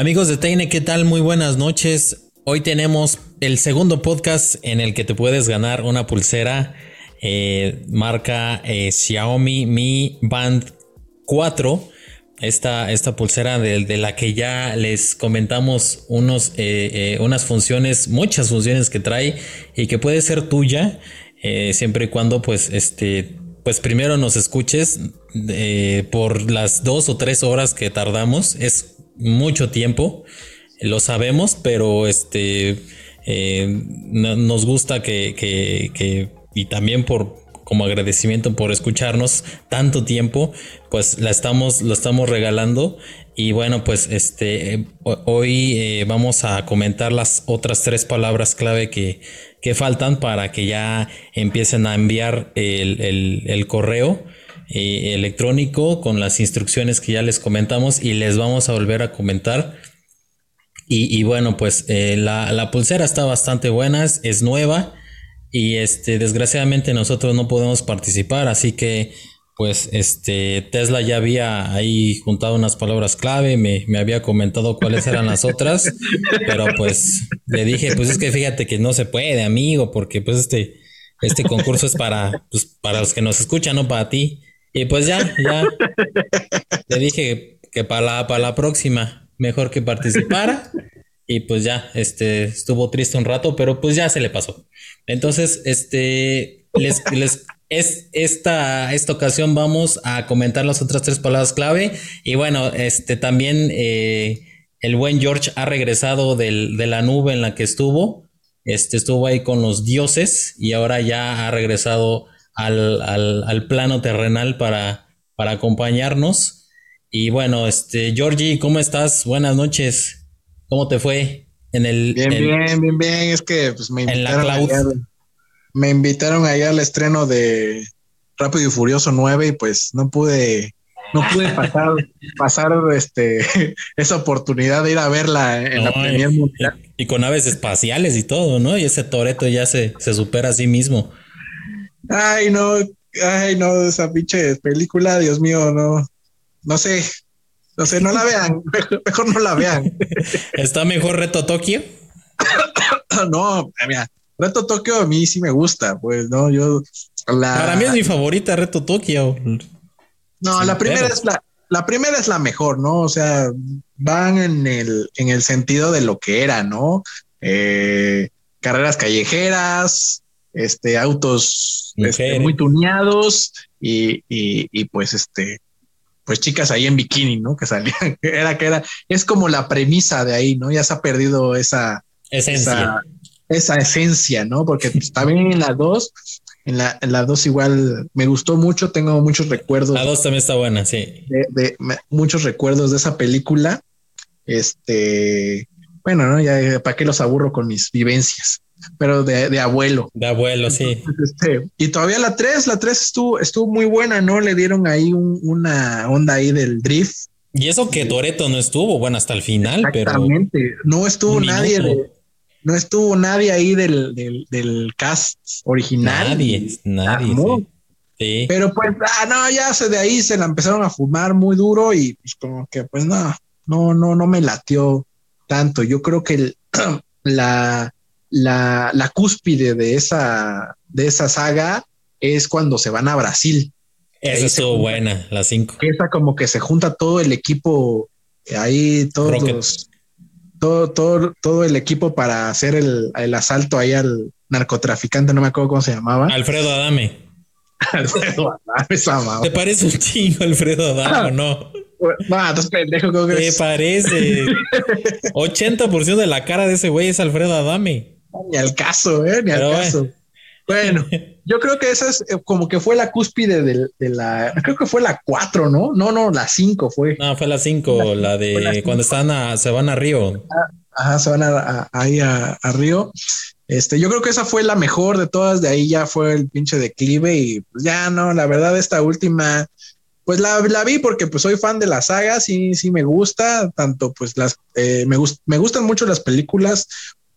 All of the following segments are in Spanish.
Amigos de Teine, ¿qué tal? Muy buenas noches. Hoy tenemos el segundo podcast en el que te puedes ganar una pulsera eh, marca eh, Xiaomi Mi Band 4. Esta, esta pulsera de, la que ya les comentamos unos, eh, unas funciones, muchas funciones que trae y que puede ser tuya siempre y cuando pues este pues primero nos escuches por las dos o tres horas que tardamos. Es mucho tiempo, lo sabemos, pero este eh, nos gusta que, y también por como agradecimiento por escucharnos tanto tiempo, pues la estamos, lo estamos regalando. Y bueno, pues este hoy eh, vamos a comentar las otras tres palabras clave que, que faltan para que ya empiecen a enviar el, el correo eh, electrónico con las instrucciones que ya les comentamos y les vamos a volver a comentar. Y, bueno, pues eh, la, pulsera está bastante buena, es, nueva y este, desgraciadamente nosotros no podemos participar, así que pues este Tesla ya había ahí juntado unas palabras clave, me, había comentado cuáles eran las otras, pero pues le dije, pues es que fíjate que no se puede, amigo, porque pues este, este concurso es para, pues, para los que nos escuchan, no para ti. Y pues ya, ya. le dije que para la, para la próxima, mejor que participara. Y pues ya, este, estuvo triste un rato, pero pues ya se le pasó. Entonces, este, les, les, es esta, esta ocasión vamos a comentar las otras tres palabras clave. Y bueno, este, también eh, el buen George ha regresado del, de la nube en la que estuvo. Este, estuvo ahí con los dioses y ahora ya ha regresado al, plano terrenal para, para acompañarnos. Y bueno, este, Georgie, ¿cómo estás? Buenas noches. ¿Cómo te fue en el... Bien, bien, bien, bien. Es que pues, me invitaron, me invitaron allá al estreno de Rápido y Furioso 9 y pues no pude no pude pasar, pasar este, esa oportunidad de ir a verla en la Premier Mundial. Y, con aves espaciales y todo, ¿no? Y ese Toreto ya se, se supera a sí mismo. Ay, no, ay, no, esa pinche película, Dios mío, no, no sé, no sé, no la vean, mejor, no la vean. ¿Está mejor Reto Tokio? no, mira, Reto Tokio a mí sí me gusta, pues, no, yo... Para mí es mi favorita Reto Tokio. No, la primera es la, la primera es la mejor, ¿no? O sea, van en el, en el sentido de lo que era, ¿no? Eh, carreras callejeras, este, autos este, muy tuneados y, y, pues este, pues chicas ahí en bikini, ¿no? Que salían, era que era, es como la premisa de ahí, ¿no? Ya se ha perdido esa esencia, esa, esencia, ¿no? Porque pues, también en la dos, en la, en la dos igual me gustó mucho, tengo muchos recuerdos. La dos también está buena, sí. De, muchos recuerdos de esa película. Este, bueno, ¿no? Ya para qué los aburro con mis vivencias pero de, abuelo. De abuelo, sí. Este, y todavía la 3, la 3 estuvo, estuvo muy buena, ¿no? Le dieron ahí una onda ahí del drift. Y eso que Toreto no estuvo, bueno, hasta el final, Exactamente. No estuvo nadie no estuvo nadie ahí del, del, cast original. Nadie, nadie. Sí. Pero pues, ah, no, ya se de ahí se la empezaron a fumar muy duro y pues como que pues no, no, no, no me latió tanto. Yo creo que la, la, la cúspide de esa, de esa saga es cuando se van a Brasil. Esa estuvo buena, la 5. Esa como que se junta todo el equipo, ahí todos todo, todo, todo el equipo para hacer el, el, asalto ahí al narcotraficante, no me acuerdo cómo se llamaba. Alfredo Adame. Alfredo Adame, esa ¿Te parece un chingo Alfredo Adame o no? No, entonces pendejo, ¿cómo Me parece. 80% de la cara de ese güey es Alfredo Adame. Ni al caso, ¿eh? Ni al caso. Bueno. yo creo que esa es eh, como que fue la cúspide de, la. Creo que fue la 4, ¿no? No, no, la 5 fue. No, fue la 5, la, de cuando están a, se van a Río. Ah, ajá, se van a, ahí a, Río. Este, yo creo que esa fue la mejor de todas. De ahí ya fue el pinche declive y pues ya no, la verdad, esta última, pues la, la, vi porque pues soy fan de la saga, sí, sí me gusta, tanto pues las, eh, me, me gustan mucho las películas,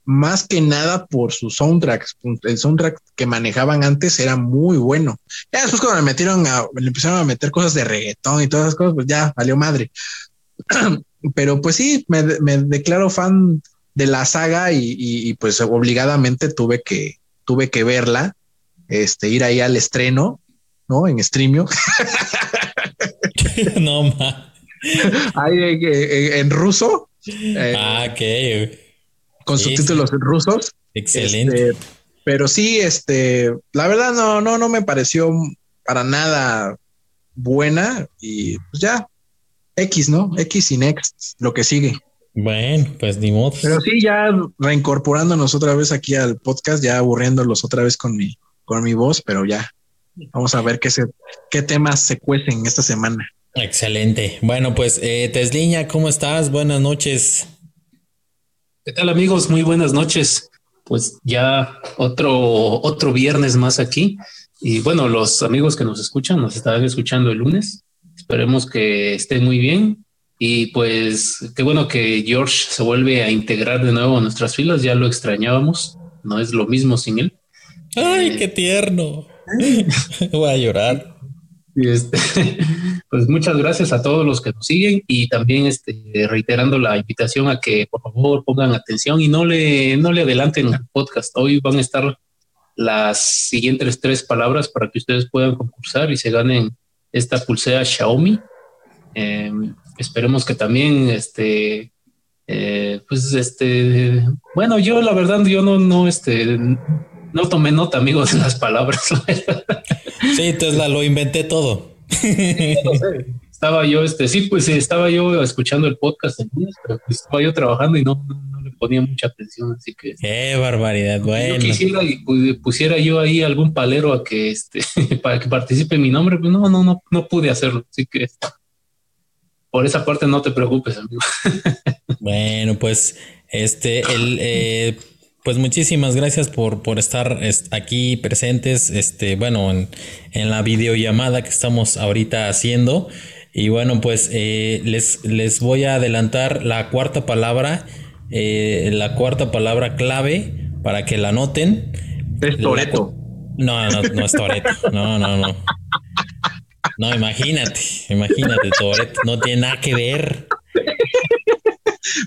más que nada por sus soundtracks. El soundtrack que manejaban antes era muy bueno. Ya después cuando le metieron a, le empezaron a meter cosas de reggaetón y todas esas cosas, pues ya valió madre. pero pues sí, me, declaro fan de la saga y, pues obligadamente tuve que, tuve que verla, este, ir ahí al estreno, ¿no? En streamio. no, ma. Ahí en, ruso. Eh, ah, ok. Con subtítulos en rusos. Excelente. Este, pero sí, este, la verdad no, no, no me pareció para nada buena y pues ya, X, ¿no? X y next, lo que sigue. Bueno, pues ni modo. Pero sí, ya reincorporándonos otra vez aquí al podcast, ya aburriéndolos otra vez con mi, con mi voz, pero ya vamos a ver qué, se, qué temas se cuecen esta semana. Excelente. Bueno, pues eh, Tesliña, ¿cómo estás? Buenas noches. ¿Qué tal amigos? Muy buenas noches. Pues ya otro, otro viernes más aquí. Y bueno, los amigos que nos escuchan, nos estarán escuchando el lunes. Esperemos que estén muy bien. Y pues qué bueno que George se vuelve a integrar de nuevo a nuestras filas. Ya lo extrañábamos. No es lo mismo sin él. Ay, eh, qué tierno. Voy a llorar. Este, pues muchas gracias a todos los que nos siguen y también este, reiterando la invitación a que por favor pongan atención y no le, no le adelanten al podcast. Hoy van a estar las siguientes tres palabras para que ustedes puedan concursar y se ganen esta pulsera Xiaomi. Em, esperemos que también este eh, pues este bueno yo la verdad yo no no este no tomé nota amigos de las palabras sí entonces la lo inventé todo estaba yo este sí pues estaba yo escuchando el podcast pero pues, estaba yo trabajando y no ponía mucha atención, así que... Qué barbaridad, bueno. Yo quisiera y pusiera yo ahí algún palero a que, este, para que participe mi nombre, pues no, no, no, no pude hacerlo, así que por esa parte no te preocupes, amigo. bueno, pues, este, el... Eh, pues muchísimas gracias por, por estar aquí presentes, este, bueno, en, en, la videollamada que estamos ahorita haciendo. Y bueno, pues eh, les, les voy a adelantar la cuarta palabra eh, la cuarta palabra clave para que la noten. Es Toreto. No, no, no es Toreto. No, no, no. No, imagínate, imagínate, Toreto. No tiene nada que ver.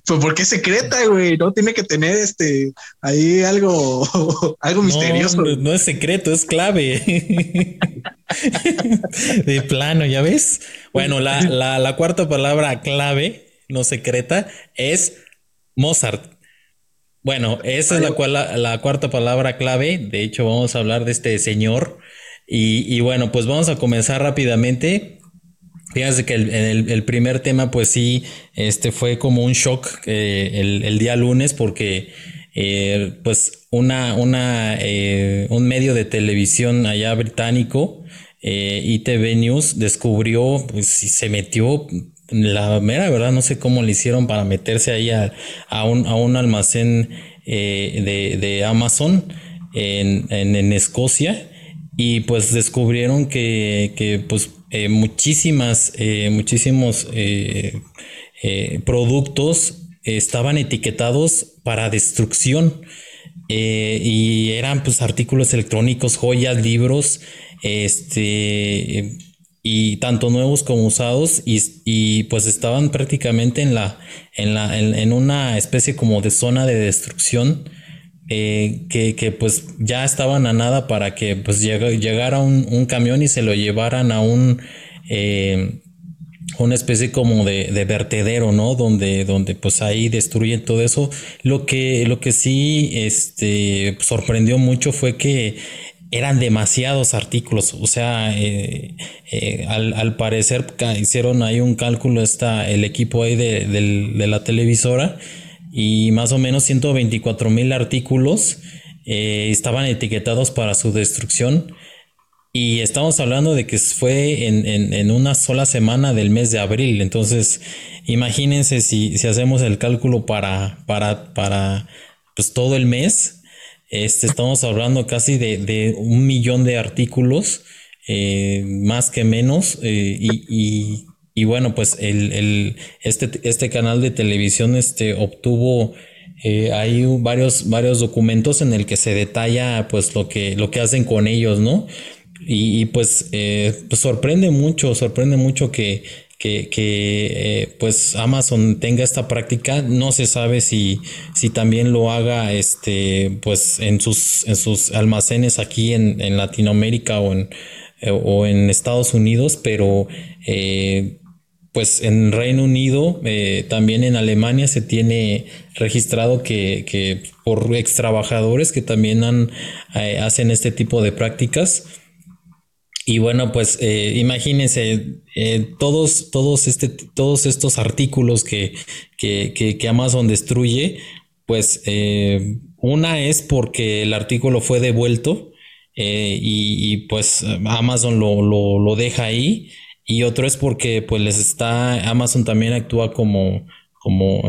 Pues porque es secreta, güey. No tiene que tener este ahí algo, algo misterioso. No, es secreto, es clave. De plano, ¿ya ves? Bueno, la, la, la cuarta palabra clave, no secreta, es Mozart. Bueno, esa es la, la, cuarta palabra clave. De hecho, vamos a hablar de este señor. Y, bueno, pues vamos a comenzar rápidamente. Fíjense que el, primer tema, pues sí, este fue como un shock eh, el, día lunes porque eh, pues una, una, eh, un medio de televisión allá británico, ITV News, descubrió, pues se metió la mera verdad no sé cómo le hicieron para meterse ahí a, un, a un, almacén eh, de, Amazon en, en, Escocia y pues descubrieron que, que pues eh, muchísimas, eh, muchísimos productos estaban etiquetados para destrucción y eran pues artículos electrónicos, joyas, libros, este y tanto nuevos como usados y, pues estaban prácticamente en la en la en, una especie como de zona de destrucción eh, que, pues ya estaban a nada para que pues llegara un, camión y se lo llevaran a un eh, una especie como de, de, vertedero, ¿no? Donde, donde pues ahí destruyen todo eso. Lo que, lo que sí este, sorprendió mucho fue que eran demasiados artículos, o sea, eh, eh, al, parecer hicieron ahí un cálculo está el equipo ahí de, la televisora y más o menos 124 mil artículos eh, estaban etiquetados para su destrucción. Y estamos hablando de que fue en, una sola semana del mes de abril, entonces imagínense si, si hacemos el cálculo para, para, para pues todo el mes, este, estamos hablando casi de, un millón de artículos, eh, más que menos, eh, y, bueno, pues el, este, este canal de televisión este, obtuvo eh, hay varios, varios documentos en el que se detalla pues lo que, lo que hacen con ellos, ¿no? Y, pues, pues, sorprende mucho, sorprende mucho que, que, eh, pues Amazon tenga esta práctica. No se sabe si, si también lo haga este, pues en sus, en sus almacenes aquí en, en Latinoamérica o en, eh, o en Estados Unidos, pero eh, pues en Reino Unido, también en Alemania se tiene registrado que, que por ex trabajadores que también han, hacen este tipo de prácticas. Y bueno, pues eh, imagínense eh, todos, todos, este, todos estos artículos que, que, que, Amazon destruye, pues eh, una es porque el artículo fue devuelto y, pues Amazon lo, lo, lo, deja ahí. Y otro es porque pues les está, Amazon también actúa como, como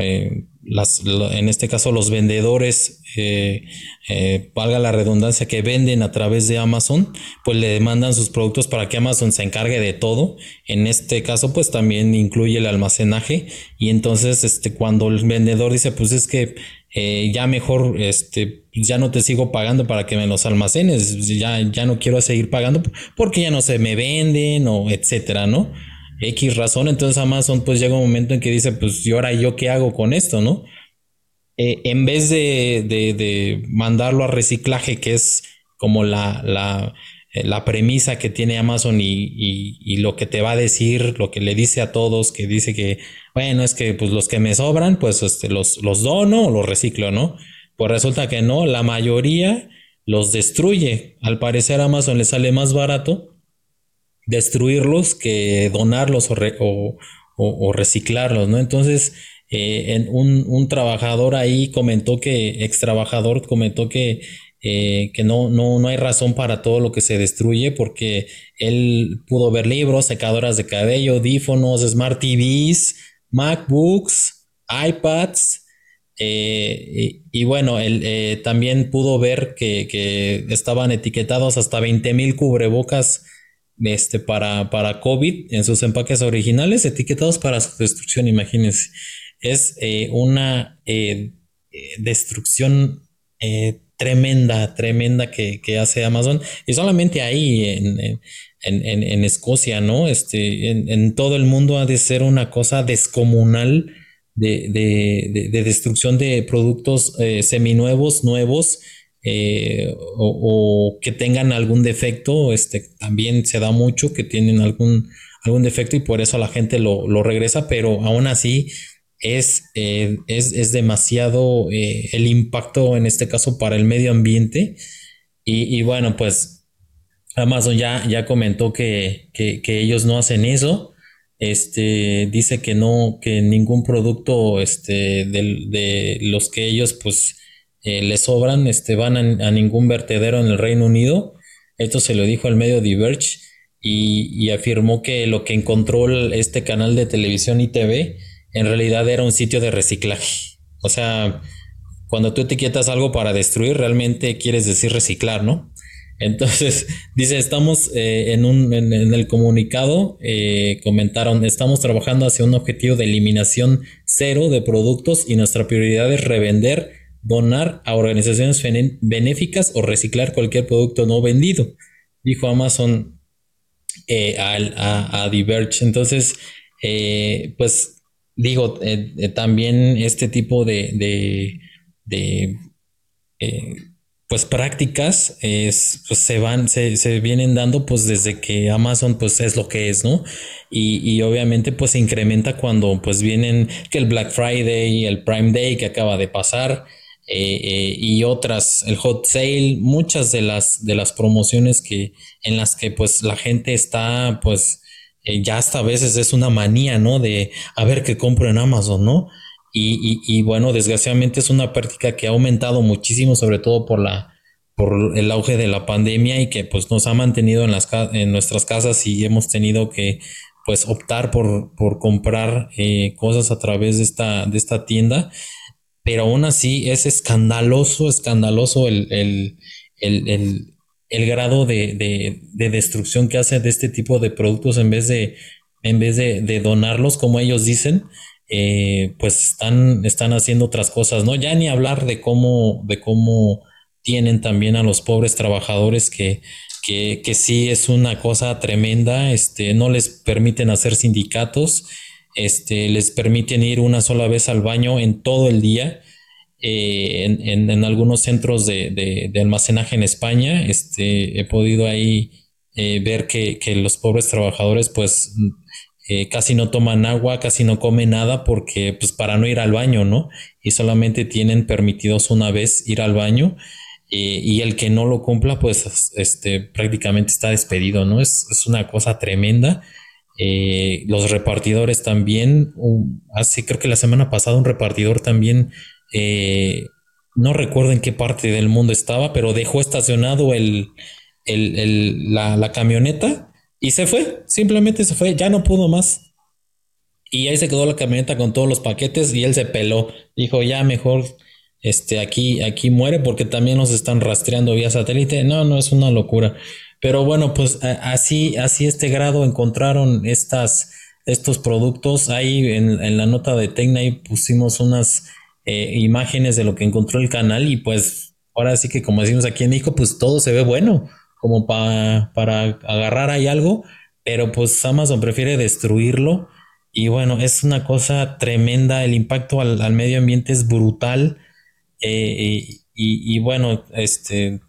las, en este caso los vendedores, eh, eh, valga la redundancia, que venden a través de Amazon, pues le demandan sus productos para que Amazon se encargue de todo. En este caso, pues también incluye el almacenaje. Y entonces, este, cuando el vendedor dice, pues es que eh, ya mejor, este, ya no te sigo pagando para que me los almacenes, ya, ya no quiero seguir pagando porque ya no se me venden o etcétera, ¿no? X razón, entonces Amazon pues llega un momento en que dice, pues ¿y ahora yo qué hago con esto, no? Eh, en vez de, mandarlo a reciclaje, que es como la, la, eh, la premisa que tiene Amazon y, lo que te va a decir, lo que le dice a todos, que dice que, bueno, es que pues los que me sobran, pues este, los, los dono o los reciclo, ¿no? Pues resulta que no, la mayoría los destruye. Al parecer Amazon le sale más barato destruirlos que donarlos o, reciclarlos, ¿no? Entonces, eh, en un, trabajador ahí comentó que, ex trabajador comentó que, eh, que no, no, no hay razón para todo lo que se destruye porque él pudo ver libros, secadoras de cabello, audífonos, smart TVs, MacBooks, iPads, eh, y, bueno, él también pudo ver que, que estaban etiquetados hasta 20 mil cubrebocas este, para, para COVID en sus empaques originales, etiquetados para su destrucción, imagínense. Es eh, una eh, eh, destrucción tremenda, tremenda que, hace Amazon. Y solamente ahí en, en, Escocia, ¿no? Este, en, todo el mundo ha de ser una cosa descomunal de, de destrucción de productos seminuevos, nuevos eh, o, que tengan algún defecto, este, también se da mucho que tienen algún, algún defecto y por eso la gente lo, regresa, pero aún así es, eh, es, demasiado eh, el impacto en este caso para el medio ambiente. Y, bueno, pues Amazon ya, ya comentó que, ellos no hacen eso. Este dice que no, que ningún producto este, de, de los que ellos pues eh, le sobran, este, van a, ningún vertedero en el Reino Unido. Esto se lo dijo al medio Diverge y, afirmó que lo que encontró este canal de televisión y TV en realidad era un sitio de reciclaje. O sea, cuando tú etiquetas algo para destruir, realmente quieres decir reciclar, ¿no? Entonces, dice, estamos eh, en, un, en, el comunicado, eh, comentaron, estamos trabajando hacia un objetivo de eliminación cero de productos y nuestra prioridad es revender donar a organizaciones benéficas o reciclar cualquier producto no vendido, dijo Amazon eh, a, Diverge. Entonces, eh, pues digo, eh, también este tipo de, pues prácticas es, pues se van, se, vienen dando pues desde que Amazon pues es lo que es, ¿no? Y, y, obviamente pues se incrementa cuando pues vienen que el Black Friday, el Prime Day que acaba de pasar, eh, eh, y otras, el hot sale, muchas de las, de las promociones que, en las que pues la gente está pues eh, ya hasta a veces es una manía, ¿no? De a ver qué compro en Amazon, ¿no? Y, y, bueno, desgraciadamente es una práctica que ha aumentado muchísimo, sobre todo por la por el auge de la pandemia y que pues nos ha mantenido en las en nuestras casas y hemos tenido que pues optar por, por comprar cosas a través de esta, de esta tienda pero aún así es escandaloso, escandaloso el, grado de, destrucción que hace de este tipo de productos en vez de, en vez de, donarlos, como ellos dicen, eh, pues están, están haciendo otras cosas, ¿no? Ya ni hablar de cómo, de cómo tienen también a los pobres trabajadores que, que, que sí es una cosa tremenda, este, no les permiten hacer sindicatos, este, les permiten ir una sola vez al baño en todo el día. Eh, en, algunos centros de, almacenaje en España, este, he podido ahí eh, ver que, los pobres trabajadores pues eh, casi no toman agua, casi no comen nada porque pues para no ir al baño, ¿no? Y solamente tienen permitidos una vez ir al baño y el que no lo cumpla pues este, prácticamente está despedido, ¿no? Es, es una cosa tremenda. Los repartidores también, así creo que la semana pasada un repartidor también eh, no recuerdo en qué parte del mundo estaba, pero dejó estacionado el, la, camioneta y se fue, simplemente se fue, ya no pudo más. Y ahí se quedó la camioneta con todos los paquetes y él se peló. Dijo, ya mejor este, aquí, aquí muere porque también nos están rastreando vía satélite. No, no, es una locura. Pero bueno, pues así, así este grado encontraron estas, estos productos. Ahí en, en la nota de Tecna pusimos unas eh, imágenes de lo que encontró el canal y pues ahora sí que como decimos aquí en México, pues todo se ve bueno, como para agarrar ahí algo, pero pues Amazon prefiere destruirlo. Y bueno, es una cosa tremenda, el impacto al, medio ambiente es brutal. Eh, y, bueno, este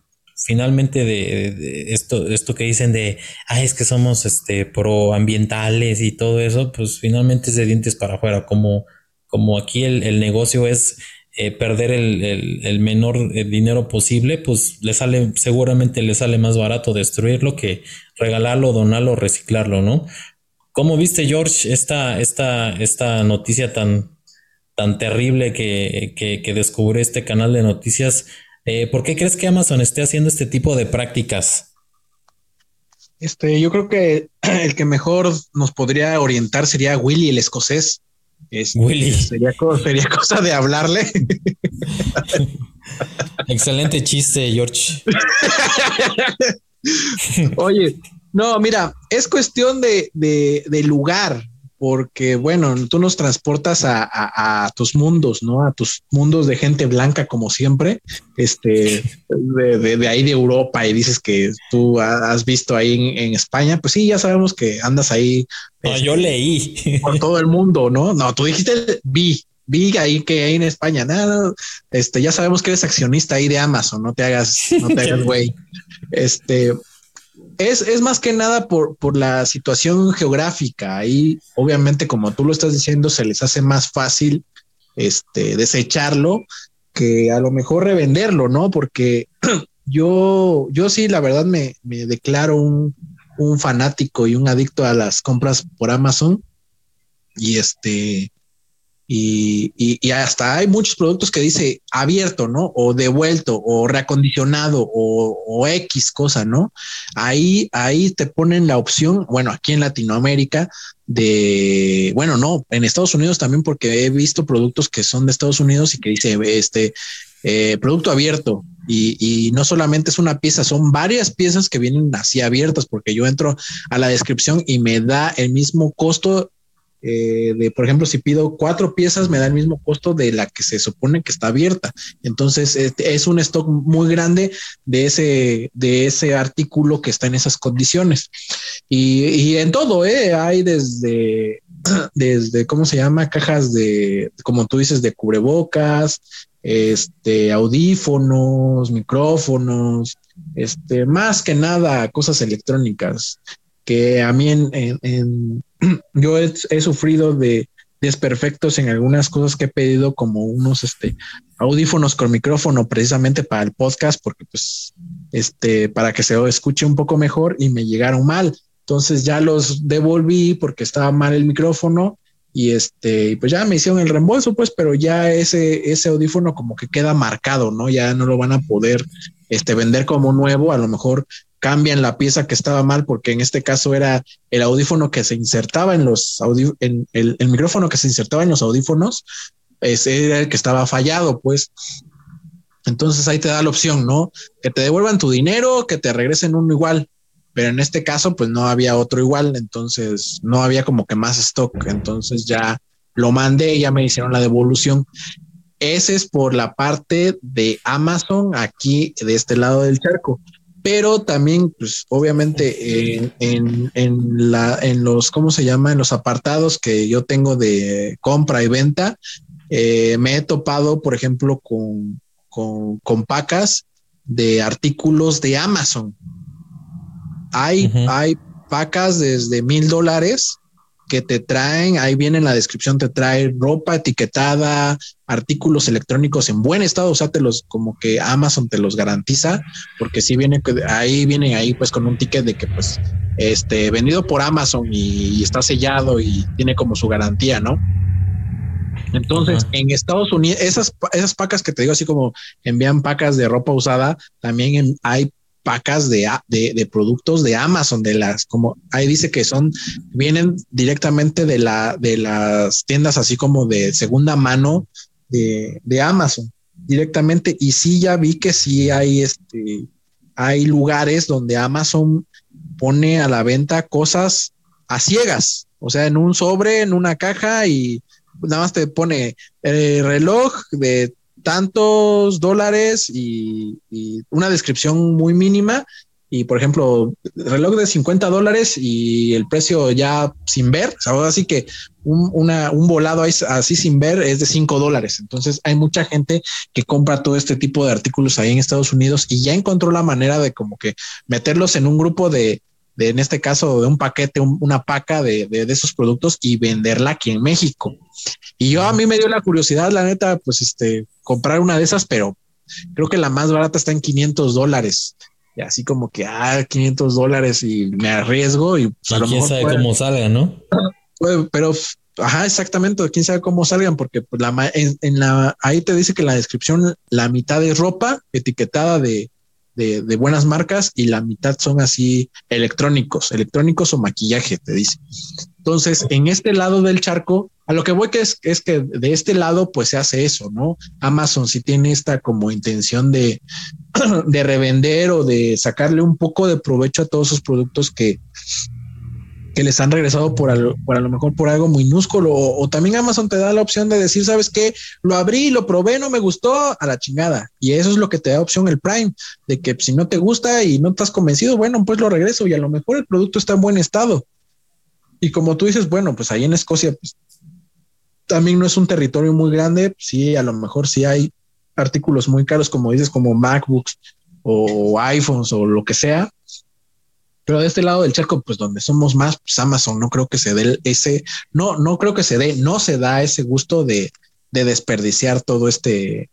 finalmente de, esto, esto que dicen de, ay, es que somos este, proambientales y todo eso, pues finalmente es de dientes para afuera, como como aquí el, negocio es eh, perder el, menor eh, dinero posible, pues le sale, seguramente le sale más barato destruirlo que regalarlo, donarlo, reciclarlo, ¿no? ¿Cómo viste, George, esta, esta, esta noticia tan, tan terrible que, que, este canal de noticias? Eh, ¿Por qué crees que Amazon esté haciendo este tipo de prácticas? Este, yo creo que el que mejor nos podría orientar sería Willy el escocés. Este, Willy. Sería, cosa de hablarle. Excelente chiste, George. Oye, no, mira, es cuestión de, de lugar porque bueno, tú nos transportas a, tus mundos, ¿no? A tus mundos de gente blanca, como siempre, este, de, ahí de Europa y dices que tú has visto ahí en, España, pues sí, ya sabemos que andas ahí. No, yo este, leí. Por todo el mundo, ¿no? No, tú dijiste vi, vi ahí que hay en España, nada, este, ya sabemos que eres accionista ahí de Amazon, no te hagas, no te hagas güey. Este, es, más que nada por, por la situación geográfica. Ahí, obviamente, como tú lo estás diciendo, se les hace más fácil este, desecharlo que a lo mejor revenderlo, ¿no? Porque yo, yo sí, la verdad, me, me declaro un, un fanático y un adicto a las compras por Amazon. Y este, y, y, hasta hay muchos productos que dice abierto, ¿no? O devuelto, o reacondicionado, o, o, X cosa, ¿no? Ahí, ahí te ponen la opción, bueno, aquí en Latinoamérica, de, bueno, no, en Estados Unidos también, porque he visto productos que son de Estados Unidos y que dice, este, eh, producto abierto. Y, y, no solamente es una pieza, son varias piezas que vienen así abiertas, porque yo entro a la descripción y me da el mismo costo eh, de, por ejemplo, si pido cuatro piezas, me da el mismo costo de la que se supone que está abierta. Entonces, es, un stock muy grande de ese, de ese artículo que está en esas condiciones. Y, en todo, ¿eh? hay desde, desde, ¿cómo se llama? Cajas de, como tú dices, de cubrebocas, este, audífonos, micrófonos, este, más que nada cosas electrónicas que a mí en, yo he, sufrido de desperfectos en algunas cosas que he pedido como unos este audífonos con micrófono precisamente para el podcast porque pues este para que se escuche un poco mejor y me llegaron mal. Entonces ya los devolví porque estaba mal el micrófono y este pues ya me hicieron el reembolso pues pero ya ese ese audífono como que queda marcado no ya no lo van a poder este vender como nuevo a lo mejor cambian la pieza que estaba mal, porque en este caso era el audífono que se insertaba en los en el, micrófono que se insertaba en los audífonos, ese era el que estaba fallado, pues. Entonces ahí te da la opción, ¿no? Que te devuelvan tu dinero, que te regresen uno igual. Pero en este caso, pues no había otro igual, entonces no había como que más stock. Entonces ya lo mandé ya me hicieron la devolución. Ese es por la parte de Amazon aquí de este lado del charco pero también, pues obviamente en, en, en, la, en los, ¿cómo se llama? En los apartados que yo tengo de compra y venta, eh, me he topado, por ejemplo, con, con, con, pacas de artículos de Amazon. Hay, hay pacas desde mil dólares que te traen, ahí viene en la descripción, te trae ropa etiquetada, artículos electrónicos en buen estado, o sea, te los, como que Amazon te los garantiza, porque si viene, ahí viene ahí pues con un ticket de que pues, este, vendido por Amazon y, está sellado y tiene como su garantía, ¿no? Entonces, en Estados Unidos, esas, esas pacas que te digo, así como envían pacas de ropa usada, también hay pacas de, de, productos de Amazon, de las, como ahí dice que son, vienen directamente de, la, de las tiendas así como de segunda mano de, de Amazon, directamente. Y sí, ya vi que sí hay, este, hay lugares donde Amazon pone a la venta cosas a ciegas, o sea, en un sobre, en una caja y nada más te pone el reloj de tantos dólares y, una descripción muy mínima. Y por ejemplo, reloj de 50 dólares y el precio ya sin ver, así que un, un volado así sin ver es de 5 dólares. Entonces hay mucha gente que compra todo este tipo de artículos ahí en Estados Unidos y ya encontró la manera de como que meterlos en un grupo de, de en este caso, de un paquete, una paca de, de, de, esos productos y venderla aquí en México. Y yo a mí me dio la curiosidad, la neta, pues este, comprar una de esas, pero creo que la más barata está en 500 dólares. Y así como que, ah, 500 dólares y me arriesgo y, pues, quién sabe cómo salgan, ¿no? pero, ajá, exactamente, quién sabe cómo salgan, porque pues, la, en la, ahí te dice que la descripción, la mitad es ropa etiquetada de, de, buenas marcas y la mitad son así electrónicos, electrónicos o maquillaje, te dice. Entonces, en este lado del charco, a lo que voy que es, que de este lado pues se hace eso, ¿no? Amazon sí tiene esta como intención de, de revender o de sacarle un poco de provecho a todos sus productos que, que les han regresado por, a lo mejor por algo minúsculo o, también Amazon te da la opción de decir, sabes qué, lo abrí, lo probé, no me gustó, a la chingada. Y eso es lo que te da opción el Prime, de que si no te gusta y no estás convencido, bueno, pues lo regreso y a lo mejor el producto está en buen estado. Y como tú dices, bueno, pues ahí en Escocia, pues también no es un territorio muy grande, sí, a lo mejor sí hay artículos muy caros, como dices, como MacBooks o iPhones o lo que sea, pero de este lado del charco, pues donde somos más, pues Amazon, no creo que se dé ese, no, no creo que se dé, no se da ese gusto de, de desperdiciar todo este,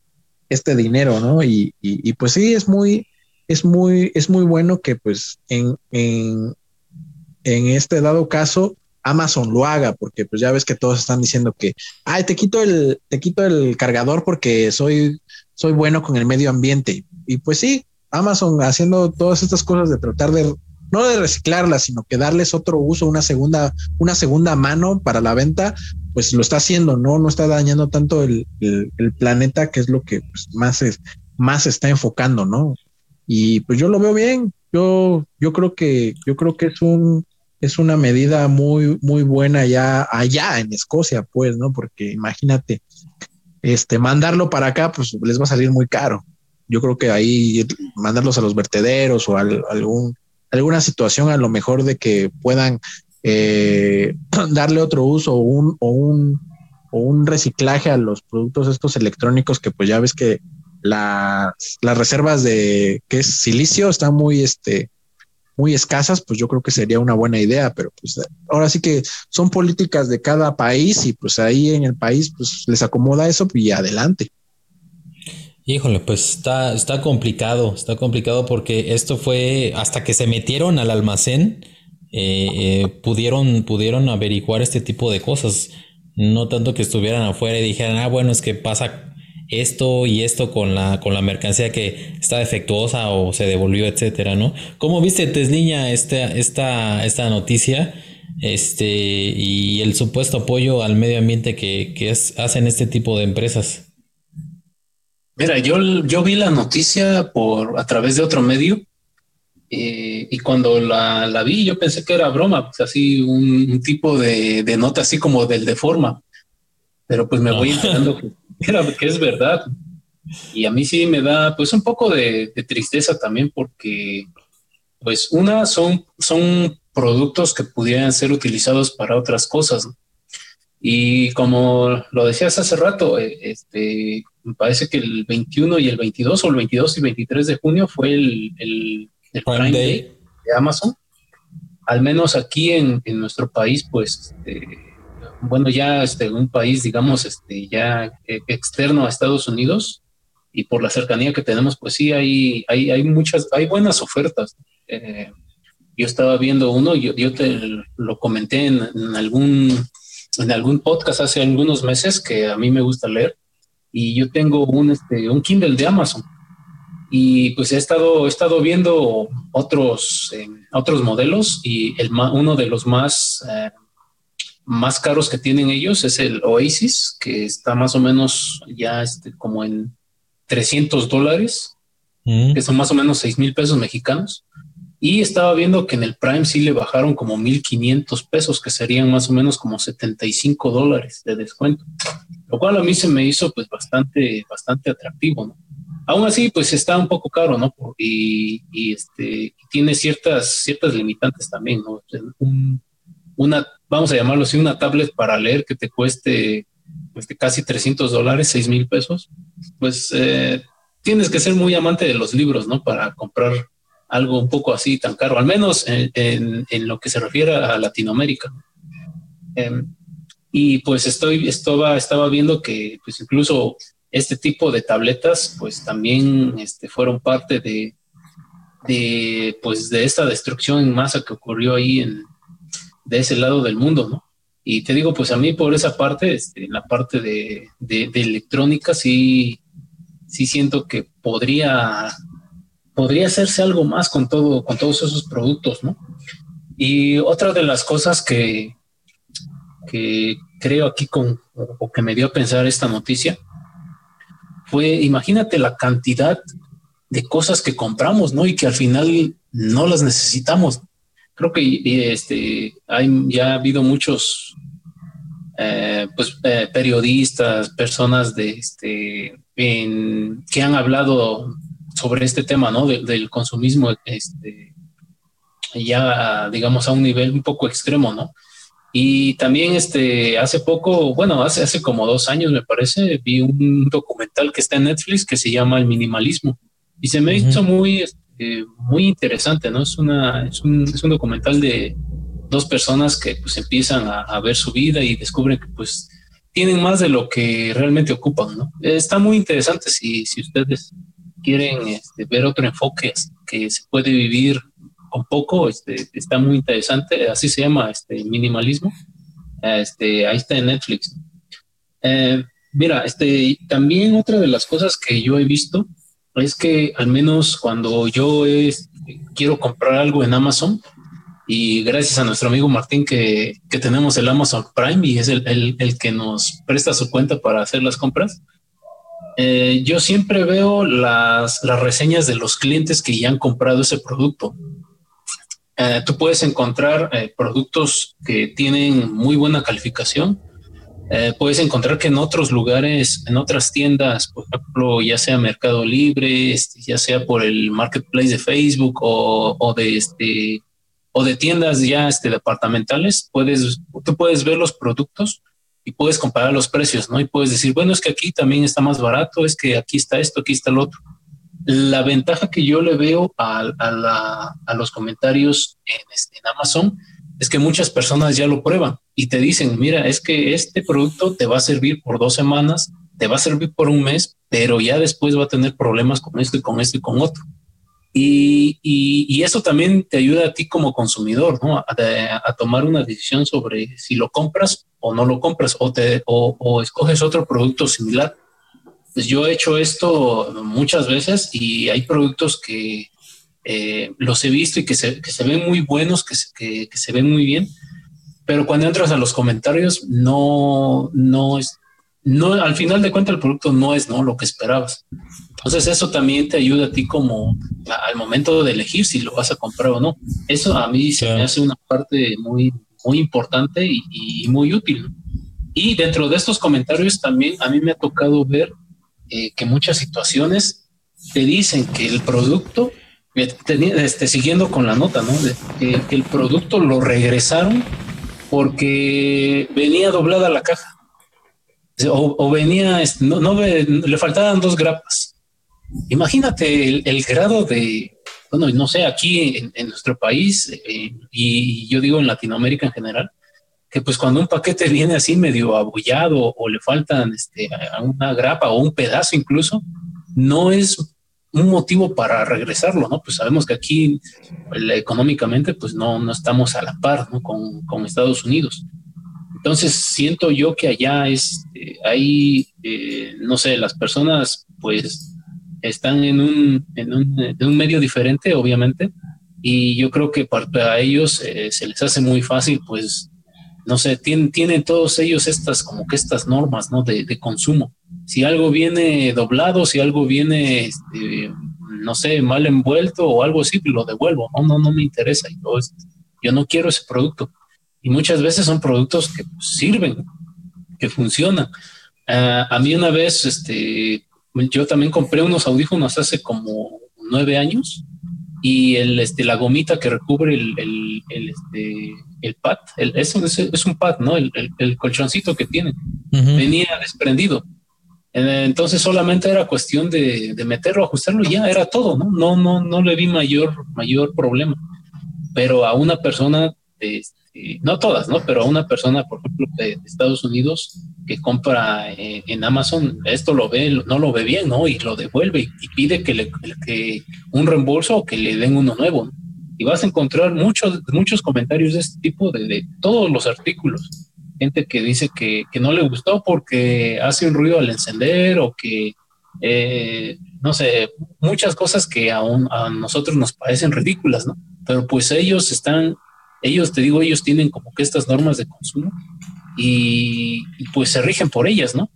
este dinero, ¿no? Y, y, pues sí, es muy, es muy, es muy bueno que pues en, en, en este dado caso, Amazon lo haga, porque pues ya ves que todos están diciendo que, ay, te quito el, te quito el cargador porque soy, soy bueno con el medio ambiente. Y pues sí, Amazon haciendo todas estas cosas de tratar de no de reciclarlas, sino que darles otro uso, una segunda, una segunda mano para la venta, pues lo está haciendo, no, no está dañando tanto el, planeta, que es lo que pues, más es, más está enfocando, ¿no? Y pues yo lo veo bien. Yo, yo creo que, yo creo que es un, es una medida muy, muy buena ya allá en Escocia, pues, ¿no? Porque imagínate, este, mandarlo para acá, pues les va a salir muy caro. Yo creo que ahí mandarlos a los vertederos o a algún alguna situación a lo mejor de que puedan eh, darle otro uso o un, o un, o un reciclaje a los productos estos electrónicos que pues ya ves que las, las reservas de que es silicio están muy este muy escasas, pues yo creo que sería una buena idea, pero pues ahora sí que son políticas de cada país y pues ahí en el país pues les acomoda eso y adelante. Híjole, pues está, está complicado, está complicado porque esto fue hasta que se metieron al almacén, eh, eh, pudieron, pudieron averiguar este tipo de cosas. No tanto que estuvieran afuera y dijeran, ah, bueno, es que pasa esto y esto con la, con la mercancía que está defectuosa o se devolvió, etcétera, ¿no? ¿Cómo viste, Tesliña, esta, esta, esta noticia? Este, y el supuesto apoyo al medio ambiente que, que hacen este tipo de empresas. Mira, yo, yo vi la noticia por a través de otro medio eh, y cuando la, la, vi yo pensé que era broma, pues así un, tipo de, de, nota así como del de forma, pero pues me voy enterando que, que, es verdad. Y a mí sí me da pues un poco de, de tristeza también porque pues una son, son productos que pudieran ser utilizados para otras cosas. Y como lo decías hace rato, eh, este, me parece que el 21 y el 22 o el 22 y 23 de junio fue el, el, Prime, Day. de Amazon. Al menos aquí en, en nuestro país, pues, este, bueno, ya este, un país, digamos, este, ya eh, externo a Estados Unidos y por la cercanía que tenemos, pues sí, hay, hay, hay muchas, hay buenas ofertas. Eh, yo estaba viendo uno, yo, yo te lo comenté en, algún, en algún podcast hace algunos meses que a mí me gusta leer y yo tengo un, este, un Kindle de Amazon y pues he estado, he estado viendo otros, eh, otros modelos y el, uno de los más, eh, más caros que tienen ellos es el Oasis, que está más o menos ya este, como en 300 dólares, mm. que son más o menos 6 mil pesos mexicanos. Y estaba viendo que en el Prime sí le bajaron como 1500 pesos, que serían más o menos como 75 dólares de descuento, lo cual a mí se me hizo pues bastante, bastante atractivo, ¿no? Aún así, pues está un poco caro, ¿no? Y, este, tiene ciertas, ciertas limitantes también, ¿no? una, vamos a llamarlo así, una tablet para leer que te cueste, cueste casi 300 dólares, 6 mil pesos, pues eh, tienes que ser muy amante de los libros, ¿no? Para comprar algo un poco así tan caro, al menos en, lo que se refiere a Latinoamérica. Em, y pues estoy, estaba, estaba viendo que pues incluso este tipo de tabletas pues también este, fueron parte de, de, pues, de esta destrucción en masa que ocurrió ahí en, de ese lado del mundo, ¿no? Y te digo, pues a mí por esa parte, este, la parte de, de, de electrónica, sí, sí siento que podría podría hacerse algo más con todo, con todos esos productos, ¿no? Y otra de las cosas que, que creo aquí con, o que me dio a pensar esta noticia, fue, imagínate la cantidad de cosas que compramos, ¿no? Y que al final no las necesitamos. Creo que este, hay, ya ha habido muchos eh, pues, eh, periodistas, personas de, este, que han hablado sobre este tema, ¿no? del consumismo, este, ya, digamos, a un nivel un poco extremo, ¿no? Y también, este, hace poco, bueno, hace, hace como dos años, me parece, vi un documental que está en Netflix que se llama El Minimalismo. Y se me hizo muy, este, muy interesante, ¿no? Es, una, es, un, es un documental de dos personas que pues empiezan a, a, ver su vida y descubren que pues tienen más de lo que realmente ocupan, ¿no? Está muy interesante si, si ustedes quieren este, ver otro enfoque que se puede vivir con poco, este, está muy interesante, así se llama, este, minimalismo. Este, ahí está en Netflix. Eh, mira, este, también otra de las cosas que yo he visto es que al menos cuando yo quiero comprar algo en Amazon, y gracias a nuestro amigo Martín que, que tenemos el Amazon Prime y es el, el, el, que nos presta su cuenta para hacer las compras, eh, yo siempre veo las, reseñas de los clientes que ya han comprado ese producto. Eh, tú puedes encontrar eh, productos que tienen muy buena calificación. puedes encontrar que en otros lugares, en otras tiendas, por ejemplo, ya sea Mercado Libre, este, ya sea por el marketplace de Facebook o, de este de tiendas ya este, departamentales, tú puedes ver los productos y puedes comparar los precios, ¿no? Y puedes decir, bueno, es que aquí también está más barato, es que aquí está esto, aquí está el otro. La ventaja que yo le veo a, los comentarios en, este, en Amazon es que muchas personas ya lo prueban y te dicen, mira, es que este producto te va a servir por dos semanas, te va a servir por un mes, pero ya después va a tener problemas con esto y con esto y con otro. Y, y, eso también te ayuda a ti como consumidor, ¿no? A, tomar una decisión sobre si lo compras o no lo compras o, te, o, escoges otro producto similar. Pues yo he hecho esto muchas veces y hay productos que eh, los he visto y que se, que se ven muy buenos, que se, que, que se ven muy bien, pero cuando entras a los comentarios no, no es, no, al final de cuentas el producto no es ¿no? lo que esperabas. Entonces eso también te ayuda a ti como al momento de elegir si lo vas a comprar o no. Eso a mí se me hace una parte muy, muy importante y, muy útil. Y dentro de estos comentarios también a mí me ha tocado ver eh, que muchas situaciones te dicen que el producto este, siguiendo con la nota, ¿no? que, el producto lo regresaron porque venía doblada la caja. O, venía, este, no, le faltaban dos grapas. Imagínate el, grado de, bueno, no sé, aquí en, nuestro país eh, y yo digo en Latinoamérica en general, que pues cuando un paquete viene así medio abullado o le faltan este, una grapa o un pedazo incluso, no es un motivo para regresarlo, ¿no? Pues sabemos que aquí económicamente pues no, no estamos a la par con, con Estados Unidos. Entonces siento yo que allá es, eh, hay, eh, no sé, las personas pues están en un, en un, en un medio diferente, obviamente, y yo creo que para ellos eh, se les hace muy fácil pues no sé, tienen, tienen todos ellos estas como que estas normas, ¿no? De, de consumo. Si algo viene doblado, si algo viene, este, no sé, mal envuelto o algo así, lo devuelvo. No, no, no me interesa. Yo, yo no quiero ese producto. Y muchas veces son productos que pues, sirven, que funcionan. Ah, a mí una vez, este, yo también compré unos audífonos hace como nueve años y el, este, la gomita que recubre el, el, el este, el pad, el, es, es, un pad, ¿no? El, el colchoncito que tiene, venía desprendido. Entonces solamente era cuestión de, de, meterlo, ajustarlo y ya era todo, ¿no? No, no, no le vi mayor, mayor problema. Pero a una persona, este, no todas, ¿no? Pero a una persona, por ejemplo, de, Estados Unidos que compra eh, en Amazon, esto lo ve, no lo ve bien, ¿no? Y lo devuelve y, pide que le que un reembolso o que le den uno nuevo. y vas a encontrar muchos, muchos comentarios de este tipo de, todos los artículos. Gente que dice que, que, no le gustó porque hace un ruido al encender o que, eh, no sé, muchas cosas que aún a nosotros nos parecen ridículas, ¿no? Pero pues ellos están, ellos, te digo, ellos tienen como que estas normas de consumo y, pues se rigen por ellas, ¿no?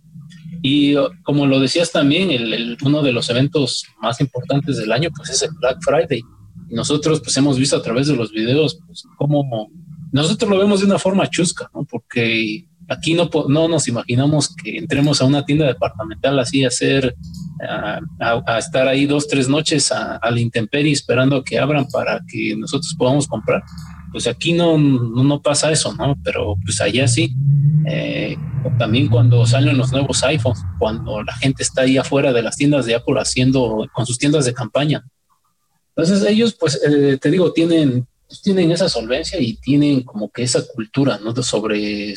Y como lo decías también, el, uno de los eventos más importantes del año, pues es el Black Friday nosotros pues hemos visto a través de los videos pues cómo nosotros lo vemos de una forma chusca, ¿no? Porque aquí no, no nos imaginamos que entremos a una tienda departamental así a hacer, a, estar ahí dos, tres noches a, intemperie esperando que abran para que nosotros podamos comprar. Pues aquí no, no, pasa eso, ¿no? Pero pues allá sí. Eh, también cuando salen los nuevos iPhones, cuando la gente está ahí afuera de las tiendas de Apple haciendo con sus tiendas de campaña, entonces ellos, pues, eh, te digo, tienen, pues, tienen esa solvencia y tienen como que esa cultura, ¿no? Sobre,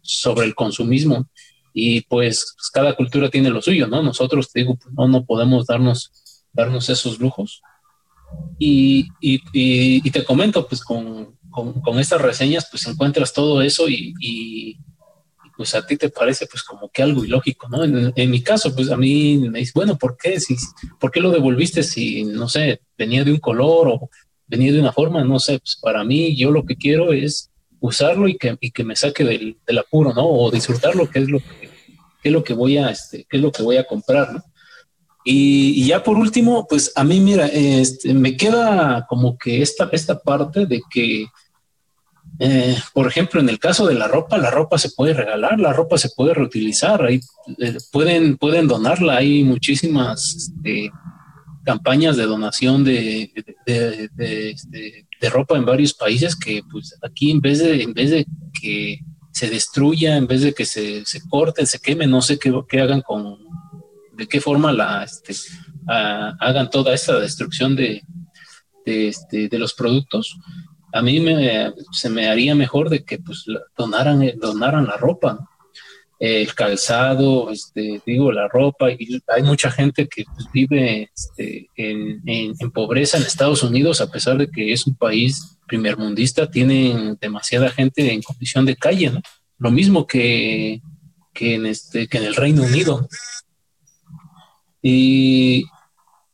sobre el consumismo. Y pues, pues, cada cultura tiene lo suyo, ¿no? Nosotros, te digo, pues, no, no podemos darnos, darnos esos lujos. Y, y, y, te comento, pues con, con, estas reseñas, pues encuentras todo eso y, pues a ti te parece pues como que algo ilógico, ¿no? En, mi caso, pues a mí me dice, bueno, ¿por qué? Si, ¿Por qué lo devolviste si, no sé, venía de un color o venía de una forma? No sé, pues para mí yo lo que quiero es usarlo y que, y que me saque del, apuro, ¿no? O disfrutarlo, que es lo que, es lo que voy a, este, qué es lo que voy a comprar, ¿no? Y, ya por último, pues a mí, mira, este, me queda como que esta, esta parte de que eh, por ejemplo, en el caso de la ropa, la ropa se puede regalar, la ropa se puede reutilizar, ahí eh, pueden, pueden donarla. Hay muchísimas este, campañas de donación de, este, de, ropa en varios países que pues aquí en vez de, en vez de que se destruya, en vez de que se, se corte, se queme, no sé qué, qué hagan con, de qué forma la, este, hagan toda esta destrucción de, de los productos a mí me, se me haría mejor de que pues donaran, donaran la ropa, el calzado, este, digo, la ropa, y hay mucha gente que pues, vive este, en, en, pobreza en Estados Unidos, a pesar de que es un país primermundista, tienen demasiada gente en condición de calle. Lo mismo que, que, en, este, que en el Reino Unido. Y,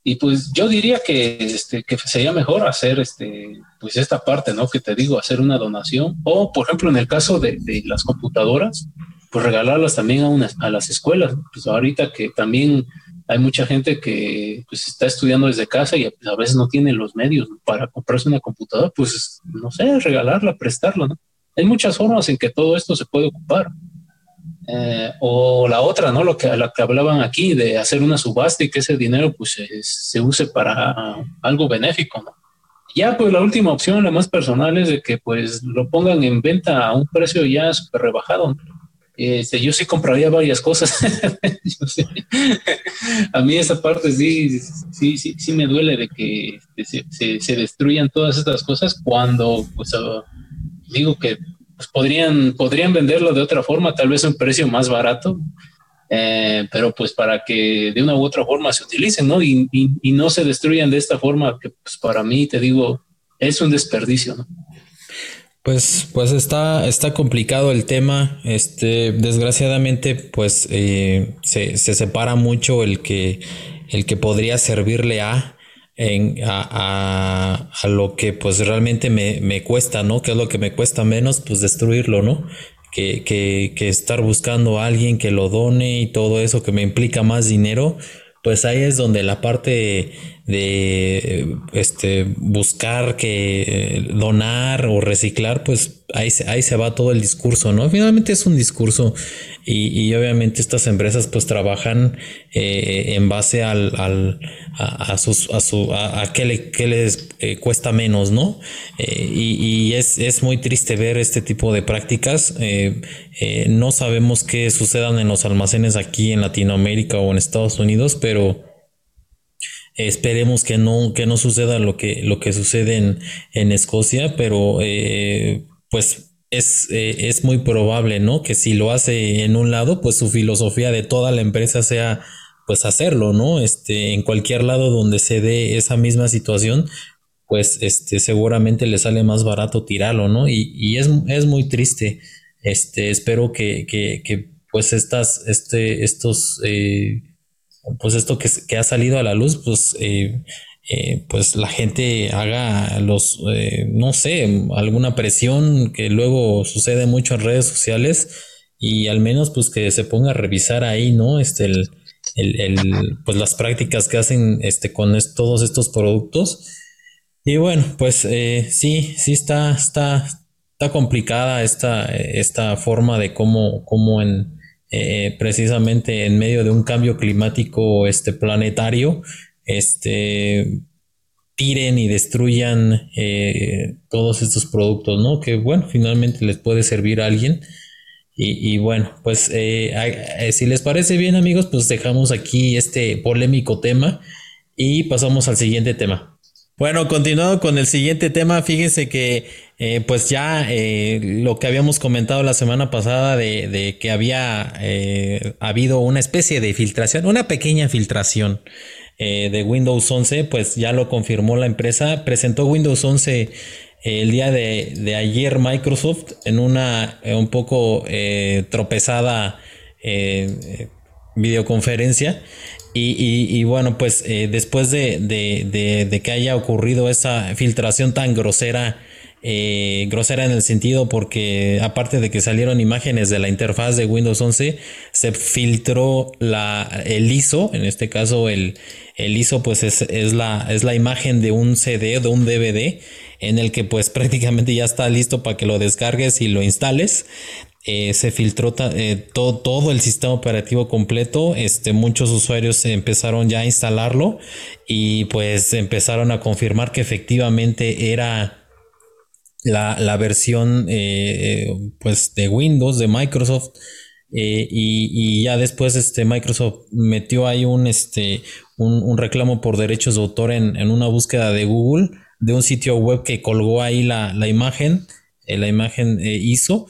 y pues yo diría que, este, que sería mejor hacer este, pues esta parte, ¿no? Que te digo, hacer una donación. O, por ejemplo, en el caso de, las computadoras, pues regalarlas también a, a las escuelas. Pues ahorita que también hay mucha gente que pues está estudiando desde casa y a veces no tiene los medios para comprarse una computadora, pues no sé, regalarla, prestarla, ¿no? Hay muchas formas en que todo esto se puede ocupar. Eh, o la otra, ¿no? Lo que, la que hablaban aquí de hacer una subasta y que ese dinero pues se, use para algo benéfico, ¿no? Ya pues la última opción, la más personal, es de que pues lo pongan en venta a un precio ya súper rebajado. Este, yo sí compraría varias cosas. a mí esa parte sí, sí, sí, sí me duele de que se, se, destruyan todas estas cosas cuando pues digo que pues podrían, podrían venderlo de otra forma, tal vez a un precio más barato, eh, pero pues para que de una u otra forma se utilicen, ¿no? Y, no se destruyan de esta forma, que pues para mí, te digo, es un desperdicio, ¿no? Pues, pues está, está complicado el tema. Este, desgraciadamente, pues eh, se, se separa mucho el que, el que podría servirle a en, a, a, lo que pues realmente me, me, cuesta, ¿no? Que es lo que me cuesta menos, pues destruirlo, ¿no? Que, que, que estar buscando a alguien que lo done y todo eso que me implica más dinero, pues ahí es donde la parte de este buscar que eh, donar o reciclar, pues ahí se, ahí se va todo el discurso, ¿no? Finalmente es un discurso y, obviamente estas empresas pues trabajan eh, en base al, al a, sus, a, su, a, qué, le, les eh, cuesta menos, ¿no? y, es, es, muy triste ver este tipo de prácticas. no sabemos qué sucedan en los almacenes aquí en Latinoamérica o en Estados Unidos, pero Esperemos que no, que no suceda lo que, lo que sucede en, en Escocia, pero eh, pues es, eh, es muy probable, ¿no? Que si lo hace en un lado, pues su filosofía de toda la empresa sea pues hacerlo, ¿no? Este, en cualquier lado donde se dé esa misma situación, pues este, seguramente le sale más barato tirarlo, ¿no? Y, y es, es, muy triste. Este, espero que, que, que pues estas, este, estos eh, pues esto que, ha salido a la luz, pues, eh, eh, pues la gente haga los, eh, no sé, alguna presión que luego sucede mucho en redes sociales y al menos pues que se ponga a revisar ahí, ¿no? Este, el, el, pues las prácticas que hacen este, con todos estos productos. Y bueno, pues sí, sí está, está, está complicada esta, esta forma de cómo, cómo en, eh, precisamente en medio de un cambio climático este, planetario, este, tiren y destruyan eh, todos estos productos, ¿no? Que bueno, finalmente les puede servir a alguien. Y, bueno, pues eh, si les parece bien amigos, pues dejamos aquí este polémico tema y pasamos al siguiente tema. Bueno, continuando con el siguiente tema, fíjense que eh, pues ya eh, lo que habíamos comentado la semana pasada de, que había eh, habido una especie de filtración, una pequeña filtración de Windows 11, pues ya lo confirmó la empresa, presentó Windows 11 el día de, ayer Microsoft en una un poco tropezada videoconferencia y, bueno, pues eh, después de, que haya ocurrido esa filtración tan grosera, eh, grosera en el sentido porque aparte de que salieron imágenes de la interfaz de Windows 11, se filtró la, el ISO, en este caso el, el ISO pues es, es, la, es la imagen de un CD, de un DVD, en el que pues prácticamente ya está listo para que lo descargues y lo instales. Eh, se filtró eh, todo, el sistema operativo completo. Este, muchos usuarios empezaron ya a instalarlo y pues empezaron a confirmar que efectivamente era la, versión eh, pues de Windows de Microsoft. Y, ya después este, Microsoft metió ahí un, este, un, reclamo por derechos de autor en, una búsqueda de Google de un sitio web que colgó ahí la, la imagen, la imagen hizo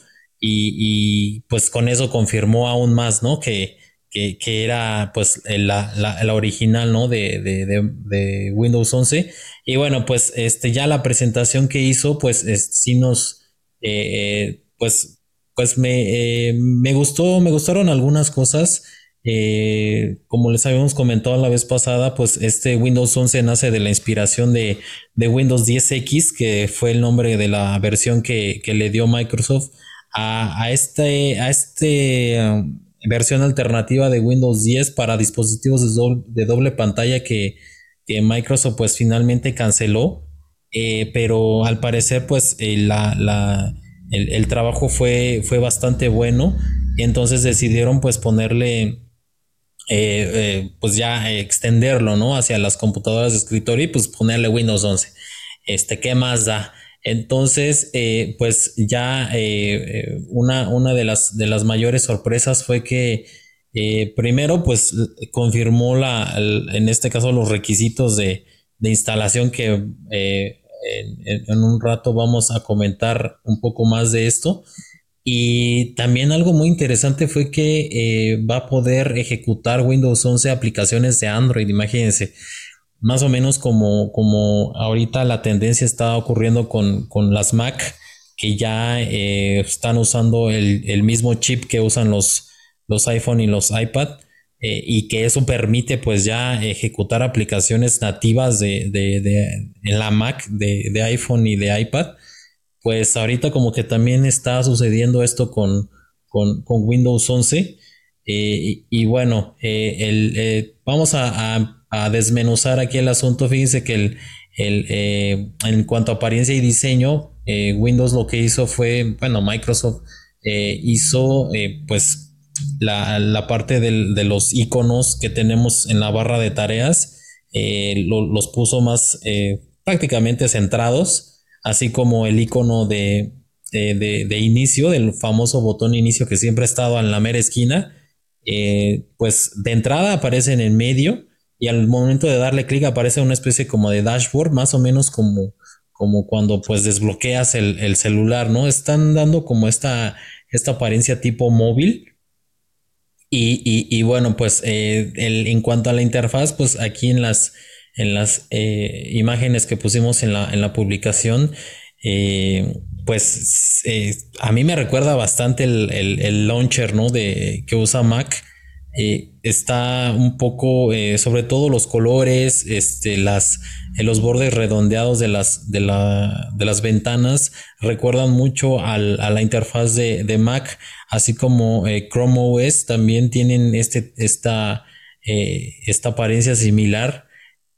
y, pues con eso confirmó aún más, ¿no? Que, que, era pues la, la, original, ¿no? De, de, Windows 11. Y bueno, pues este, ya la presentación que hizo, pues sí nos, eh, pues, pues me, eh, me gustó, me gustaron algunas cosas. Eh, como les habíamos comentado la vez pasada, pues este Windows 11 nace de la inspiración de, de Windows 10X, que fue el nombre de la versión que, que le dio Microsoft a, este, a este um, versión alternativa de Windows 10 para dispositivos de doble, pantalla que, Microsoft pues finalmente canceló. Eh, pero al parecer pues eh, la, el, trabajo fue, fue bastante bueno. entonces decidieron pues ponerle eh, pues ya extenderlo, ¿no? Hacia las computadoras de escritorio y pues ponerle Windows 11. Este, ¿qué más da? Entonces, eh, pues ya una, una de, las, de las mayores sorpresas fue que primero, pues confirmó la, en este caso los requisitos de, instalación que en, un rato vamos a comentar un poco más de esto. Y también algo muy interesante fue que eh, va a poder ejecutar Windows 11 aplicaciones de Android, imagínense. Más o menos como, como ahorita la tendencia está ocurriendo con, las Mac, que ya eh, están usando el, mismo chip que usan los, los iPhone y los iPad. Eh, y que eso permite pues ya ejecutar aplicaciones nativas de, en la Mac de, iPhone y de iPad pues ahorita como que también está sucediendo esto con, con, Windows 11. Eh, y, bueno, eh, vamos a, desmenuzar aquí el asunto. Fíjense que el, en cuanto a apariencia y diseño, Windows lo que hizo fue, bueno, Microsoft hizo pues la, parte de los iconos que tenemos en la barra de tareas, los puso más prácticamente centrados así como el icono de, de, inicio, del famoso botón inicio que siempre ha estado en la mera esquina, eh, pues de entrada aparece en el medio y al momento de darle clic aparece una especie como de dashboard, más o menos como, como cuando pues desbloqueas el, celular, ¿no? Están dando como esta, esta apariencia tipo móvil. Y, bueno, pues eh, en cuanto a la interfaz, pues aquí en las, en las eh, imágenes que pusimos en la, en la publicación, eh, pues a mí me recuerda bastante el, launcher ¿no? de, que usa Mac. Está un poco, sobre todo los colores, este, las, los bordes redondeados de las, de, la, de las ventanas recuerdan mucho a la interfaz de, de, Mac, así como Chrome OS también tienen este, esta, esta apariencia similar.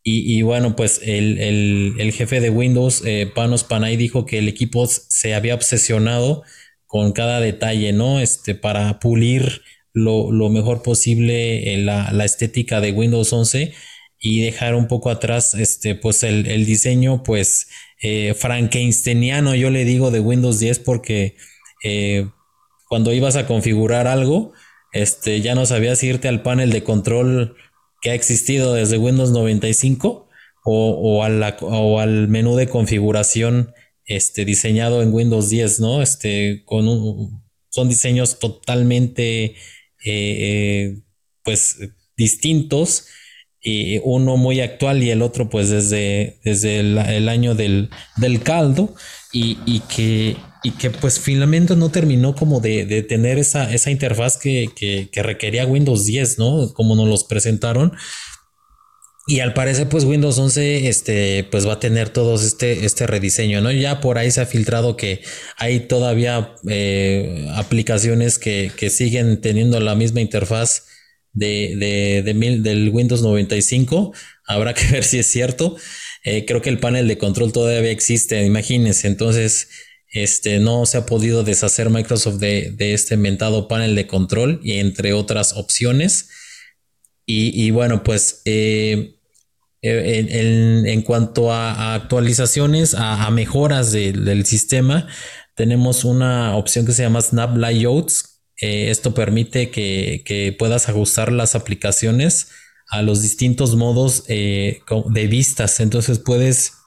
Y, bueno, pues el, jefe de Windows, eh, Panos Panay, dijo que el equipo se había obsesionado con cada detalle, ¿no? Este, para pulir lo, mejor posible eh, la, estética de Windows 11 y dejar un poco atrás, este, pues el, diseño, pues, eh, frankensteiniano, yo le digo, de Windows 10 porque cuando ibas a configurar algo, este, ya no sabías irte al panel de control que ha existido desde Windows 95 o, o, al menú de configuración este, diseñado en Windows 10, ¿no? Este, con son diseños totalmente, eh, eh, pues, distintos. Y uno muy actual y el otro pues desde, desde el, año del, del caldo y, y, que y que pues finalmente no terminó como de, tener esa, esa interfaz que, requería Windows 10, ¿no? Como nos los presentaron. Y al parecer, pues Windows 11, este, pues va a tener todo este, este rediseño, ¿no? Ya por ahí se ha filtrado que hay todavía eh, aplicaciones que, siguen teniendo la misma interfaz de, del Windows 95. Habrá que ver si es cierto. Eh, creo que el panel de control todavía existe, imagínense. Entonces, este, no se ha podido deshacer Microsoft de, este inventado panel de control y entre otras opciones. Y, bueno, pues eh, eh, en, cuanto a, actualizaciones, a, mejoras del sistema, tenemos una opción que se llama Snap Layouts. Eh, esto permite que, puedas ajustar las aplicaciones a los distintos modos de vistas. Entonces puedes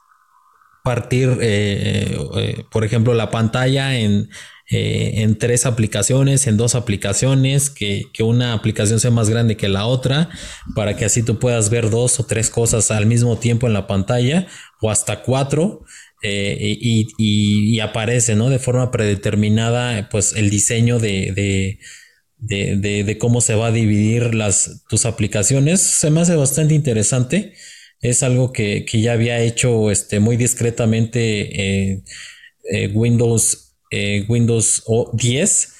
partir, eh, eh, por ejemplo, la pantalla en, eh, en, tres aplicaciones, en dos aplicaciones, que, una aplicación sea más grande que la otra, para que así tú puedas ver dos o tres cosas al mismo tiempo en la pantalla, o hasta cuatro. y, aparece, ¿no? De forma predeterminada, pues el diseño de, de, cómo se va a dividir las, tus aplicaciones. Se me hace bastante interesante. Es algo que, ya había hecho este, muy discretamente eh, eh, Windows, eh, Windows 10.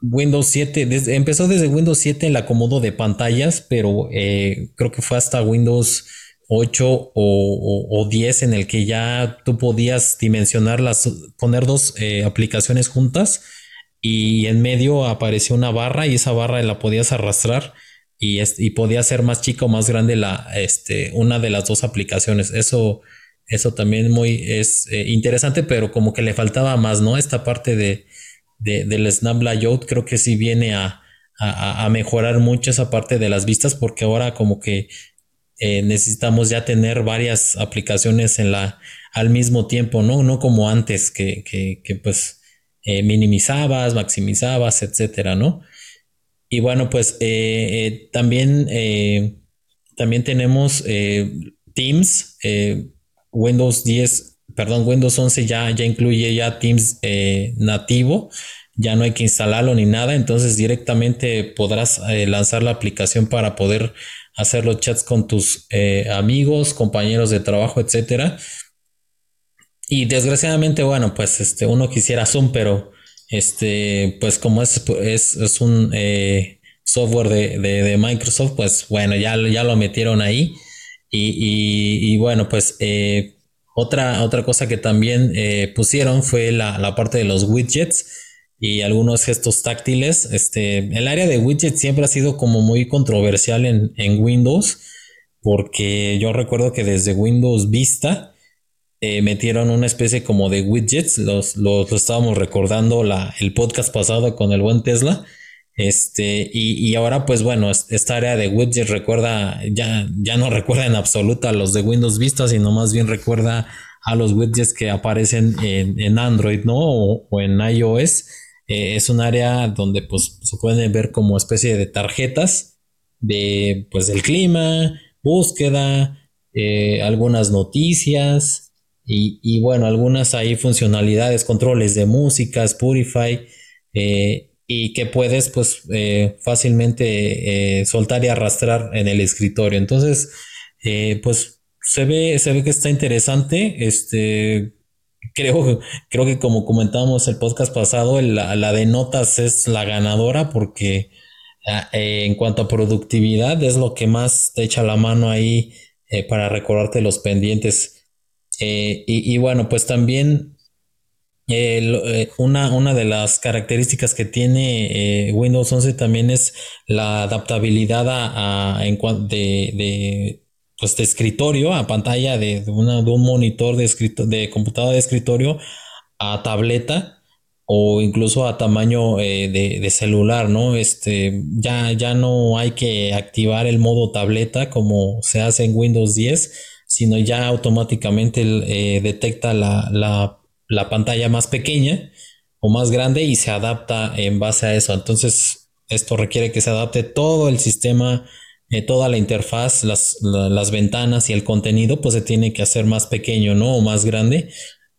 Windows 7, empezó desde Windows 7 el acomodo de pantallas, pero creo que fue hasta Windows 8 o, 10 en el que ya tú podías dimensionarlas, poner dos aplicaciones juntas y en medio apareció una barra y esa barra la podías arrastrar y, y podía ser más chica o más grande la, este, una de las dos aplicaciones. Eso, eso también muy es eh, interesante, pero como que le faltaba más, ¿no? Esta parte de, del Snap Layout creo que sí viene a, a, mejorar mucho esa parte de las vistas porque ahora como que eh, necesitamos ya tener varias aplicaciones en la al mismo tiempo, ¿no? No como antes que, que, que pues eh, minimizabas, maximizabas, etcétera, ¿no? Y bueno, pues eh, también, también tenemos Teams, Windows 10, perdón, Windows 11 ya, ya incluye ya Teams nativo ya no hay que instalarlo ni nada, entonces directamente podrás lanzar la aplicación para poder hacer los chats con tus eh, amigos, compañeros de trabajo, etcétera. Y desgraciadamente, bueno, pues este, uno quisiera Zoom, pero este, pues como es, es, un eh, software de, Microsoft, pues bueno, ya, ya lo metieron ahí. Y, bueno, pues eh, otra, otra cosa que también pusieron fue la, la parte de los widgets y algunos gestos táctiles. Este, el área de widgets siempre ha sido como muy controversial en, Windows, porque yo recuerdo que desde Windows Vista eh, metieron una especie como de widgets, los, los, estábamos recordando la, el podcast pasado con el buen Tesla. Este, y, ahora, pues bueno, esta área de widgets recuerda, ya, ya no recuerda en absoluto a los de Windows Vista, sino más bien recuerda a los widgets que aparecen en, Android, ¿no? o en iOS. Eh, es un área donde pues se pueden ver como especie de tarjetas de pues del clima, búsqueda, eh, algunas noticias y, bueno, algunas ahí funcionalidades, controles de música, Spotify eh, y que puedes pues fácilmente soltar y arrastrar en el escritorio. Entonces, pues se ve, se ve que está interesante. Este, creo, creo que como comentábamos el podcast pasado, la, de notas es la ganadora porque ah, eh, en cuanto a productividad es lo que más te echa la mano ahí eh, para recordarte los pendientes. Eh, y, bueno, pues también una, una, de las características que tiene Windows 11 también es la adaptabilidad a, en de, de pues, de escritorio a pantalla de, de un monitor de, de computadora de escritorio a tableta o incluso a tamaño eh, de, celular, ¿no? Este, ya, ya no hay que activar el modo tableta como se hace en Windows 10, sino ya automáticamente eh, detecta la, la, pantalla más pequeña o más grande y se adapta en base a eso. Entonces, esto requiere que se adapte todo el sistema eh, toda la interfaz, las, las, ventanas y el contenido, pues se tiene que hacer más pequeño, ¿no? O más grande,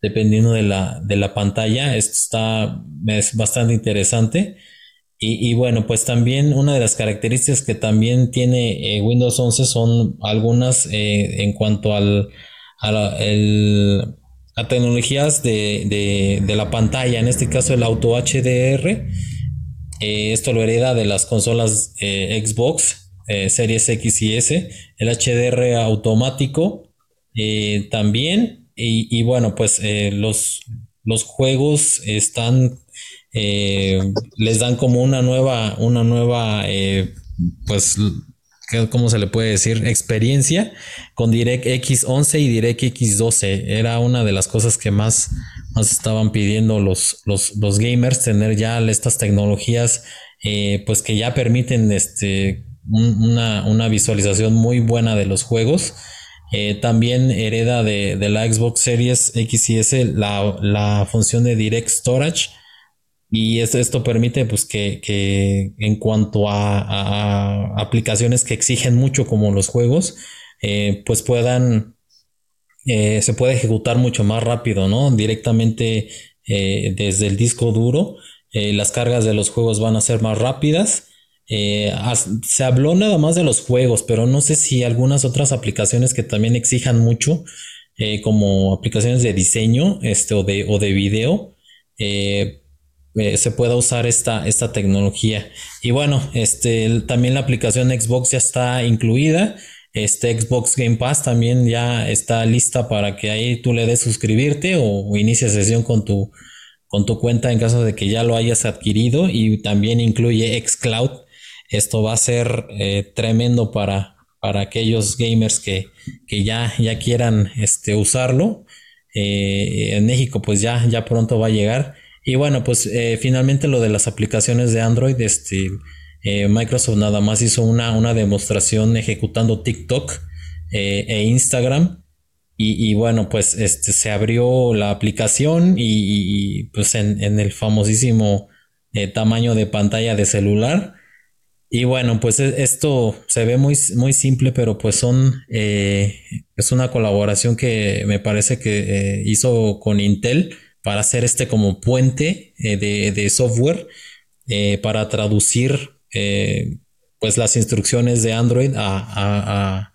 dependiendo de la, de la pantalla. Esto está, es bastante interesante. Y, y, bueno, pues también una de las características que también tiene eh, Windows 11 son algunas eh, en cuanto al, a, la, el, a tecnologías de, de, de, la pantalla, en este caso el Auto HDR. esto lo hereda de las consolas Xbox eh, series X y S, el HDR automático eh, también, y, bueno, pues eh, los, los juegos están, les dan como una nueva, una nueva, pues, ¿cómo se le puede decir? Experiencia con DirectX 11 y DirectX 12. Era una de las cosas que más, más estaban pidiendo los, los, los gamers, tener ya estas tecnologías, pues que ya permiten este, una, visualización muy buena de los juegos. Eh, también hereda de, la Xbox Series X y S la, función de Direct Storage. Y esto, esto permite pues, que, en cuanto a, aplicaciones que exigen mucho como los juegos, eh, pues puedan, eh, se puede ejecutar mucho más rápido, ¿no? Directamente desde el disco duro. las cargas de los juegos van a ser más rápidas eh, se habló nada más de los juegos, pero no sé si algunas otras aplicaciones que también exijan mucho, eh, como aplicaciones de diseño este, o, de, o de video, eh, se pueda usar esta, esta tecnología. Y bueno, este, también la aplicación Xbox ya está incluida. Este Xbox Game Pass también ya está lista para que ahí tú le des suscribirte o, inicie sesión con tu, con tu cuenta en caso de que ya lo hayas adquirido y también incluye xCloud. Esto va a ser eh, tremendo para, para aquellos gamers que, que ya, ya quieran este, usarlo. Eh, en México pues ya, ya pronto va a llegar. Y bueno, pues eh, finalmente lo de las aplicaciones de Android, este, Microsoft nada más hizo una, una demostración ejecutando TikTok e Instagram y, bueno, pues este, se abrió la aplicación y, pues en, el famosísimo eh, tamaño de pantalla de celular. Y bueno, pues e, esto se ve muy, muy simple, pero pues son, eh, es una colaboración que me parece que eh, hizo con Intel para hacer este como puente de, software para traducir pues las instrucciones de Android a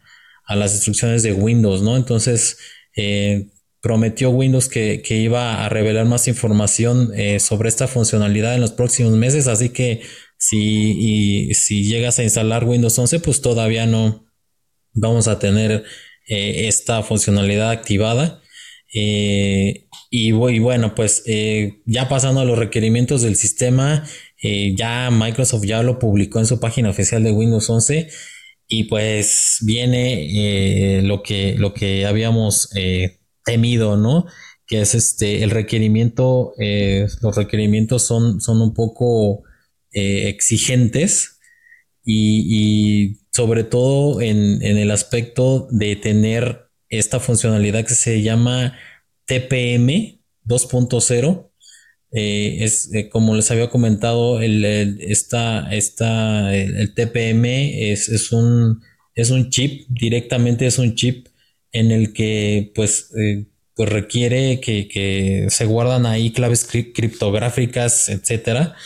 a las instrucciones de Windows, ¿no? Entonces, eh, prometió Windows que, iba a revelar más información eh, sobre esta funcionalidad en los próximos meses, así que si, si llegas a instalar Windows 11, pues todavía no vamos a tener eh, esta funcionalidad activada. Y, y, bueno, pues ya pasando a los requerimientos del sistema, ya Microsoft ya lo publicó en su página oficial de Windows 11 y pues viene eh, lo, que, lo que habíamos eh, temido, ¿no? Que es este, el requerimiento, eh, los requerimientos son, son un poco exigentes y, sobre todo en, en, el aspecto de tener esta funcionalidad que se llama TPM 2.0 eh, es eh, como les había comentado, el, esta, el, TPM es, un, es un chip, directamente es un chip en el que pues, eh, pues requiere que, se guardan ahí claves criptográficas, etcétera.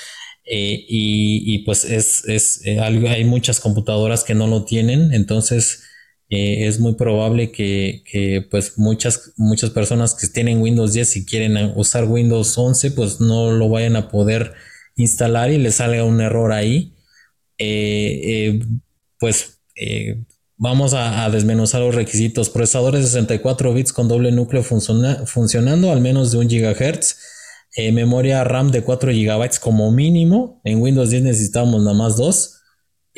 y, pues es, es algo, hay muchas computadoras que no lo tienen, entonces eh, es muy probable que, pues muchas, muchas personas que tienen Windows 10 y quieren usar Windows 11 pues no lo vayan a poder instalar y les salga un error ahí. Eh, eh, pues vamos a, desmenuzar los requisitos. Procesadores de 64 bits con doble núcleo funcionando al menos de 1 GHz. memoria RAM de 4 GB como mínimo. En Windows 10 necesitamos nada más 2.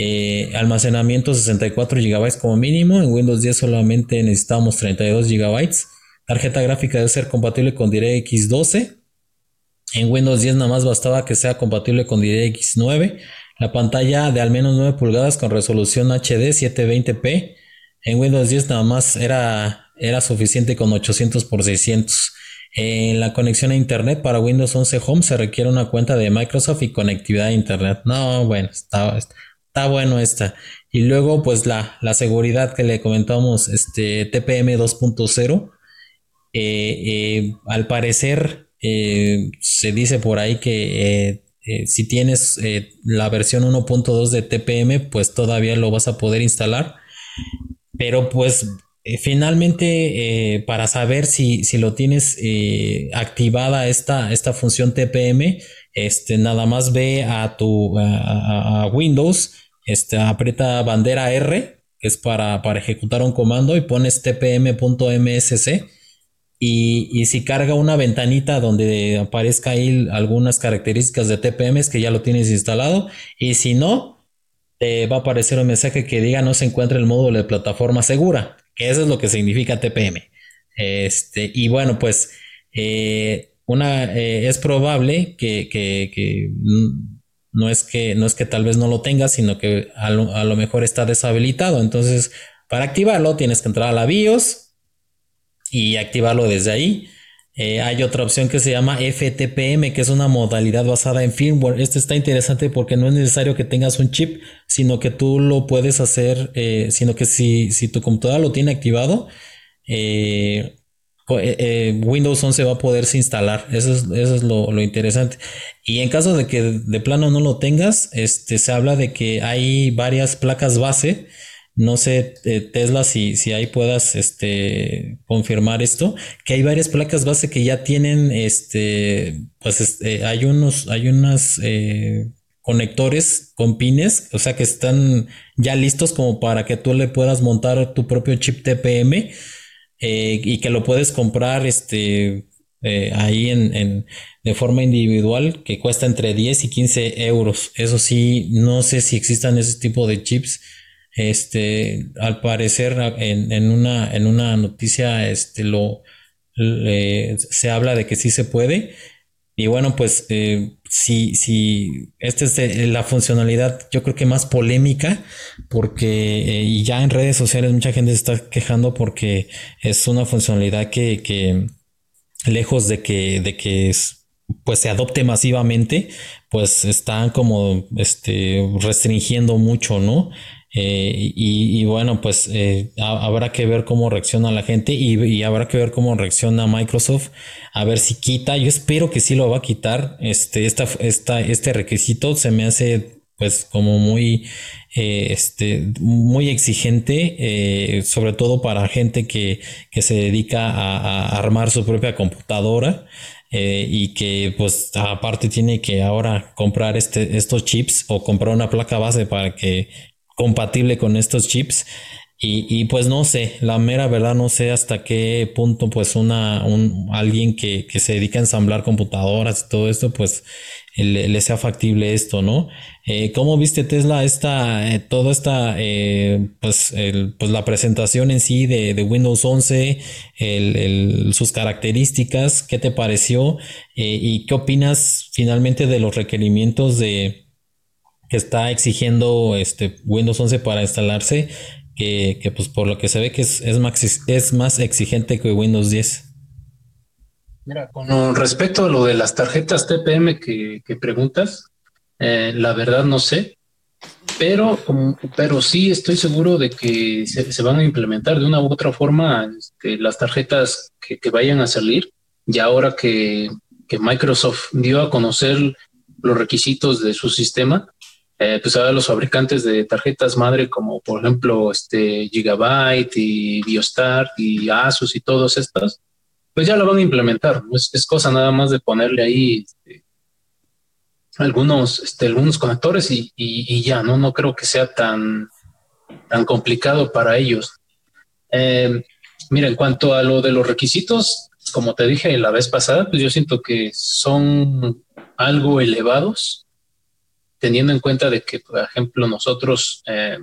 Eh, almacenamiento 64 GB como mínimo. En Windows 10 solamente necesitamos 32 GB. Tarjeta gráfica debe ser compatible con DirectX 12. En Windows 10 nada más bastaba que sea compatible con DirectX 9. La pantalla de al menos 9 pulgadas con resolución HD 720p. En Windows 10 nada más era, era suficiente con 800 x 600. En la conexión a Internet para Windows 11 Home se requiere una cuenta de Microsoft y conectividad a Internet. No, bueno, está, Está bueno esta. Y luego, pues la, la seguridad que le comentamos, este TPM 2.0. Eh, eh, al parecer, eh, se dice por ahí que si tienes la versión 1.2 de TPM, pues todavía lo vas a poder instalar. Pero pues finalmente, para saber si, si lo tienes activada esta, esta función TPM, este, nada más ve a tu a, Windows, este, aprieta bandera R, que es para, para ejecutar un comando, y pones tpm.msc. Y, y, si carga una ventanita donde aparezca ahí algunas características de TPM, es que ya lo tienes instalado. Y si no, te va a aparecer un mensaje que diga no se encuentra el módulo de plataforma segura, que eso es lo que significa TPM. Este, y bueno, pues eh, una, eh, es probable que, no, es que no es que tal vez no lo tengas, sino que a lo, mejor está deshabilitado. Entonces, para activarlo tienes que entrar a la BIOS y activarlo desde ahí. Eh, hay otra opción que se llama FTPM, que es una modalidad basada en firmware. Este está interesante porque no es necesario que tengas un chip, sino que tú lo puedes hacer, eh, sino que si, si, tu computadora lo tiene activado, eh, eh, eh, Windows 11 va a poderse instalar. Eso es, eso es lo, interesante. Y en caso de que de plano no lo tengas, este, se habla de que hay varias placas base. No sé, eh, Tesla, si, si ahí puedas este, confirmar esto, que hay varias placas base que ya tienen, este, pues este, hay unos, hay unas conectores con pines, o sea que están ya listos como para que tú le puedas montar tu propio chip TPM eh, y que lo puedes comprar este eh, ahí en, de forma individual que cuesta entre 10 y 15 euros. Eso sí, no sé si existan ese tipo de chips. Este, al parecer en, una, en una noticia, este, lo, se habla de que sí se puede. Y bueno, pues eh, si, si esta es la funcionalidad, yo creo que más polémica, porque y ya en redes sociales mucha gente se está quejando porque es una funcionalidad que, que lejos de que, de que pues se adopte masivamente, pues están como este, restringiendo mucho, ¿no? Eh, y, bueno, pues eh, habrá que ver cómo reacciona la gente y, habrá que ver cómo reacciona Microsoft, a ver si quita. Yo espero que sí lo va a quitar. Este, esta, este requisito se me hace pues como muy, eh, este, muy exigente, sobre todo para gente que, se dedica a, armar su propia computadora. Y que pues aparte tiene que ahora comprar este, estos chips o comprar una placa base para que compatible con estos chips. Y, pues no sé, la mera verdad no sé hasta qué punto pues una, un, alguien que, que se dedica a ensamblar computadoras y todo esto pues le, sea factible esto, ¿no? Eh, ¿Cómo viste Tesla esta, eh, toda esta, eh, pues, pues la presentación en sí de, Windows 11, sus características, qué te pareció y qué opinas finalmente de los requerimientos de está exigiendo este Windows 11 para instalarse? que, pues por lo que se ve que es, es, más, es más exigente que Windows 10. Mira, con respecto a lo de las tarjetas TPM que, preguntas, eh, la verdad no sé, pero, pero sí estoy seguro de que se, van a implementar de una u otra forma este, las tarjetas que, que, vayan a salir. Y ahora que, que Microsoft dio a conocer los requisitos de su sistema, eh, pues ahora los fabricantes de tarjetas madre como por ejemplo este Gigabyte y Biostar y Asus y todos estos, pues ya lo van a implementar. Es, cosa nada más de ponerle ahí este, algunos, este, algunos conectores y, y, ya, ¿no? No creo que sea tan, tan complicado para ellos. Eh, mira, en cuanto a lo de los requisitos, como te dije la vez pasada, pues yo siento que son algo elevados teniendo en cuenta de que, por ejemplo, nosotros eh,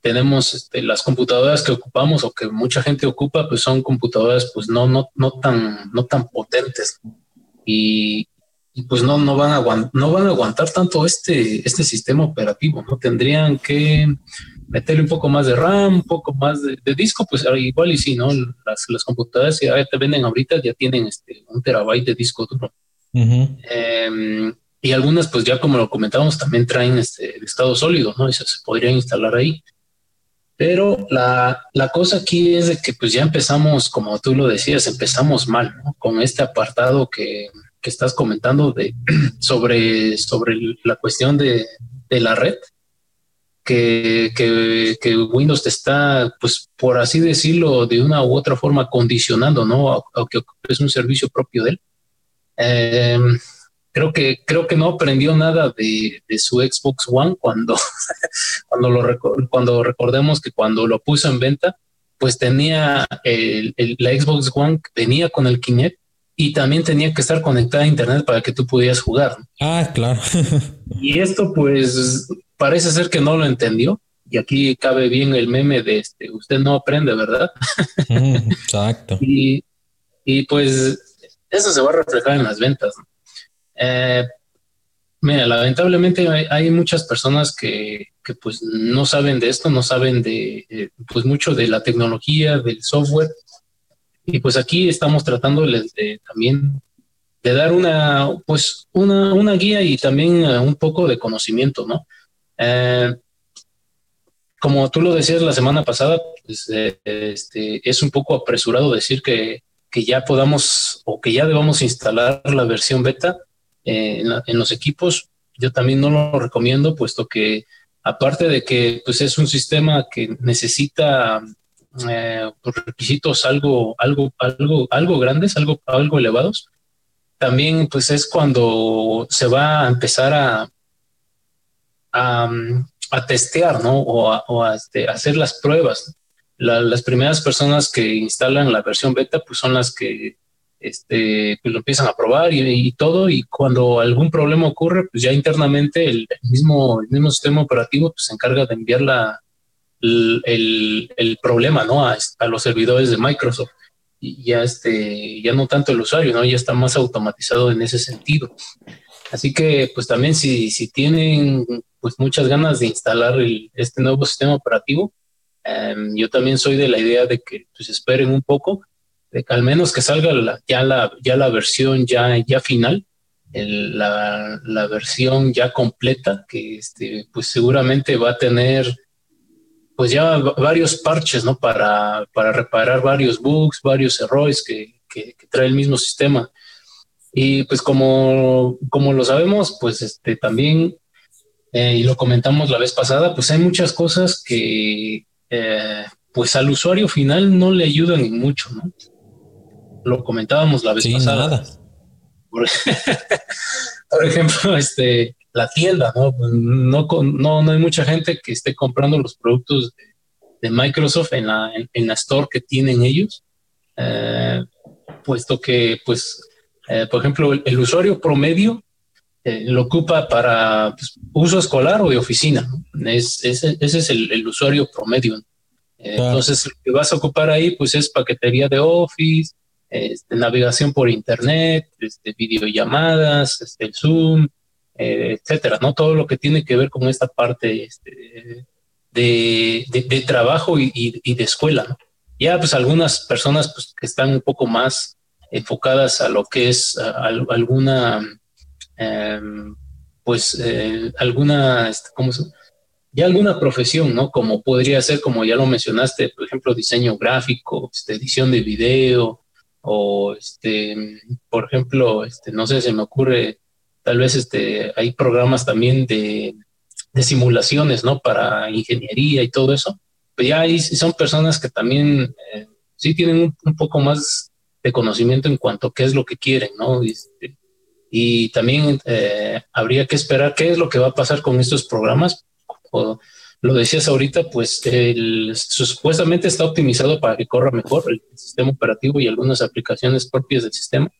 tenemos este, las computadoras que ocupamos o que mucha gente ocupa, pues son computadoras pues no, no, no, tan, no tan potentes y, pues no, no, van a no van a aguantar tanto este, este sistema operativo, ¿no? Tendrían que meterle un poco más de RAM, un poco más de, disco, pues igual y sí, ¿no? Las, las computadoras que te venden ahorita ya tienen este, un terabyte de disco duro. Y algunas, pues ya como lo comentábamos, también traen este estado sólido, ¿no? Y se, podrían instalar ahí. Pero la, la, cosa aquí es de que pues ya empezamos, como tú lo decías, empezamos mal, ¿no? Con este apartado que, que estás comentando de sobre, sobre la cuestión de, de la red, que, que, que, Windows te está, pues por así decirlo, de una u otra forma condicionando, ¿no? Aunque es un servicio propio de él. Eh, creo que creo que no aprendió nada de, su Xbox One cuando cuando lo cuando recordemos que cuando lo puso en venta pues tenía el, la Xbox One venía con el Kinect y también tenía que estar conectada a internet para que tú pudieras jugar. Ah, claro. y esto pues parece ser que no lo entendió y aquí cabe bien el meme de este usted no aprende, ¿verdad? Mm, exacto. y, y pues eso se va a reflejar en las ventas. ¿no? Eh, mira, lamentablemente hay, muchas personas que, pues no saben de esto, no saben de eh, pues mucho de la tecnología, del software. Y pues aquí estamos tratándoles de también de dar una pues una, una guía y también eh, un poco de conocimiento, ¿no? como tú lo decías la semana pasada, pues, este, es un poco apresurado decir que, que ya podamos o que ya debamos instalar la versión beta eh, en, los equipos, yo también no lo recomiendo, puesto que aparte de que pues, es un sistema que necesita eh, requisitos algo, algo, algo, algo grandes, algo, algo elevados, también pues es cuando se va a empezar a, a, testear, ¿no? O a, este, hacer las pruebas. las primeras personas que instalan la versión beta, pues son las que este, pues lo empiezan a probar y, todo, y cuando algún problema ocurre, pues ya internamente el, mismo, el mismo sistema operativo pues, se encarga de enviar la, el, el, problema ¿no? A, a, los servidores de Microsoft. Y ya, este, ya no tanto el usuario, ¿no? ya está más automatizado en ese sentido. Así que, pues también si, si tienen pues muchas ganas de instalar este nuevo sistema operativo, em, yo también soy de la idea de que pues esperen un poco al menos que salga ya, la, ya la versión ya, ya final, la, la, versión ya completa, que este, pues seguramente va a tener pues ya varios parches, ¿no? Para, para reparar varios bugs, varios errores que, que, trae el mismo sistema. Y pues como, como lo sabemos, pues este, también, eh, y lo comentamos la vez pasada, pues hay muchas cosas que eh, pues al usuario final no le ayudan mucho, ¿no? Lo comentábamos la vez sí, pasada. Nada. Por, ejemplo, este, la tienda, ¿no? No, no, no hay mucha gente que esté comprando los productos de, Microsoft en la, en, la store que tienen ellos, eh, puesto que, pues, eh, por ejemplo, el, usuario promedio eh, lo ocupa para pues, uso escolar o de oficina. Es, ese, es el, usuario promedio. Entonces, lo que vas a ocupar ahí, pues, es paquetería de Office, este, navegación por internet, este, videollamadas, este, el Zoom, eh, etcétera, ¿no? Todo lo que tiene que ver con esta parte este, de, trabajo y, de escuela, Ya, pues algunas personas pues, que están un poco más enfocadas a lo que es alguna, em, pues, eh, alguna, ¿cómo se ya alguna profesión, ¿no? Como podría ser, como ya lo mencionaste, por ejemplo, diseño gráfico, edición de video, o este, por ejemplo, este, no sé, se me ocurre, tal vez este, hay programas también de, de simulaciones, ¿no? Para ingeniería y todo eso. Pero ya hay, son personas que también eh, sí tienen un, poco más de conocimiento en cuanto a qué es lo que quieren, ¿no? Este, y también eh, habría que esperar qué es lo que va a pasar con estos programas. O, lo decías ahorita, pues el, supuestamente está optimizado para que corra mejor el sistema operativo y algunas aplicaciones propias del sistema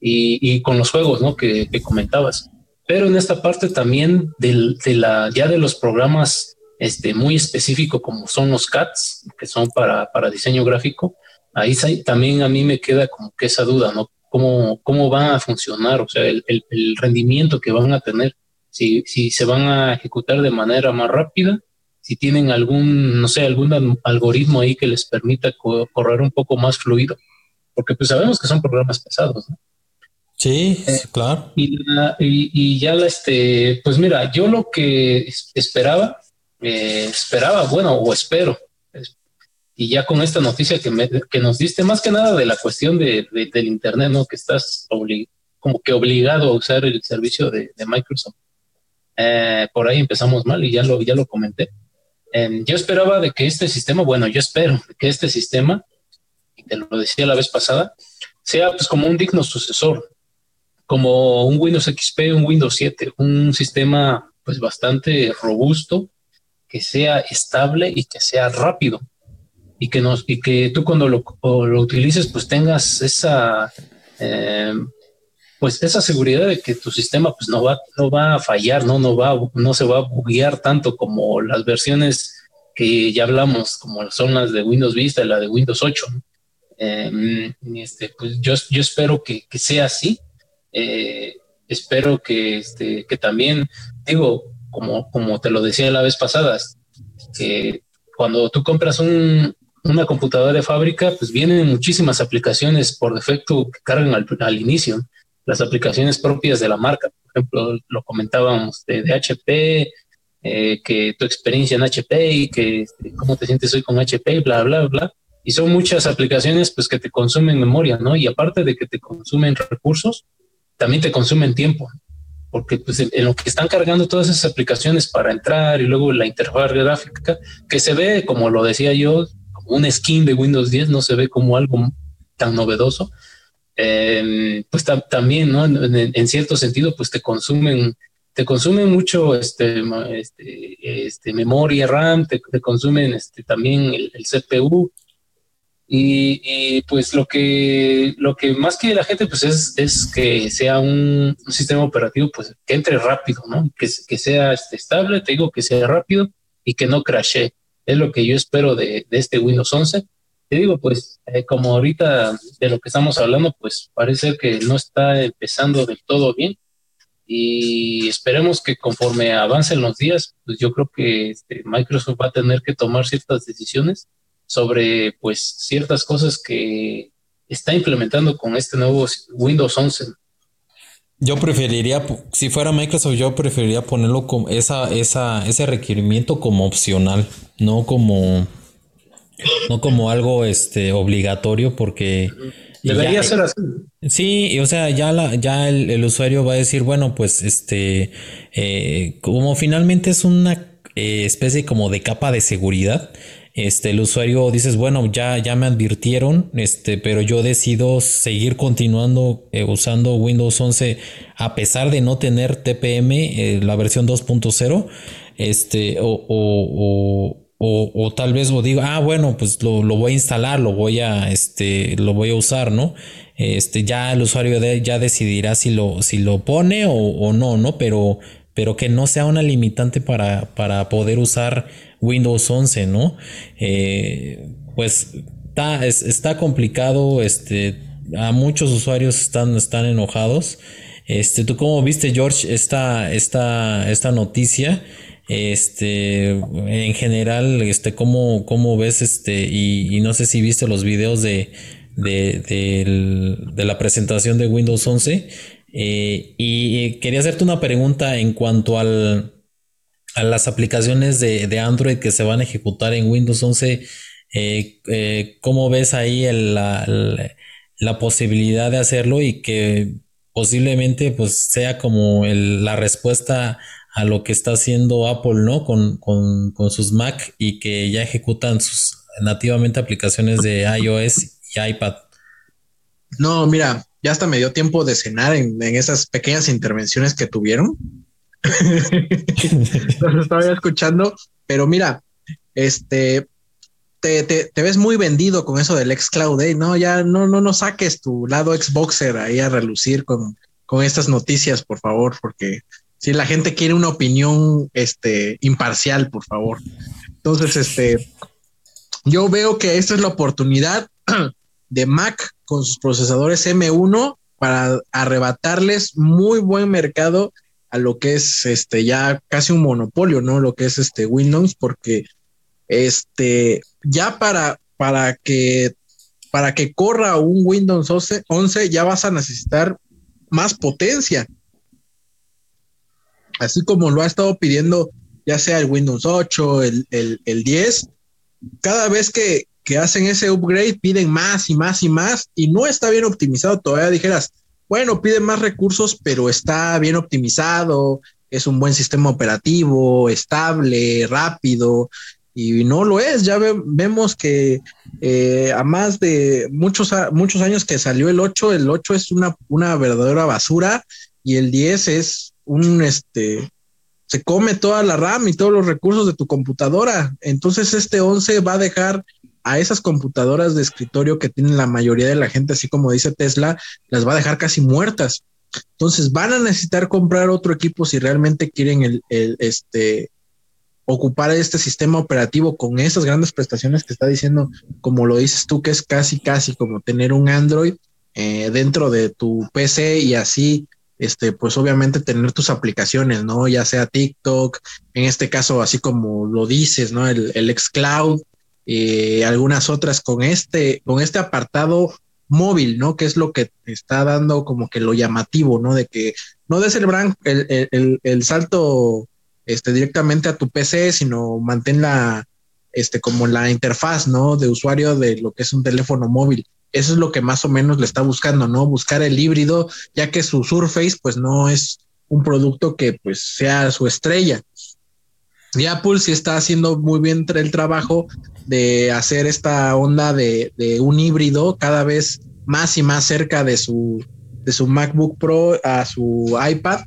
y, con los juegos, ¿no? Que, comentabas. Pero en esta parte también de la, ya de los programas este, muy específico como son los CATs, que son para, para diseño gráfico, ahí también a mí me queda como que esa duda, ¿no? ¿Cómo, cómo van a funcionar? O sea, el, el, el rendimiento que van a tener, si, si se van a ejecutar de manera más rápida si tienen algún, no sé, algún algoritmo ahí que les permita correr un poco más fluido, porque pues sabemos que son programas pesados, ¿no? Sí, eh, claro. Y, y, ya la, este, pues mira, yo lo que esperaba, eh, esperaba, bueno, o espero, y ya con esta noticia que, me, que nos diste, más que nada de la cuestión de, del Internet, ¿no? Que estás como que obligado a usar el servicio de, Microsoft. Eh, por ahí empezamos mal y ya lo, ya lo comenté. Em, yo esperaba de que este sistema, bueno, yo espero que este sistema, y te lo decía la vez pasada, sea pues como un digno sucesor, como un Windows XP, un Windows 7, un sistema pues bastante robusto, que sea estable y que sea rápido. Y que nos y que tú cuando lo, lo utilices pues tengas esa em, pues esa seguridad de que tu sistema pues no va, no va a fallar, ¿no? No, va, no se va a buguear tanto como las versiones que ya hablamos, como son las de Windows Vista y la de Windows 8. Em, este, pues yo, yo espero que, que sea así. Eh, espero que, este, que también, digo, como, como te lo decía la vez pasada, que cuando tú compras un, una computadora de fábrica, pues vienen muchísimas aplicaciones por defecto que cargan al, al inicio las aplicaciones propias de la marca. Por ejemplo, lo comentábamos de, HP, eh, que tu experiencia en HP y que este, cómo te sientes hoy con HP, bla, bla, bla. Y son muchas aplicaciones pues que te consumen memoria, ¿no? Y aparte de que te consumen recursos, también te consumen tiempo, porque pues en, lo que están cargando todas esas aplicaciones para entrar y luego la interfaz gráfica, que se ve, como lo decía yo, como un skin de Windows 10, no se ve como algo tan novedoso, Em, pues también, ¿no? En, cierto sentido, pues te consumen, te consumen mucho este, este, este memoria RAM, te, consumen este, también el, CPU. Y, pues lo que, lo que más quiere la gente pues es, es que sea un, sistema operativo pues que entre rápido, ¿no? Que, que sea este, estable, te digo que sea rápido y que no crashe. Es lo que yo espero de, de este Windows 11. Te digo, pues eh, como ahorita de lo que estamos hablando, pues parece que no está empezando del todo bien y esperemos que conforme avancen los días, pues yo creo que este, Microsoft va a tener que tomar ciertas decisiones sobre pues ciertas cosas que está implementando con este nuevo Windows 11. Yo preferiría, si fuera Microsoft, yo preferiría ponerlo como esa, esa, ese requerimiento como opcional, no como, no como algo este, obligatorio, porque debería ser así. Sí, o sea, ya la, ya el, usuario va a decir, bueno, pues este, eh, como finalmente es una eh, especie como de capa de seguridad, este, el usuario dices, bueno, ya, ya me advirtieron, este, pero yo decido seguir continuando eh, usando Windows 11 a pesar de no tener TPM, la versión 2.0, este, o, o, o, o, tal vez lo digo, ah, bueno, pues lo, lo, voy a instalar, lo voy a, este, lo voy a usar, ¿no? Este, ya el usuario ya decidirá si lo, si lo pone o, o no, ¿no? Pero, pero que no sea una limitante para, para poder usar Windows 11, ¿no? Eh, pues está, está complicado, este, a muchos usuarios están, están enojados. Este, ¿Tú cómo viste, George, esta, esta, esta noticia? Este, en general, este, ¿cómo, cómo ves este? Y, no sé si viste los videos de, de, la presentación de Windows 11. Eh, y quería hacerte una pregunta en cuanto al, a las aplicaciones de, Android que se van a ejecutar en Windows 11, eh, eh, ¿cómo ves ahí la, posibilidad de hacerlo y que posiblemente pues sea como la respuesta a lo que está haciendo Apple, ¿no? Con, sus Mac y que ya ejecutan sus nativamente aplicaciones de iOS y iPad. No, mira, ya hasta me dio tiempo de cenar en, en esas pequeñas intervenciones que tuvieron. Los estaba escuchando, pero mira, este, te, te, ves muy vendido con eso del xCloud, ¿eh? No, ya no, no, no saques tu lado Xboxer ahí a relucir con, con estas noticias, por favor, porque si la gente quiere una opinión, este, imparcial, por favor. Entonces, este, yo veo que esta es la oportunidad de Mac con sus procesadores M1 para arrebatarles muy buen mercado a lo que es este ya casi un monopolio, ¿no? Lo que es este Windows, porque este ya para, para que para que corra un Windows 11, ya vas a necesitar más potencia. Así como lo ha estado pidiendo ya sea el Windows 8, el, el, el 10, cada vez que, que hacen ese upgrade piden más y más y más y no está bien optimizado. Todavía dijeras, bueno, pide más recursos, pero está bien optimizado, es un buen sistema operativo, estable, rápido, y no lo es. Ya vemos que eh, a más de muchos, muchos años que salió el 8, el 8 es una, una verdadera basura y el 10 es un, este, se come toda la RAM y todos los recursos de tu computadora. Entonces este 11 va a dejar a esas computadoras de escritorio que tienen la mayoría de la gente, así como dice Tesla, las va a dejar casi muertas. Entonces van a necesitar comprar otro equipo si realmente quieren el, este, ocupar este sistema operativo con esas grandes prestaciones que está diciendo, como lo dices tú, que es casi, casi como tener un Android eh, dentro de tu PC y así, este, pues obviamente tener tus aplicaciones, ¿no? Ya sea TikTok, en este caso, así como lo dices, ¿no? El, el xCloud, y algunas otras con este, con este apartado móvil, ¿no? Que es lo que está dando como que lo llamativo, ¿no? De que no des el, el, el, el, salto este, directamente a tu PC, sino mantén la, este, como la interfaz, ¿no? De usuario de lo que es un teléfono móvil. Eso es lo que más o menos le está buscando, ¿no? Buscar el híbrido, ya que su Surface, pues no es un producto que pues sea su estrella. Y Apple sí está haciendo muy bien el trabajo de hacer esta onda de, un híbrido cada vez más y más cerca de su, de su MacBook Pro a su iPad.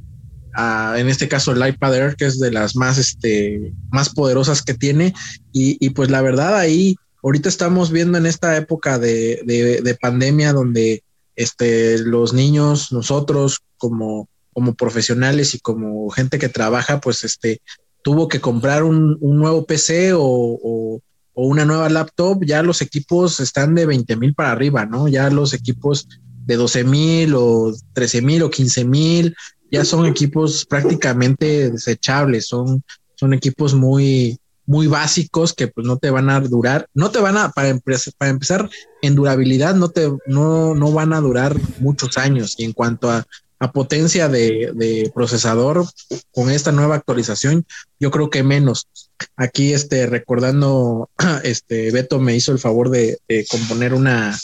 en este caso el iPad Air, que es de las más, este, más poderosas que tiene. Y, pues la verdad ahí ahorita estamos viendo en esta época de, de, pandemia donde este, los niños, nosotros como, como profesionales y como gente que trabaja, pues este, tuvo que comprar un, un nuevo PC o, o, o, una nueva laptop, ya los equipos están de 20 mil para arriba, ¿no? Ya los equipos de 12 mil o 13 mil o 15 mil, ya son equipos prácticamente desechables, son, son equipos muy, muy básicos que pues no te van a durar, no te van a, para, para empezar, en durabilidad no te, no, no van a durar muchos años. Y en cuanto a, a potencia de, de, procesador, con esta nueva actualización, yo creo que menos. Aquí, este, recordando, este, Beto me hizo el favor de, componer una,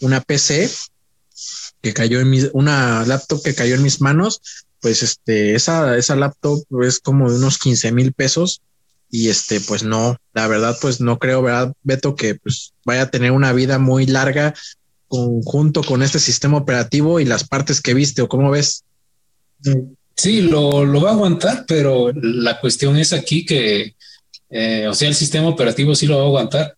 una PC que cayó en mi, una laptop que cayó en mis manos, pues este, esa, esa laptop es como de unos 15 mil pesos y este, pues no, la verdad, pues no creo, ¿verdad, Beto, que pues vaya a tener una vida muy larga conjunto con este sistema operativo y las partes que viste, o cómo ves? Sí, lo, lo va a aguantar, pero la cuestión es aquí que, eh, o sea, el sistema operativo sí lo va a aguantar.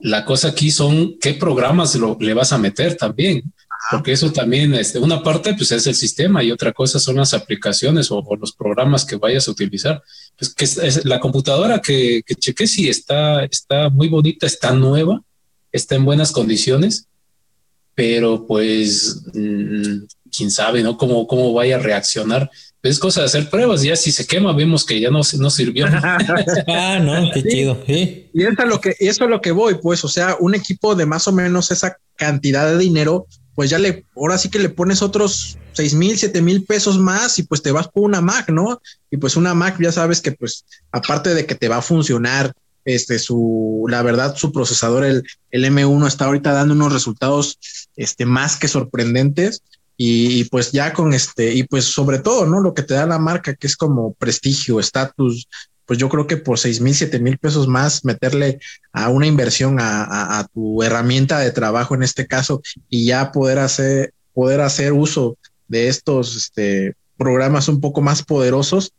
La cosa aquí son qué programas lo, le vas a meter también porque eso también, este, una parte pues es el sistema y otra cosa son las aplicaciones o, los programas que vayas a utilizar. Pues que es, la computadora que, que chequé si está, está muy bonita, está nueva, está en buenas condiciones, pero pues mm, quién sabe, ¿no? Cómo, cómo vaya a reaccionar. Es cosa de hacer pruebas, ya si se quema vemos que ya no, no sirvió. ah, no, qué chido. Y eso es lo que, eso es lo que voy, pues, o sea, un equipo de más o menos esa cantidad de dinero pues ya le, ahora sí que le pones otros seis mil, siete mil pesos más y pues te vas por una Mac, ¿no? Y pues una Mac ya sabes que pues aparte de que te va a funcionar, este, su, la verdad, su procesador, el, el M1 está ahorita dando unos resultados, este, más que sorprendentes y, pues ya con este, y pues sobre todo, ¿no? Lo que te da la marca, que es como prestigio, estatus, pues yo creo que por seis mil, siete mil pesos más meterle a una inversión a, tu herramienta de trabajo en este caso y ya poder hacer, poder hacer uso de estos este, programas un poco más poderosos,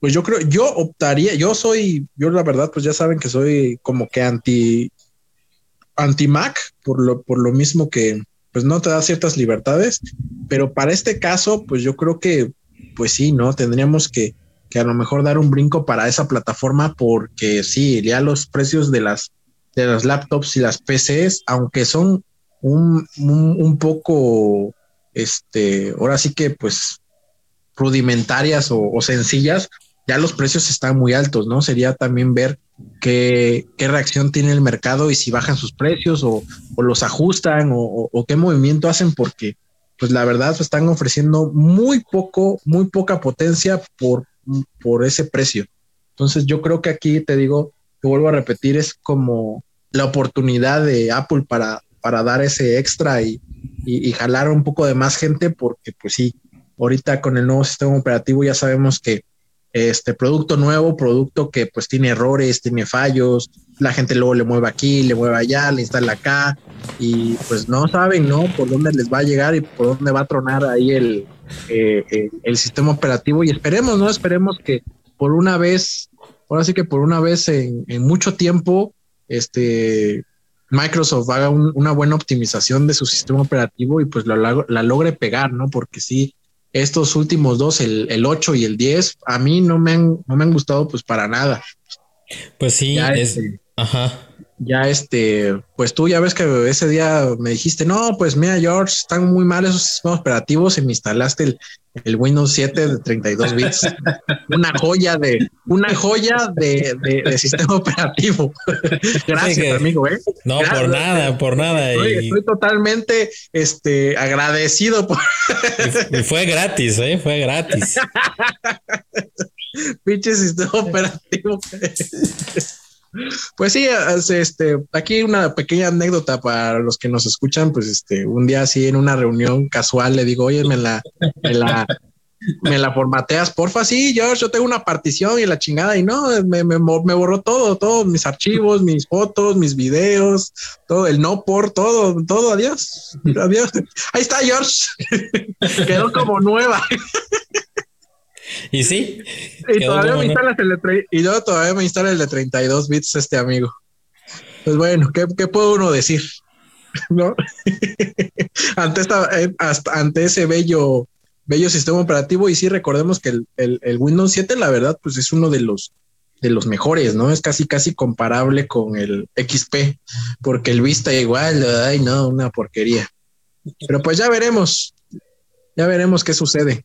pues yo creo, yo optaría, yo soy, yo la verdad, pues ya saben que soy como que anti, anti Mac, por lo, por lo mismo que pues no te da ciertas libertades, pero para este caso, pues yo creo que, pues sí, ¿no? Tendríamos que, que a lo mejor dar un brinco para esa plataforma porque sí, ya los precios de las, de las laptops y las PCs, aunque son un, un, poco, este, ahora sí que pues rudimentarias o, sencillas, ya los precios están muy altos, ¿no? Sería también ver qué, qué reacción tiene el mercado y si bajan sus precios o, o los ajustan o, o, qué movimiento hacen porque pues la verdad están ofreciendo muy poco, muy poca potencia por por ese precio. Entonces yo creo que aquí te digo, te vuelvo a repetir, es como la oportunidad de Apple para, para dar ese extra y, y, jalar un poco de más gente, porque pues sí, ahorita con el nuevo sistema operativo ya sabemos que este producto nuevo, producto que pues tiene errores, tiene fallos, la gente luego le mueve aquí, le mueve allá, le instala acá y pues no saben, ¿no? Por dónde les va a llegar y por dónde va a tronar ahí el, eh, eh, el sistema operativo y esperemos, ¿no? Esperemos que por una vez, ahora sí que por una vez en, mucho tiempo, este Microsoft haga una buena optimización de su sistema operativo y pues la, la, logre pegar, ¿no? Porque sí, estos últimos dos, el, el 8 y el 10, a mí no me han, no me han gustado pues para nada. Pues sí, es, este, ajá ya este, pues tú ya ves que ese día me dijiste, no, pues mira, George, están muy mal esos sistemas operativos y me instalaste el, el Windows 7 de 32 bits. una joya de, una joya de, de, sistema operativo. Gracias, amigo, ¿eh? No, por nada, por nada. Estoy, estoy totalmente este, agradecido por. y fue gratis, ¿eh? Fue gratis. Pinche sistema operativo. Pues sí, este, aquí una pequeña anécdota para los que nos escuchan, pues este, un día así en una reunión casual le digo, oye, me la, me la, me la formateas, porfa, sí, George, yo tengo una partición y la chingada, y no, me, me, me, borró todo, todos mis archivos, mis fotos, mis videos, todo, el no por, todo, todo, adiós, adiós. Ahí está, George, quedó como nueva. Y sí. Y todavía me instalas el de y yo todavía me instala el de 32 bits este amigo. Pues bueno, ¿qué, qué puede uno decir? ¿No? ante, esta, eh, hasta, ante ese bello, bello sistema operativo, y sí recordemos que el, el, el, Windows 7, la verdad, pues es uno de los de los mejores, ¿no? Es casi, casi comparable con el XP, porque el Vista igual, ay, no, una porquería. Pero pues ya veremos, ya veremos qué sucede.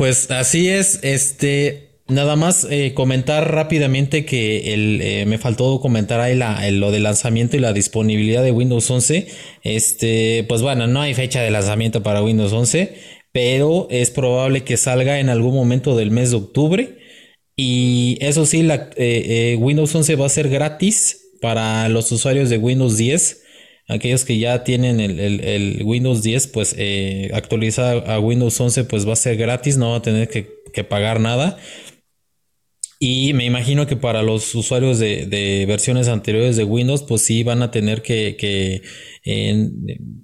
Pues así es, este, Nada más eh, comentar rápidamente que el, eh, me faltó comentar ahí la, lo de lanzamiento y la disponibilidad de Windows 11. Este, pues bueno, no hay fecha de lanzamiento para Windows 11, pero es probable que salga en algún momento del mes de octubre. Y eso sí, la, eh, Windows 11 va a ser gratis para los usuarios de Windows 10. Aquellos que ya tienen el, el Windows 10, pues actualizar a Windows 11, pues va a ser gratis, no va a tener que, que pagar nada. Y me imagino que para los usuarios de, versiones anteriores de Windows, pues sí van a tener que,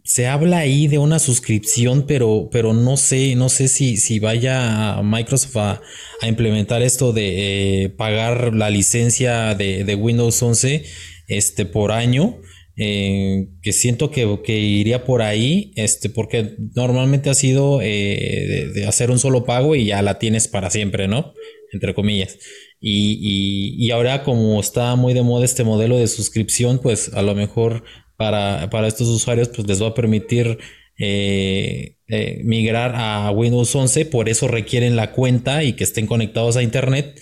se habla ahí de una suscripción, pero, pero no sé, no sé si, si vaya Microsoft a, implementar esto de eh, pagar la licencia de, Windows 11 este, por año. Eh, que siento que, que, iría por ahí, este, porque normalmente ha sido eh, de, hacer un solo pago y ya la tienes para siempre, ¿no? Entre comillas. Y, ahora como está muy de moda este modelo de suscripción, pues a lo mejor para, estos usuarios pues les va a permitir eh, migrar a Windows 11, por eso requieren la cuenta y que estén conectados a Internet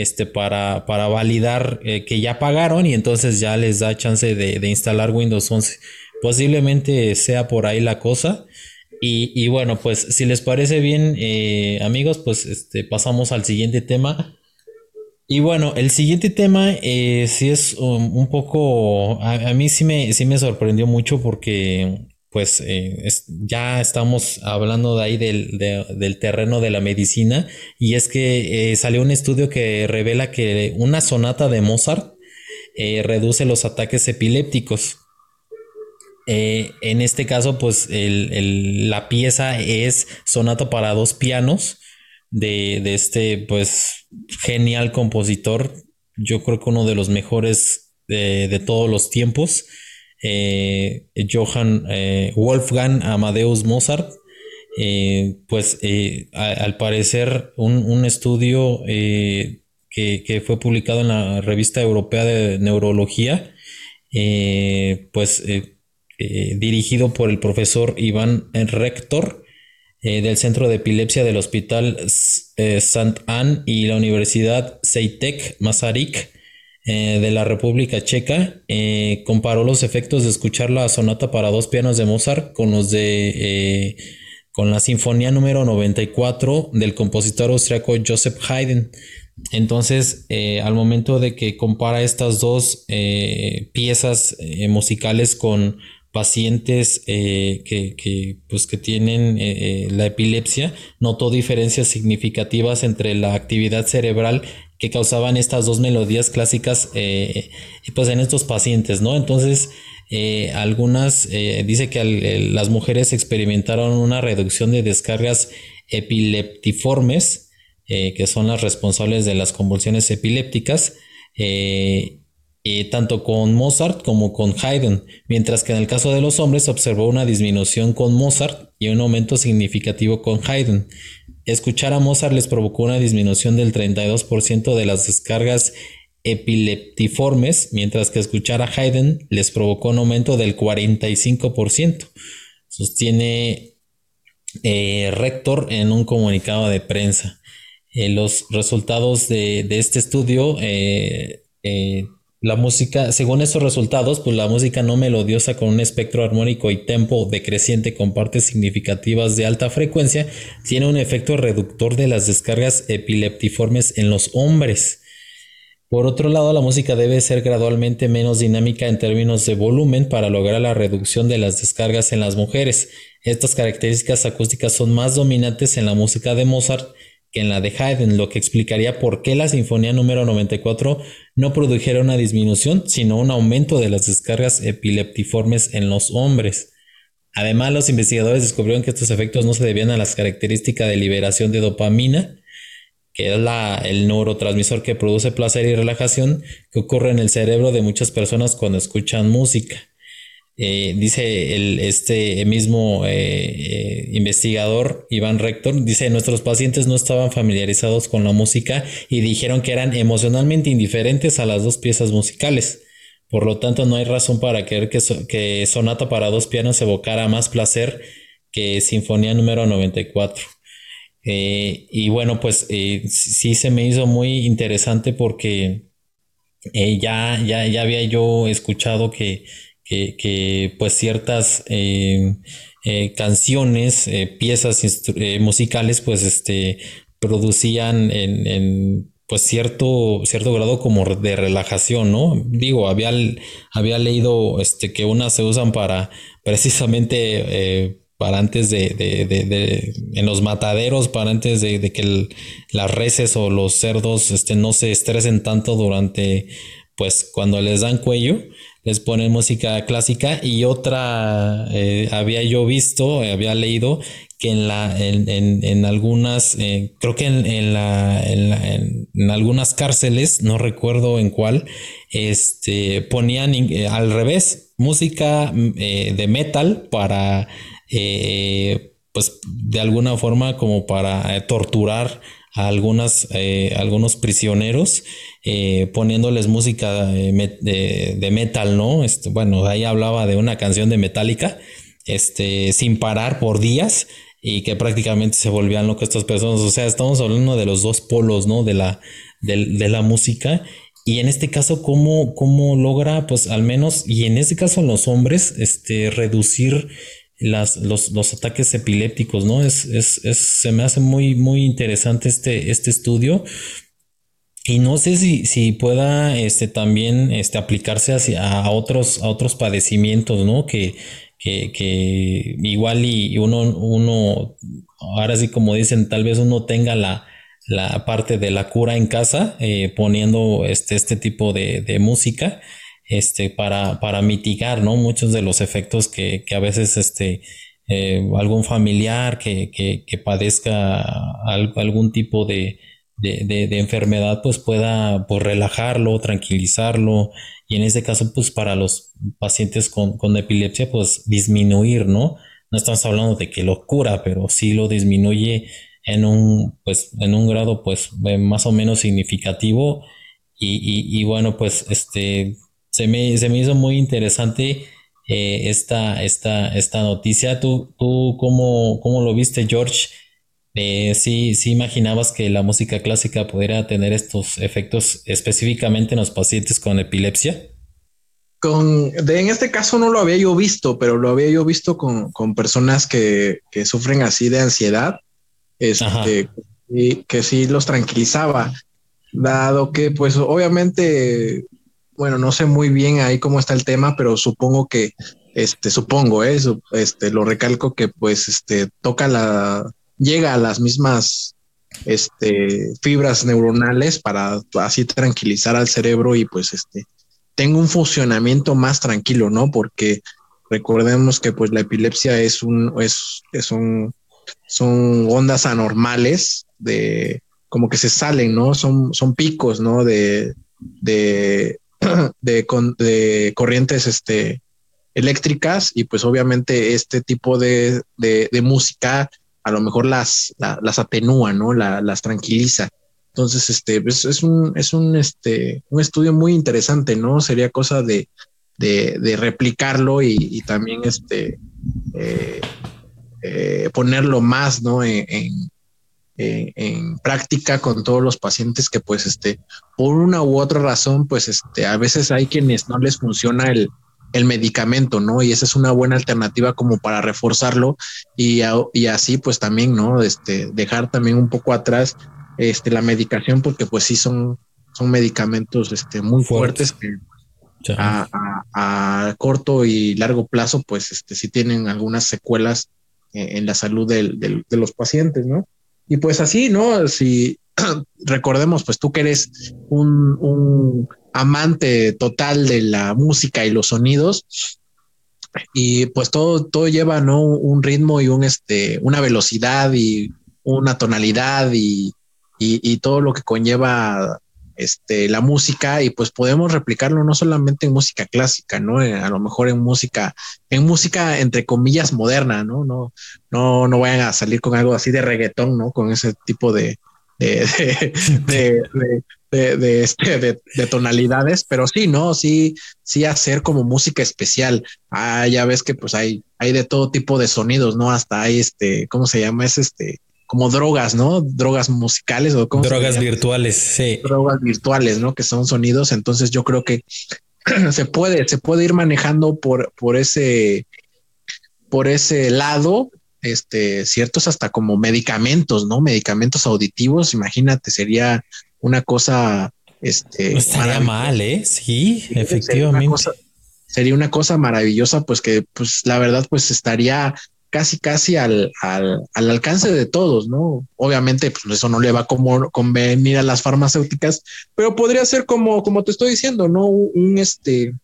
este, para, para validar eh, que ya pagaron y entonces ya les da chance de, instalar Windows 11. Posiblemente sea por ahí la cosa. Y, bueno, pues si les parece bien, amigos, pues este, pasamos al siguiente tema y bueno, el siguiente tema eh, sí es un, poco, a, mí sí me, sí me sorprendió mucho porque pues eh, ya estamos hablando de ahí del, terreno de la medicina y es que eh, salió un estudio que revela que una sonata de Mozart reduce los ataques epilépticos. en este caso, pues la pieza es sonata para dos pianos de, este, pues, genial compositor. Yo creo que uno de los mejores de, todos los tiempos. Eh, Johann eh, Wolfgang Amadeus Mozart. Eh, pues al parecer un, estudio que, que, fue publicado en la revista europea de neurología, pues dirigido por el profesor Iván Rector, del Centro de Epilepsia del Hospital Sant Anne y la Universidad Seitek Masaryk eh, de la República Checa comparó los efectos de escuchar la sonata para dos pianos de Mozart con los de con la sinfonía número 94 del compositor austriaco Joseph Haydn. Entonces, al momento de que compara estas dos piezas musicales con pacientes eh, que, pues, que tienen eh, eh, la epilepsia notó diferencias significativas entre la actividad cerebral que causaban estas dos melodías clásicas pues en estos pacientes, ¿no? Entonces, algunas, dice que las mujeres experimentaron una reducción de descargas epileptiformes, que son las responsables de las convulsiones epilépticas, tanto con Mozart como con Haydn, mientras que en el caso de los hombres observó una disminución con Mozart y un aumento significativo con Haydn. Escuchar a Mozart les provocó una disminución del 32% de las descargas epileptiformes, mientras que escuchar a Haydn les provocó un aumento del 45%. Sostiene eh, Rector en un comunicado de prensa. Eh, los resultados de, este estudio eh, la música, según estos resultados, pues la música no melodiosa con un espectro armónico y tempo decreciente con partes significativas de alta frecuencia tiene un efecto reductor de las descargas epileptiformes en los hombres. Por otro lado, la música debe ser gradualmente menos dinámica en términos de volumen para lograr la reducción de las descargas en las mujeres. Estas características acústicas son más dominantes en la música de Mozart que en la de Haydn, lo que explicaría por qué la sinfonía número 94 no produjera una disminución, sino un aumento de las descargas epileptiformes en los hombres. Además, los investigadores descubrieron que estos efectos no se debían a las características de liberación de dopamina, que es la, el neurotransmisor que produce placer y relajación que ocurre en el cerebro de muchas personas cuando escuchan música. Eh, dice el, este mismo eh, eh, investigador, Iván Rector, dice, nuestros pacientes no estaban familiarizados con la música y dijeron que eran emocionalmente indiferentes a las dos piezas musicales. Por lo tanto, no hay razón para creer que, que Sonata para dos pianos evocara más placer que Sinfonía número 94. y bueno, pues sí se me hizo muy interesante porque ya, ya, ya había yo escuchado que que, pues ciertas eh, eh, canciones, eh, piezas musicales, pues este, producían en, pues cierto, cierto grado como de relajación, ¿no? Digo, había, había leído este, que unas se usan para precisamente para antes de, de, en los mataderos, para antes de, que las reses o los cerdos este, no se estresen tanto durante, pues cuando les dan cuello les ponen música clásica. Y otra eh, había yo visto, había leído que en la en, algunas eh, creo que en, la, en, algunas cárceles no recuerdo en cuál este ponían eh, al revés música de metal para pues de alguna forma como para torturar a algunas algunos prisioneros eh, poniéndoles música de, metal, ¿no? Este, bueno, ahí hablaba de una canción de Metallica, este, sin parar por días y que prácticamente se volvían locos estas personas. O sea, estamos hablando de los dos polos, ¿no? De la, de, la música. Y en este caso, ¿cómo, ¿cómo logra, pues al menos, y en este caso los hombres, este, reducir las, los, los, ataques epilépticos, ¿no? Es, es, es, se me hace muy, muy interesante este, este estudio y no sé si, si pueda este, también este, aplicarse hacia, a, otros, a otros padecimientos, ¿no? Que, que, igual y uno, uno, ahora sí como dicen, tal vez uno tenga la, la parte de la cura en casa eh, poniendo este, este tipo de, de, música este, para, para mitigar ¿no? muchos de los efectos que, que a veces este, eh, algún familiar que, que, que padezca algún tipo de, de, enfermedad pues pueda pues, relajarlo, tranquilizarlo y en este caso pues para los pacientes con, epilepsia pues disminuir, ¿no? No estamos hablando de que lo cura, pero sí lo disminuye en un pues en un grado pues más o menos significativo y, bueno pues este se me, se me hizo muy interesante eh, esta, esta, esta noticia. ¿Tú, tú cómo, cómo lo viste, George? Eh, sí, sí imaginabas que la música clásica pudiera tener estos efectos específicamente en los pacientes con epilepsia. Con, de, en este caso no lo había yo visto, pero lo había yo visto con, personas que, sufren así de ansiedad, este, y que sí los tranquilizaba, dado que pues obviamente, bueno, no sé muy bien ahí cómo está el tema, pero supongo que, este, supongo, ¿eh? este, lo recalco que pues, este, toca la, llega a las mismas este, fibras neuronales para así tranquilizar al cerebro y pues este, tengo un funcionamiento más tranquilo, ¿no? Porque recordemos que pues la epilepsia es un, es, es un, son ondas anormales de, como que se salen, ¿no? Son, son picos, ¿no? De, de, de, de corrientes, este, eléctricas y pues obviamente este tipo de, de, música a lo mejor las, las atenúa, ¿no? las tranquiliza. Entonces, este, pues, es, un, es un, este, un estudio muy interesante, ¿no? Sería cosa de, de, replicarlo y, también este, eh, eh, ponerlo más, ¿no? En, práctica con todos los pacientes que, pues, este, por una u otra razón, pues, este, a veces hay quienes no les funciona el, el medicamento, ¿no? Y esa es una buena alternativa como para reforzarlo y, y así pues también, ¿no? Este, dejar también un poco atrás este, la medicación porque pues sí son, son medicamentos este, muy fuertes que a, a, corto y largo plazo pues este, sí tienen algunas secuelas en, la salud del, de los pacientes, ¿no? Y pues así, ¿no? Si recordemos, pues tú que eres un, un amante total de la música y los sonidos. Y pues todo, todo lleva un ritmo y un este, una velocidad y una tonalidad y, y, todo lo que conlleva este, la música y pues podemos replicarlo no solamente en música clásica, ¿no? Eh, a lo mejor en música, en música entre comillas moderna, ¿no? No, no, no vayan a salir con algo así de reggaetón, ¿no? Con ese tipo de, de, de, de, este, de, tonalidades, pero sí, ¿no? Sí, sí hacer como música especial. Ah, ya ves que pues hay, hay de todo tipo de sonidos, ¿no? Hasta hay este, ¿cómo se llama? Es este, como drogas, ¿no? Drogas musicales o como drogas virtuales, sí. Drogas virtuales, ¿no? Que son sonidos. Entonces yo creo que se puede, se puede ir manejando por, por ese, por ese lado, este, ciertos hasta como medicamentos, ¿no? Medicamentos auditivos, imagínate, sería una cosa, este, no estaría mal, ¿eh? Sí, efectivamente. Sería una, cosa, maravillosa, pues que, pues la verdad, pues estaría casi, casi al, al, al alcance de todos, ¿no? Obviamente, pues eso no le va a como convenir a las farmacéuticas, pero podría ser como, como te estoy diciendo, ¿no? Un, este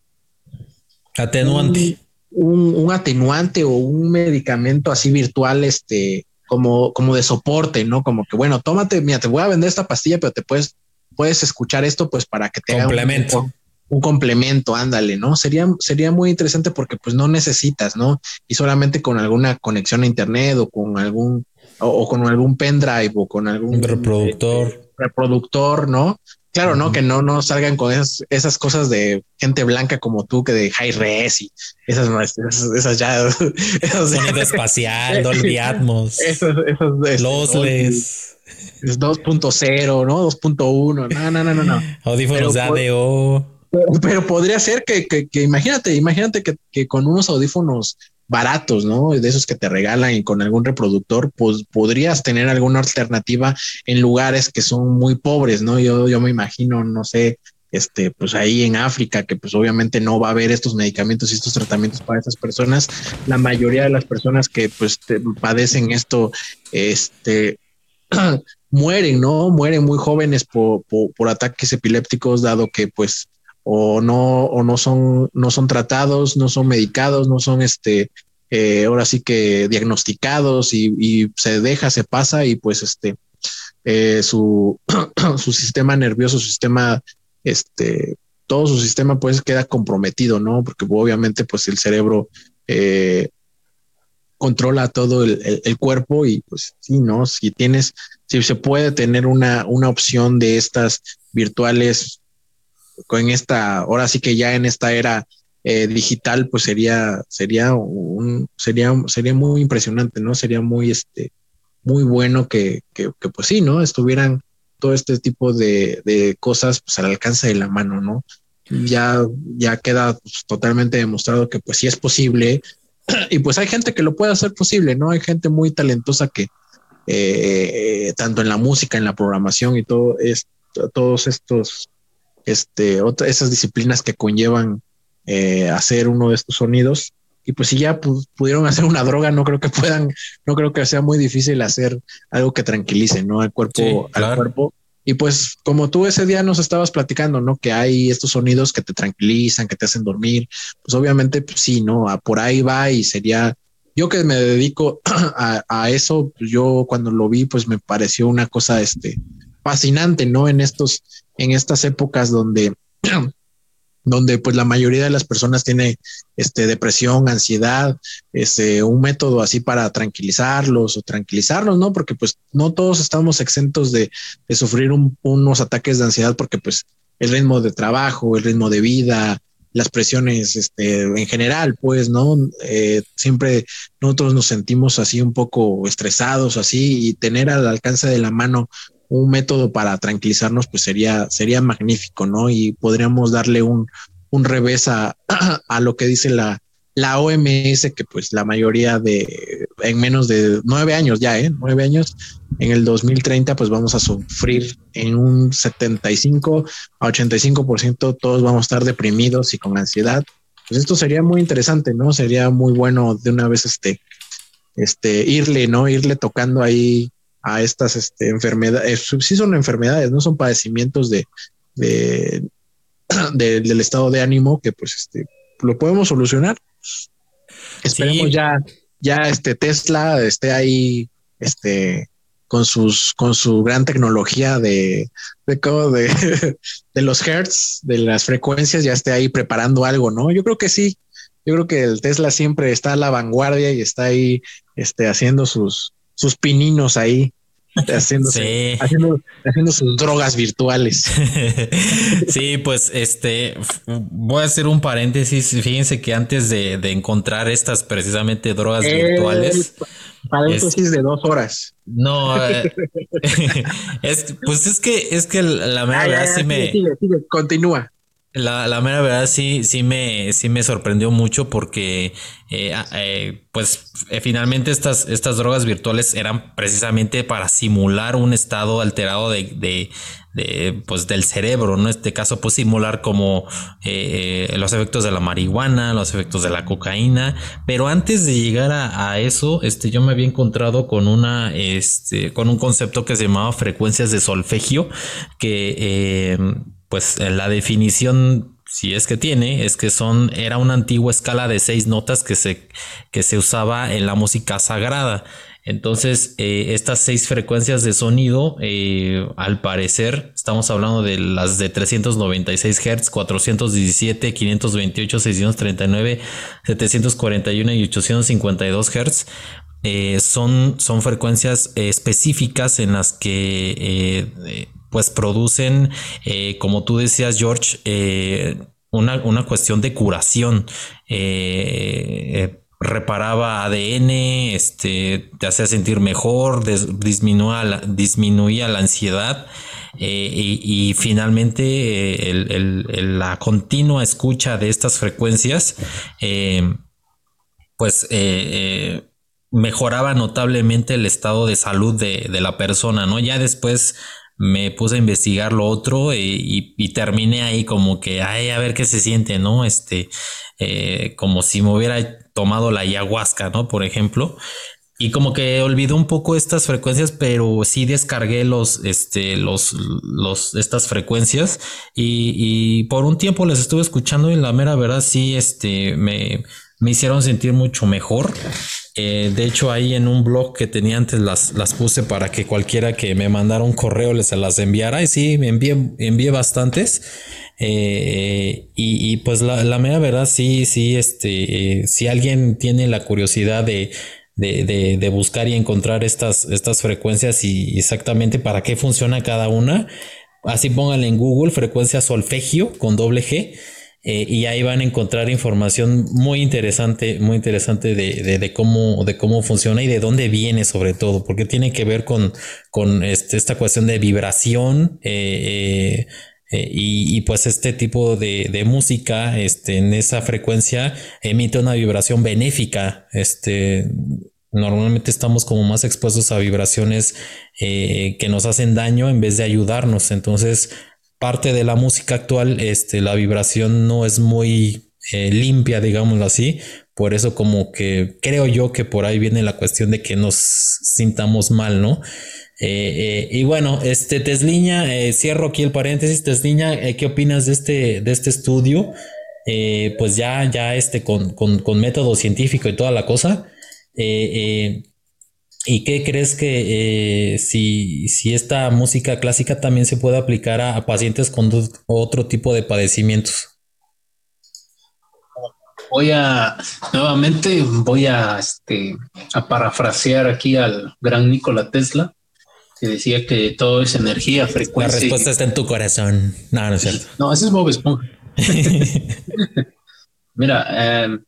atenuante. Un, un, atenuante o un medicamento así virtual, este, como, como de soporte, ¿no? Como que, bueno, tómate, mira, te voy a vender esta pastilla, pero te puedes, puedes escuchar esto, pues para que te complemento. un, un, complemento, ándale, ¿no? Sería, sería muy interesante porque pues no necesitas, ¿no? Y solamente con alguna conexión a internet o con algún, o, con algún pendrive o con algún reproductor. reproductor, ¿no? Claro, ¿no? Que no, no salgan con esas, esas cosas de gente blanca como tú, que de high res y esas, esas, esas ya. Sonido espacial, Dolby Atmos. Esos, esos, Lossless. Es 2.0, ¿no? 2.1. No, no, no, no, no. Audífonos de ADO. Pero, podría ser que, que, imagínate, imagínate que, que, con unos audífonos baratos, ¿no? De esos que te regalan y con algún reproductor, pues podrías tener alguna alternativa en lugares que son muy pobres, ¿no? Yo, yo me imagino, no sé, este, pues ahí en África, que pues obviamente no va a haber estos medicamentos y estos tratamientos para estas personas. La mayoría de las personas que pues padecen esto, este, mueren, ¿no? Mueren muy jóvenes por, por, ataques epilépticos, dado que pues o no, o no son, no son tratados, no son medicados, no son este, eh, ahora sí que diagnosticados y, se deja, se pasa y pues este, eh, su, su sistema nervioso, su sistema, este, todo su sistema pues queda comprometido, ¿no? Porque obviamente pues el cerebro eh, controla todo el, el, cuerpo y pues sí, ¿no? Si tienes, si se puede tener una, una opción de estas virtuales con esta, ahora sí que ya en esta era eh, digital, pues sería, sería un, sería, sería muy impresionante, ¿no? Sería muy, este, muy bueno que, que, pues sí, ¿no? Estuvieran todo este tipo de, de, cosas pues al alcance de la mano, ¿no? Ya, ya queda pues, totalmente demostrado que pues sí es posible y pues hay gente que lo puede hacer posible, ¿no? Hay gente muy talentosa que eh, tanto en la música, en la programación y todo es, todos estos este, otra, esas disciplinas que conllevan eh, hacer uno de estos sonidos. Y pues si ya pudieron hacer una droga, no creo que puedan, no creo que sea muy difícil hacer algo que tranquilice, ¿no? Al cuerpo, al cuerpo. Y pues como tú ese día nos estabas platicando, ¿no? Que hay estos sonidos que te tranquilizan, que te hacen dormir, pues obviamente pues sí, ¿no? A por ahí va y sería, yo que me dedico a, a, eso, pues yo cuando lo vi, pues me pareció una cosa, este, fascinante, ¿no? En estos, en estas épocas donde, donde pues la mayoría de las personas tiene este, depresión, ansiedad, este, un método así para tranquilizarlos o tranquilizarlos, ¿no? Porque pues no todos estamos exentos de, de sufrir unos ataques de ansiedad porque pues el ritmo de trabajo, el ritmo de vida, las presiones este, en general, pues, ¿no? Eh, siempre nosotros nos sentimos así un poco estresados, así, y tener al alcance de la mano un método para tranquilizarnos, pues sería, sería magnífico, ¿no? Y podríamos darle un, un revés a, a, lo que dice la, la OMS, que pues la mayoría de, en menos de nueve años ya, ¿eh? Nueve años, en el 2030 pues vamos a sufrir en un 75 a 85%, todos vamos a estar deprimidos y con ansiedad. Pues esto sería muy interesante, ¿no? Sería muy bueno de una vez este, este, irle, ¿no? Irle tocando ahí a estas este, enfermedades, eh, sí son enfermedades, no son padecimientos de, de, del estado de ánimo que pues este, lo podemos solucionar. Esperemos ya, ya este Tesla esté ahí, este, con sus, con su gran tecnología de, de, de, de los hertz, de las frecuencias, ya esté ahí preparando algo, ¿no? Yo creo que sí. Yo creo que el Tesla siempre está a la vanguardia y está ahí este, haciendo sus, sus pininos ahí haciendo, haciendo, sus drogas virtuales. sí, pues este voy a hacer un paréntesis. Fíjense que antes de, encontrar estas precisamente drogas eh, virtuales. Paréntesis de dos horas. No, eh, es, pues es que es que la verdad sí me. continúa. La, la, mera verdad sí, sí me, sí me sorprendió mucho porque eh, eh, pues eh, finalmente estas, estas drogas virtuales eran precisamente para simular un estado alterado de, de, de pues del cerebro, ¿no? En este caso, pues simular como los efectos de la marihuana, los efectos de la cocaína. Pero antes de llegar a, a, eso, este, yo me había encontrado con una, este, con un concepto que se llamaba frecuencias de solfegio, que pues eh, la definición, si es que tiene, es que son, era una antigua escala de seis notas que se, que se usaba en la música sagrada. Entonces, eh, estas seis frecuencias de sonido, eh, al parecer, estamos hablando de las de 396 Hz, 417, 528, 639, 741 y 852 Hz. son, son frecuencias específicas en las que pues producen, eh, como tú decías, George, eh, una, cuestión de curación. Eh, reparaba ADN, este, te hacía sentir mejor, disminuía, la, disminuía la ansiedad. y, finalmente la continua escucha de estas frecuencias pues mejoraba notablemente el estado de salud de, de, la persona, ¿no? Ya después me puse a investigar lo otro eh, y, terminé ahí como que, ay, a ver qué se siente, ¿no? Este, eh, como si me hubiera tomado la ayahuasca, ¿no? Por ejemplo. Y como que olvidé un poco estas frecuencias, pero sí descargué los, este, los, los, estas frecuencias y, y por un tiempo les estuve escuchando y la mera verdad sí, este, me, me hicieron sentir mucho mejor. Eh, de hecho, ahí en un blog que tenía antes las, las puse para que cualquiera que me mandara un correo les las enviara. Y sí, me envié, envié bastantes. Eh, y, pues la, la, mera verdad, sí, sí, este, si alguien tiene la curiosidad de, de, de, buscar y encontrar estas, estas frecuencias y exactamente para qué funciona cada una, así pónganle en Google frecuencia solfegio con doble G eh, y ahí van a encontrar información muy interesante, muy interesante de, de, cómo, de cómo funciona y de dónde viene sobre todo, porque tiene que ver con, con este, esta cuestión de vibración eh, eh, y, y, pues este tipo de, de, música este, en esa frecuencia emite una vibración benéfica. Este, normalmente estamos como más expuestos a vibraciones que nos hacen daño en vez de ayudarnos. Entonces, parte de la música actual, este, la vibración no es muy eh, limpia, digámoslo así. Por eso como que creo yo que por ahí viene la cuestión de que nos sintamos mal, ¿no? Eh, eh, y bueno, este Tesliña, cierro aquí el paréntesis, Tesliña, ¿qué opinas de este, de este estudio? pues ya, ya este con, con, con, método científico y toda la cosa. ¿Y qué crees que eh, si, si, esta música clásica también se puede aplicar a, pacientes con otro tipo de padecimientos? Voy a nuevamente voy a, este, a parafrasear aquí al gran Nikola Tesla, que decía que todo es energía, frecuencia. La respuesta está en tu corazón. No, no es cierto. No, ese es Bob Esponja. Mira, eh,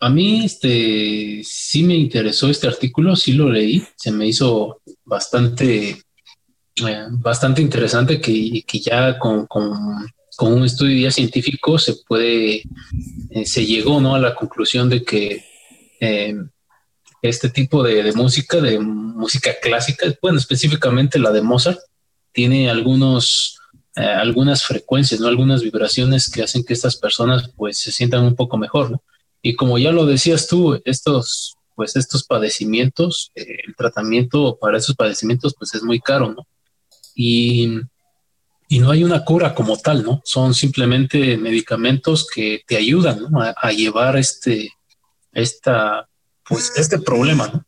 a mí este sí me interesó este artículo, sí lo leí, se me hizo bastante, eh, bastante interesante que, que ya con, con, un estudio científico se puede, eh, se llegó ¿no? a la conclusión de que eh, este tipo de, música, de música clásica, bueno, específicamente la de Mozart, tiene algunos, algunas frecuencias, ¿no? algunas vibraciones que hacen que estas personas pues se sientan un poco mejor, ¿no? Y como ya lo decías tú, estos, pues estos padecimientos, eh, el tratamiento para esos padecimientos, pues es muy caro, ¿no? Y, y, no hay una cura como tal, ¿no? Son simplemente medicamentos que te ayudan a, llevar este, esta, pues este problema, ¿no?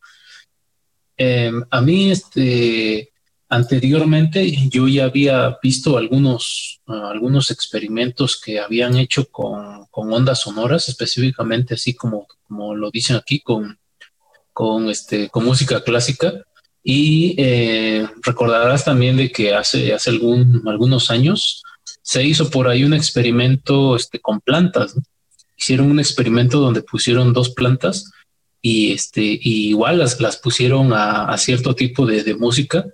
Em, a mí, este, anteriormente yo ya había visto algunos, algunos experimentos que habían hecho con, ondas sonoras, específicamente así como, como lo dicen aquí, con, con, este, con música clásica. Y eh, recordarás también de que hace, hace algún, algunos años se hizo por ahí un experimento este, con plantas. Hicieron un experimento donde pusieron dos plantas y, este, igual las, las pusieron a, cierto tipo de, música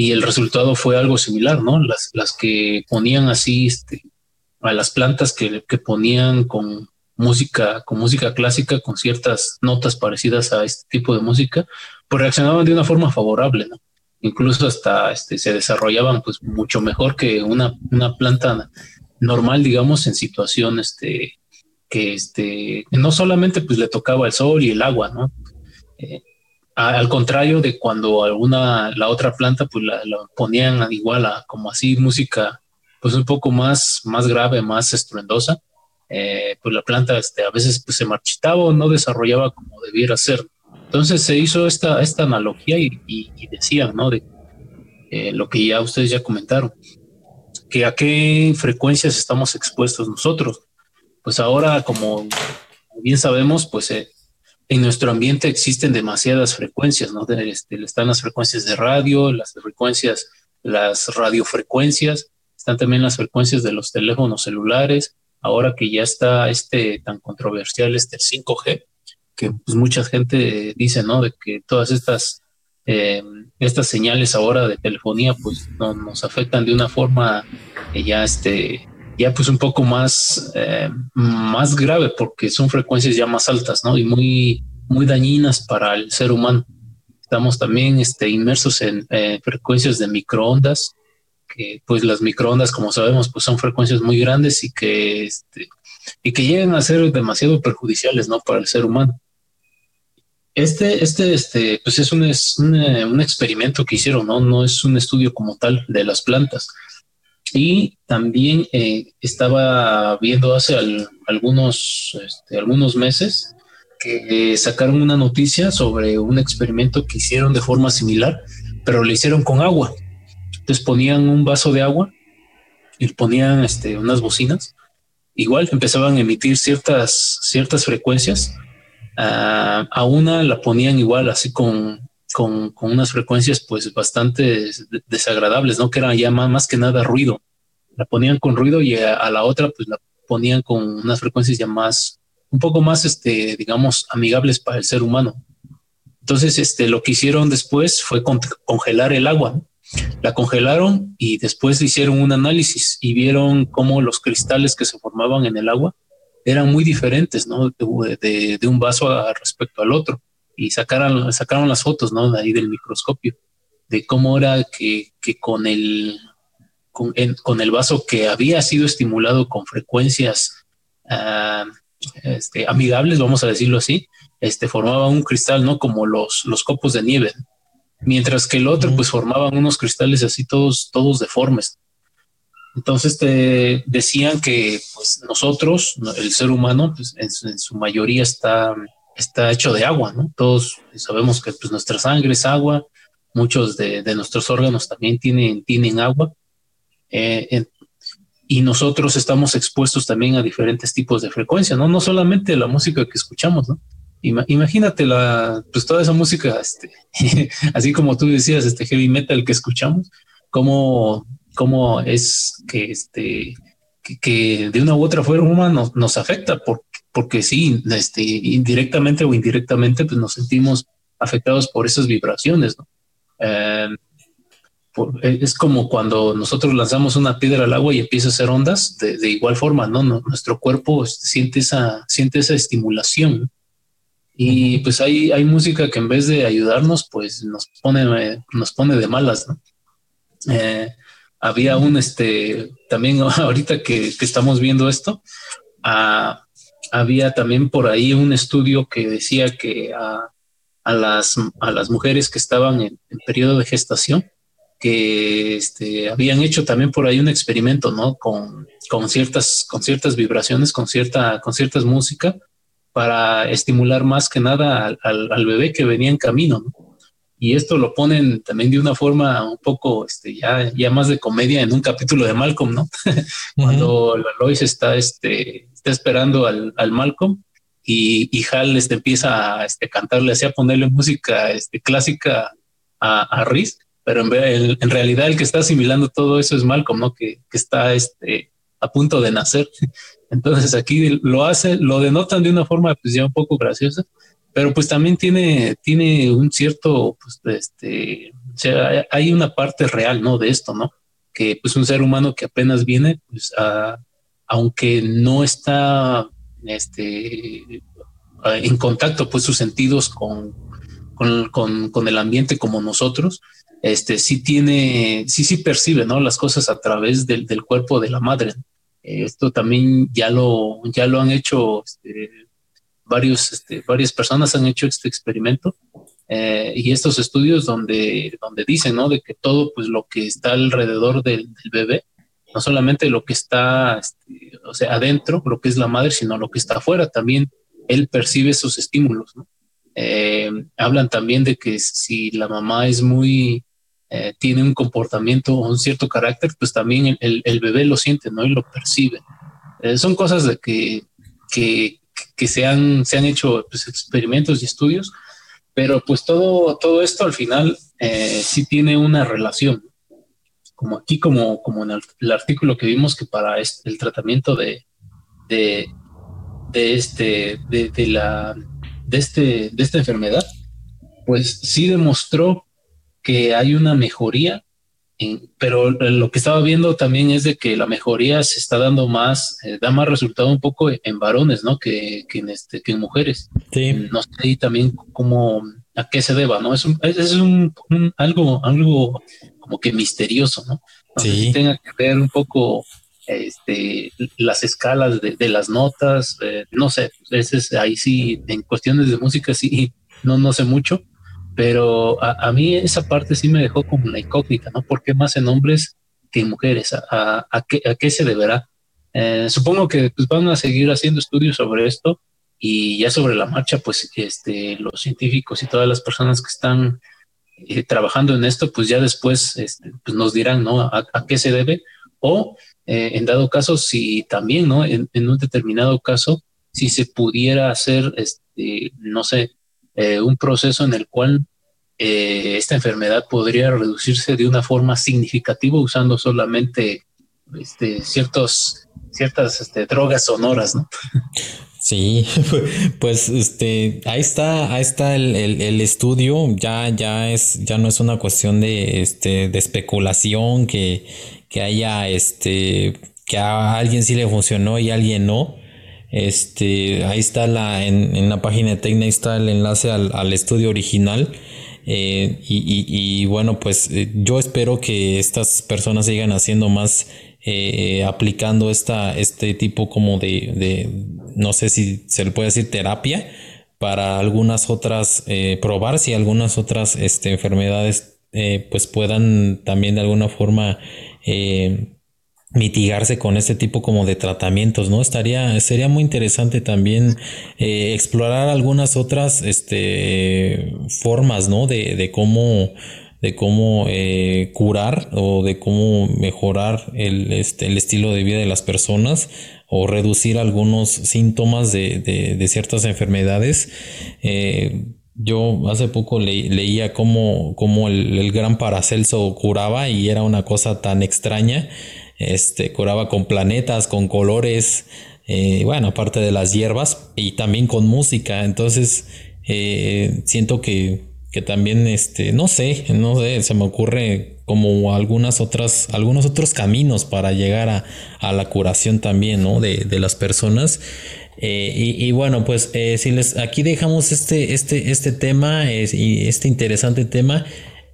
y el resultado fue algo similar, ¿no? Las, las que ponían así este, a las plantas que, que ponían con música, con música clásica, con ciertas notas parecidas a este tipo de música, pues reaccionaban de una forma favorable, ¿no? Incluso hasta este, se desarrollaban pues mucho mejor que una, una planta normal, digamos, en situación este, que este, no solamente pues le tocaba el sol y el agua, ¿no? Eh, al contrario de cuando alguna, la otra planta pues la, ponían igual a como así música pues un poco más, más grave, más estruendosa, eh, pues la planta este, a veces pues, se marchitaba o no desarrollaba como debiera ser. Entonces se hizo esta, esta analogía y, y, decían, ¿no? De eh, lo que ya ustedes ya comentaron, que a qué frecuencias estamos expuestos nosotros. Pues ahora, como bien sabemos, pues eh, en nuestro ambiente existen demasiadas frecuencias, ¿no? Este, están las frecuencias de radio, las frecuencias, las radiofrecuencias, están también las frecuencias de los teléfonos celulares, ahora que ya está este tan controversial, este 5G, que pues mucha gente dice, ¿no? De que todas estas, eh, estas señales ahora de telefonía pues no, nos afectan de una forma ya este ya pues un poco más, eh, más grave porque son frecuencias ya más altas, ¿no? Y muy, muy dañinas para el ser humano. Estamos también este, inmersos en eh, frecuencias de microondas, que pues las microondas, como sabemos, pues son frecuencias muy grandes y que, este, y que llegan a ser demasiado perjudiciales, ¿no? Para el ser humano. Este, este, este, pues es un, es un, experimento que hicieron, ¿no? No es un estudio como tal de las plantas y también eh, estaba viendo hace algunos, este, algunos meses que sacaron una noticia sobre un experimento que hicieron de forma similar, pero lo hicieron con agua. Entonces ponían un vaso de agua y ponían este, unas bocinas. Igual empezaban a emitir ciertas, ciertas frecuencias. Ah, a una la ponían igual así con, con, unas frecuencias pues bastante desagradables, ¿no? Que era ya más, que nada ruido. La ponían con ruido y a, la otra pues la ponían con unas frecuencias ya más, un poco más, este, digamos, amigables para el ser humano. Entonces, este, lo que hicieron después fue congelar el agua. La congelaron y después hicieron un análisis y vieron cómo los cristales que se formaban en el agua eran muy diferentes, ¿no? De, de un vaso a, respecto al otro y sacaron, sacaron las fotos, ¿no? De ahí del microscopio, de cómo era que, que con, el, con, con, el vaso que había sido estimulado con frecuencias uh, este, amigables, vamos a decirlo así, este, formaba un cristal, ¿no? Como los, los copos de nieve, mientras que el otro, pues formaban unos cristales así todos, todos deformes. Entonces te decían que pues nosotros, el ser humano, pues en su mayoría está está hecho de agua, ¿no? Todos sabemos que pues, nuestra sangre es agua, muchos de, nuestros órganos también tienen, tienen agua. Eh, y nosotros estamos expuestos también a diferentes tipos de frecuencia, ¿no? No solamente la música que escuchamos, ¿no? imagínate la, pues toda esa música, este, así como tú decías, este heavy metal que escuchamos, cómo, cómo es que, este, que, de una u otra forma nos, nos afecta, por, porque sí, este, indirectamente o indirectamente, pues nos sentimos afectados por esas vibraciones. Em, es como cuando nosotros lanzamos una piedra al agua y empieza a hacer ondas, de, igual forma, ¿no? Nuestro cuerpo siente esa, siente esa estimulación. Y pues hay, hay música que en vez de ayudarnos, pues nos pone, nos pone de malas, ¿no? Eh, había un, este, también ahorita que, que estamos viendo esto, a, había también por ahí un estudio que decía que a, las, a las mujeres que estaban en, periodo de gestación, que este, habían hecho también por ahí un experimento, ¿no? Con, con, ciertas, con ciertas vibraciones, con cierta, con ciertas música, para estimular más que nada al, al, bebé que venía en camino, y esto lo ponen también de una forma un poco, este, ya, ya más de comedia en un capítulo de Malcolm, ¿no? Cuando Lois está, este, está esperando al, al Malcolm y, y, Hal este, empieza a este, cantarle, así a ponerle música este, clásica a, a Riz, pero en, en, realidad el que está asimilando todo eso es Malcolm, ¿no? Que, que está este, a punto de nacer. Entonces aquí lo hace, lo denotan de una forma pues ya un poco graciosa, pero pues también tiene, tiene un cierto, pues, este, o sea, hay una parte real, ¿no? De esto, ¿no? Que pues un ser humano que apenas viene, pues, aunque no está, este, en contacto, pues sus sentidos con, con, con, con, el ambiente como nosotros, este, sí tiene, sí, sí percibe, ¿no? Las cosas a través del, del cuerpo de la madre. Esto también ya lo, ya lo han hecho, este, varios, este, varias personas han hecho este experimento eh, y estos estudios donde, donde dicen, ¿no? De que todo, pues lo que está alrededor del, bebé, no solamente lo que está, este, o sea, adentro, lo que es la madre, sino lo que está afuera, también él percibe esos estímulos. Eh, hablan también de que si la mamá es muy, eh, tiene un comportamiento o un cierto carácter, pues también el, el, bebé lo siente, ¿no? Y lo percibe. son cosas de que, que, que se han, se han hecho pues, experimentos y estudios, pero pues todo, todo esto al final eh, sí tiene una relación. Como aquí, como, como en el, artículo que vimos que para este, el tratamiento de, de, de este, de, de, la, de, este, de esta enfermedad, pues sí demostró que hay una mejoría pero lo que estaba viendo también es de que la mejoría se está dando más, eh, da más resultado un poco en varones, ¿no? Que, que, en, este, que en mujeres. Sí. No sé y también cómo, a qué se deba, ¿no? Es, un, es un, algo, algo como que misterioso, ¿no? sí. tenga que ver un poco este, las escalas de, de las notas, eh, no sé, es, ahí sí, en cuestiones de música sí, no, no sé mucho, pero a, mí esa parte sí me dejó como una incógnita, ¿no? ¿Por qué más en hombres que en mujeres? ¿A, a, qué, a qué, se deberá? Eh, supongo que pues, van a seguir haciendo estudios sobre esto y ya sobre la marcha, pues este, los científicos y todas las personas que están trabajando en esto, pues ya después este, pues nos dirán, ¿no? A, qué se debe o eh, en dado caso, si también, ¿no? En, en, un determinado caso, si se pudiera hacer, este, no sé, eh, un proceso en el cual eh, esta enfermedad podría reducirse de una forma significativa usando solamente este, ciertos, ciertas este, drogas sonoras, ¿no? Sí, pues este, ahí está, ahí está el, estudio, ya, ya es, ya no es una cuestión de, este, de especulación que, que haya, este, que a alguien sí le funcionó y a alguien no. Este, ahí está la, en, en la página de Tecna, está el enlace al, al estudio original. Eh, y, y, y, bueno, pues eh, yo espero que estas personas sigan haciendo más, eh, aplicando esta, este tipo como de, de, no sé si se le puede decir terapia, para algunas otras, eh, probar si algunas otras este, enfermedades eh, pues puedan también de alguna forma mitigarse con este tipo como de tratamientos, ¿no? Estaría, sería muy interesante también explorar algunas otras este, formas, ¿no? De, de cómo, de cómo eh, curar o de cómo mejorar el, este, el estilo de vida de las personas o reducir algunos síntomas de, de, de ciertas enfermedades. Eh, yo hace poco leía cómo, cómo el, gran Paracelso curaba y era una cosa tan extraña este, curaba con planetas, con colores, eh, bueno, aparte de las hierbas y también con música. Entonces, siento que, que, también, este, no sé, no sé, se me ocurre como algunas otras, algunos otros caminos para llegar a, a la curación también, ¿no? De, de las personas. Eh, y, y, bueno, pues eh, si les aquí dejamos este, este, este tema y este interesante tema.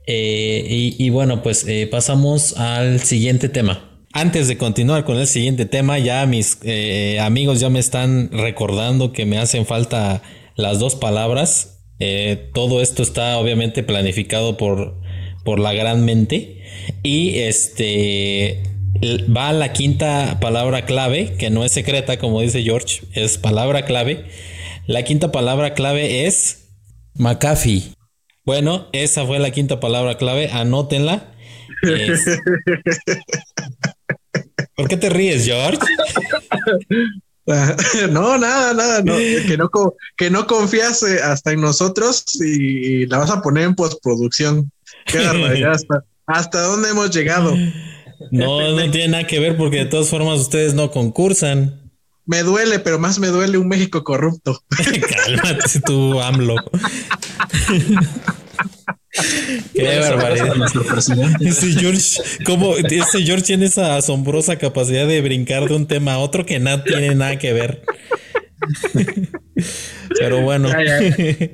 Eh, y, y, bueno, pues pasamos al siguiente tema. Antes de continuar con el siguiente tema, ya mis eh, amigos ya me están recordando que me hacen falta las dos palabras. Eh, todo esto está obviamente planificado por, por la gran mente. Y este va la quinta palabra clave, que no es secreta, como dice George, es palabra clave. La quinta palabra clave es McAfee. Bueno, esa fue la quinta palabra clave, anótenla. ¿Por qué te ríes, George? No, nada, nada, no, que no, que no confías hasta en nosotros y, la vas a poner en postproducción. Qué hasta, hasta dónde hemos llegado. No, no tiene nada que ver porque de todas formas ustedes no concursan. Me duele, pero más me duele un México corrupto. Cálmate tú, AMLO. Qué barbaridad. Ese George, ¿cómo? Ese George tiene esa asombrosa capacidad de brincar de un tema a otro que nada tiene nada que ver. Pero bueno. Ya,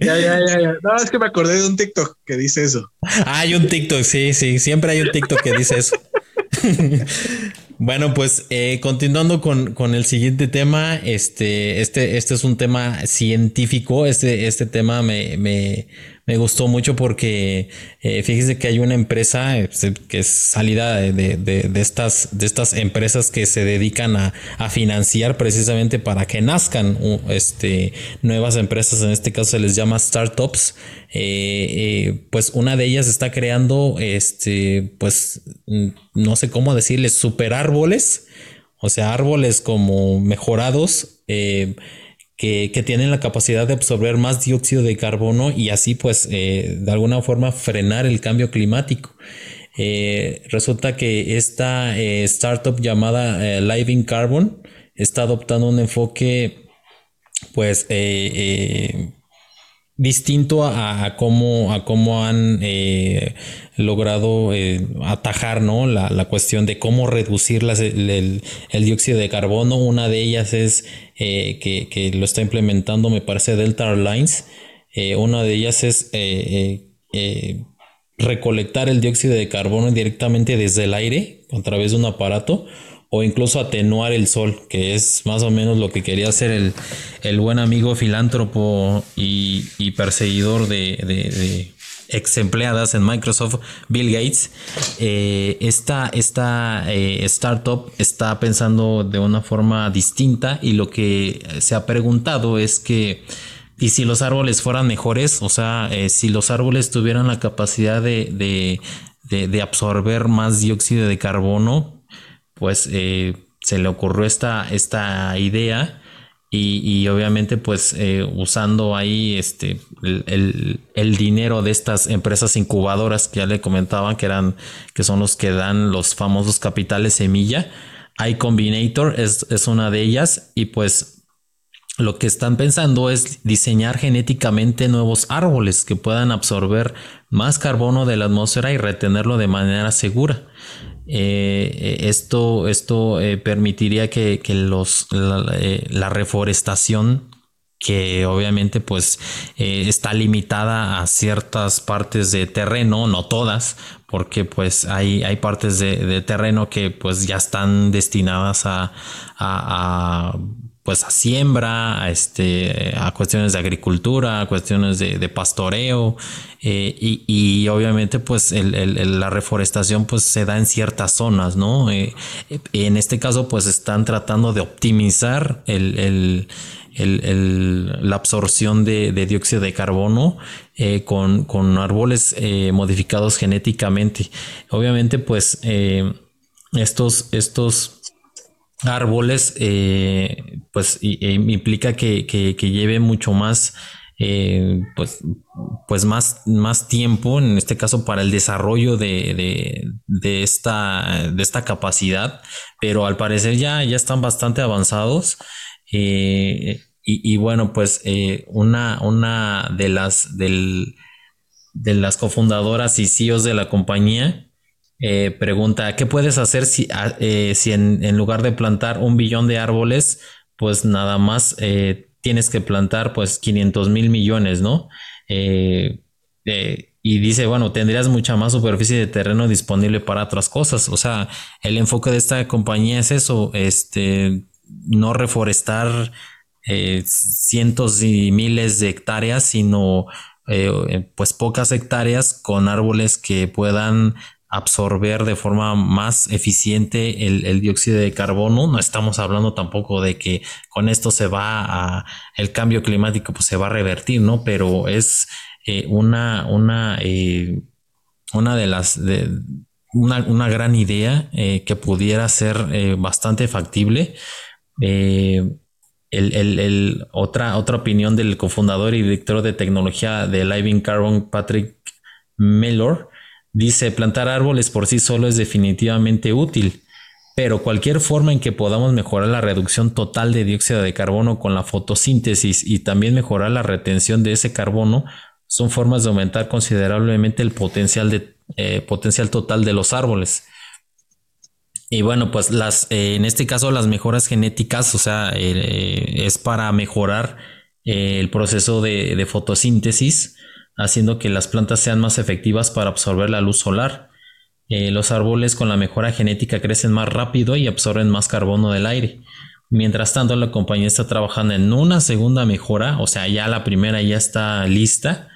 ya, ya, No, es que me acordé de un TikTok que dice eso. Ah, hay un TikTok, sí, sí. Siempre hay un TikTok que dice eso. Bueno, pues eh, continuando con, con, el siguiente tema, este, este, este es un tema científico. Este, este tema me, me, me gustó mucho porque eh, fíjese que hay una empresa eh, que es salida de, de, estas, de estas empresas que se dedican a, financiar precisamente para que nazcan este, nuevas empresas. En este caso se les llama startups. Eh, pues una de ellas está creando, este, pues no sé cómo decirles, super árboles. O sea, árboles como mejorados que, tienen la capacidad de absorber más dióxido de carbono y así pues eh, de alguna forma frenar el cambio climático. Eh, resulta que esta eh, startup llamada Living Carbon está adoptando un enfoque pues distinto a, cómo, a cómo han eh, logrado eh, atajar ¿no? la, cuestión de cómo reducir el, dióxido de carbono. Una de ellas es eh, que, lo está implementando, me parece, Delta Airlines. una de ellas es recolectar el dióxido de carbono directamente desde el aire a través de un aparato o incluso atenuar el sol, que es más o menos lo que quería hacer el, buen amigo filántropo y, perseguidor de, ex empleadas en Microsoft, Bill Gates. Eh, esta, eh, startup está pensando de una forma distinta y lo que se ha preguntado es que y si los árboles fueran mejores, o sea, eh, si los árboles tuvieran la capacidad de, de, absorber más dióxido de carbono, pues eh, se le ocurrió esta, esta idea y, obviamente pues eh, usando ahí este el, dinero de estas empresas incubadoras que ya le comentaban que eran que son los que dan los famosos capitales semilla iCombinator es, es una de ellas y pues lo que están pensando es diseñar genéticamente nuevos árboles que puedan absorber más carbono de la atmósfera y retenerlo de manera segura. Eh, esto esto eh, permitiría que, los, eh, la, reforestación que obviamente pues está limitada a ciertas partes de terreno, no todas, porque pues hay, hay partes de, terreno que pues ya están destinadas a pues a siembra, a, este, a cuestiones de agricultura, a cuestiones de, pastoreo eh, y, obviamente pues la reforestación pues se da en ciertas zonas, ¿no? Eh, en este caso pues están tratando de optimizar el, la absorción de, dióxido de carbono eh, con, con, árboles modificados genéticamente. Obviamente pues estos, estos árboles, eh, pues implica que, lleve mucho más, eh, pues, pues más, más tiempo, en este caso para el desarrollo de, esta, de esta capacidad, pero al parecer ya, ya están bastante avanzados. Eh, y, bueno, pues una, una de las del, de las cofundadoras y CEOs de la compañía eh, pregunta, ¿qué puedes hacer si, ah, eh, si en, lugar de plantar un billón de árboles, pues nada más eh, tienes que plantar pues 500 mil millones, ¿no? y dice, bueno, tendrías mucha más superficie de terreno disponible para otras cosas. O sea, el enfoque de esta compañía es eso, este, no reforestar cientos y miles de hectáreas, sino pues pocas hectáreas con árboles que puedan absorber de forma más eficiente el, dióxido de carbono. No estamos hablando tampoco de que con esto se va a el cambio climático pues se va a revertir, ¿no? Pero es eh, una, una, eh, una de las, de, una, gran idea eh, que pudiera ser bastante factible. El, otra, otra opinión del cofundador y director de tecnología de Living Carbon, Patrick Mellor, dice, plantar árboles por sí solo es definitivamente útil, pero cualquier forma en que podamos mejorar la reducción total de dióxido de carbono con la fotosíntesis y también mejorar la retención de ese carbono son formas de aumentar considerablemente el potencial, eh, total de los árboles. Y bueno, pues las, eh, en este caso las mejoras genéticas, o sea, eh, es para mejorar el proceso de, fotosíntesis, haciendo que las plantas sean más efectivas para absorber la luz solar. los árboles con la mejora genética crecen más rápido y absorben más carbono del aire. Mientras tanto, la compañía está trabajando en una segunda mejora, o sea, ya la primera ya está lista,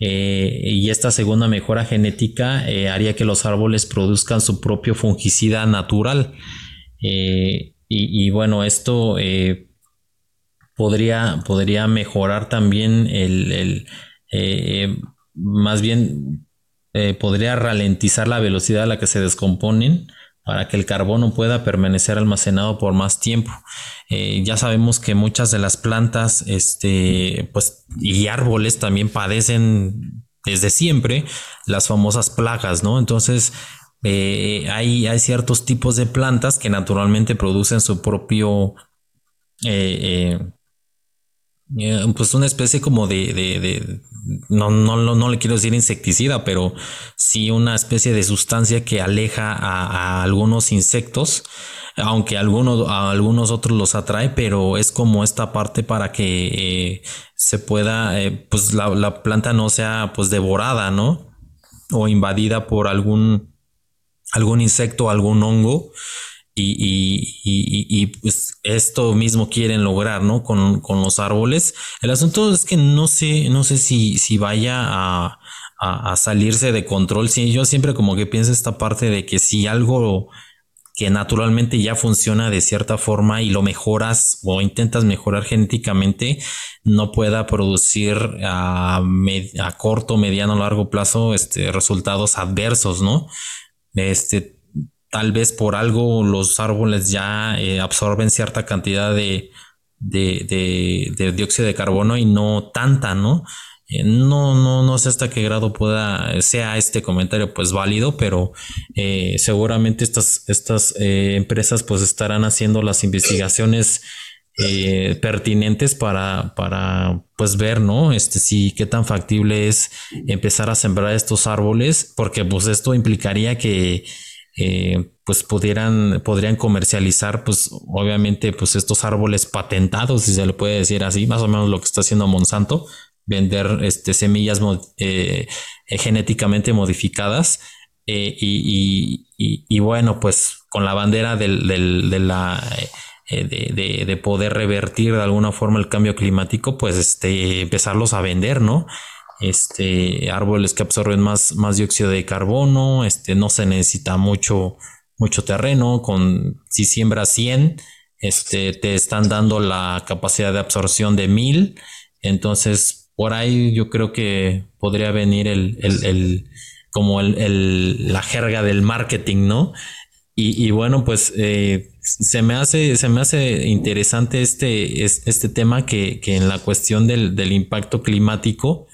eh, y esta segunda mejora genética eh, haría que los árboles produzcan su propio fungicida natural. Eh, y, bueno, esto podría, podría mejorar también el, más bien podría ralentizar la velocidad a la que se descomponen para que el carbono pueda permanecer almacenado por más tiempo. Eh, ya sabemos que muchas de las plantas este, pues, y árboles también padecen desde siempre las famosas plagas, ¿no? Entonces, eh, hay, hay, ciertos tipos de plantas que naturalmente producen su propio eh, eh, pues una especie como de, de, no, no, no, le quiero decir insecticida, pero sí una especie de sustancia que aleja a, algunos insectos, aunque algunos, a algunos otros los atrae, pero es como esta parte para que eh, se pueda, eh, pues la, la, planta no sea pues devorada, ¿no? O invadida por algún, algún insecto, algún hongo y, pues esto mismo quieren lograr, ¿no? Con, los árboles. El asunto es que no sé, no sé si, si vaya a, salirse de control. Sí, yo siempre como que pienso esta parte de que si algo que naturalmente ya funciona de cierta forma y lo mejoras o intentas mejorar genéticamente, no pueda producir a, a corto, mediano, largo plazo este, resultados adversos, ¿no? Este, tal vez por algo los árboles ya eh, absorben cierta cantidad de, de, dióxido de carbono y no tanta, ¿no? Eh, no, no, no sé hasta qué grado pueda, sea este comentario pues válido, pero eh, seguramente estas, estas empresas pues estarán haciendo las investigaciones pertinentes para, para pues ver, ¿no? Este sí, qué tan factible es empezar a sembrar estos árboles, porque pues esto implicaría que eh, pues pudieran, podrían comercializar, pues obviamente, pues estos árboles patentados, si se le puede decir así, más o menos lo que está haciendo Monsanto, vender este, semillas eh, eh, genéticamente modificadas. y, bueno, pues con la bandera del, de la de, de, poder revertir de alguna forma el cambio climático, pues este, empezarlos a vender, ¿no? Este, árboles que absorben más, más dióxido de carbono, este, no se necesita mucho, mucho terreno, con, si siembras 100, este, te están dando la capacidad de absorción de 1000, entonces por ahí yo creo que podría venir el, el, el como el, la jerga del marketing, ¿no? Y, bueno, pues eh, se me hace, se me hace interesante este, este tema que, que en la cuestión del, del impacto climático,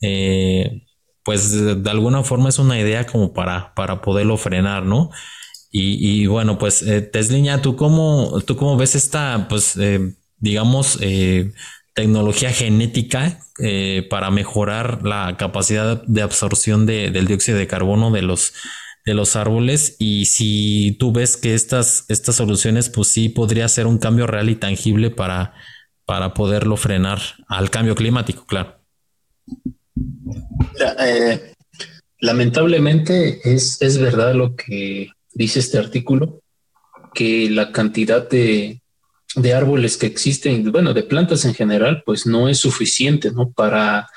eh, pues de alguna forma es una idea como para, para poderlo frenar, ¿no? Y, bueno, pues eh, Tesliña, ¿tú cómo, ¿tú cómo ves esta, pues, eh, digamos, eh, tecnología genética para mejorar la capacidad de absorción del dióxido de carbono de los, de los árboles? Y si tú ves que estas, estas soluciones, pues sí, podría ser un cambio real y tangible para, para poderlo frenar al cambio climático, claro. Eh, lamentablemente es, es verdad lo que dice este artículo, que la cantidad de, de árboles que existen, bueno, de plantas en general, pues no es suficiente, ¿no? Para,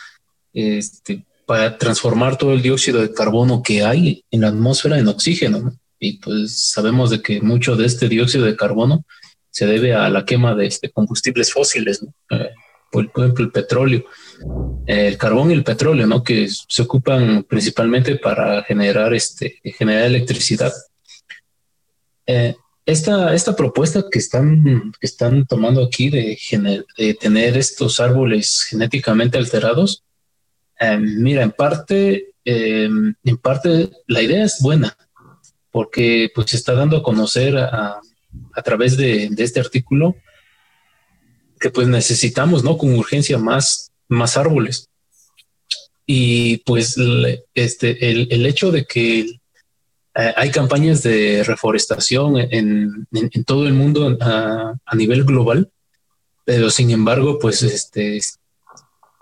este, para transformar todo el dióxido de carbono que hay en la atmósfera en oxígeno, Y pues sabemos de que mucho de este dióxido de carbono se debe a la quema de este, combustibles fósiles, ¿no? Eh, por ejemplo, el petróleo, el carbón y el petróleo, ¿no? Que se ocupan principalmente para generar, este, generar electricidad. Eh, esta, esta propuesta que están, que están tomando aquí de, de tener estos árboles genéticamente alterados, eh, mira, en parte, eh, en parte la idea es buena, porque pues se está dando a conocer a, a través de, de, este artículo que pues necesitamos, ¿no? Con urgencia más, más árboles. Y pues este, el, hecho de que eh, hay campañas de reforestación en, en, todo el mundo a, nivel global, pero sin embargo, pues este,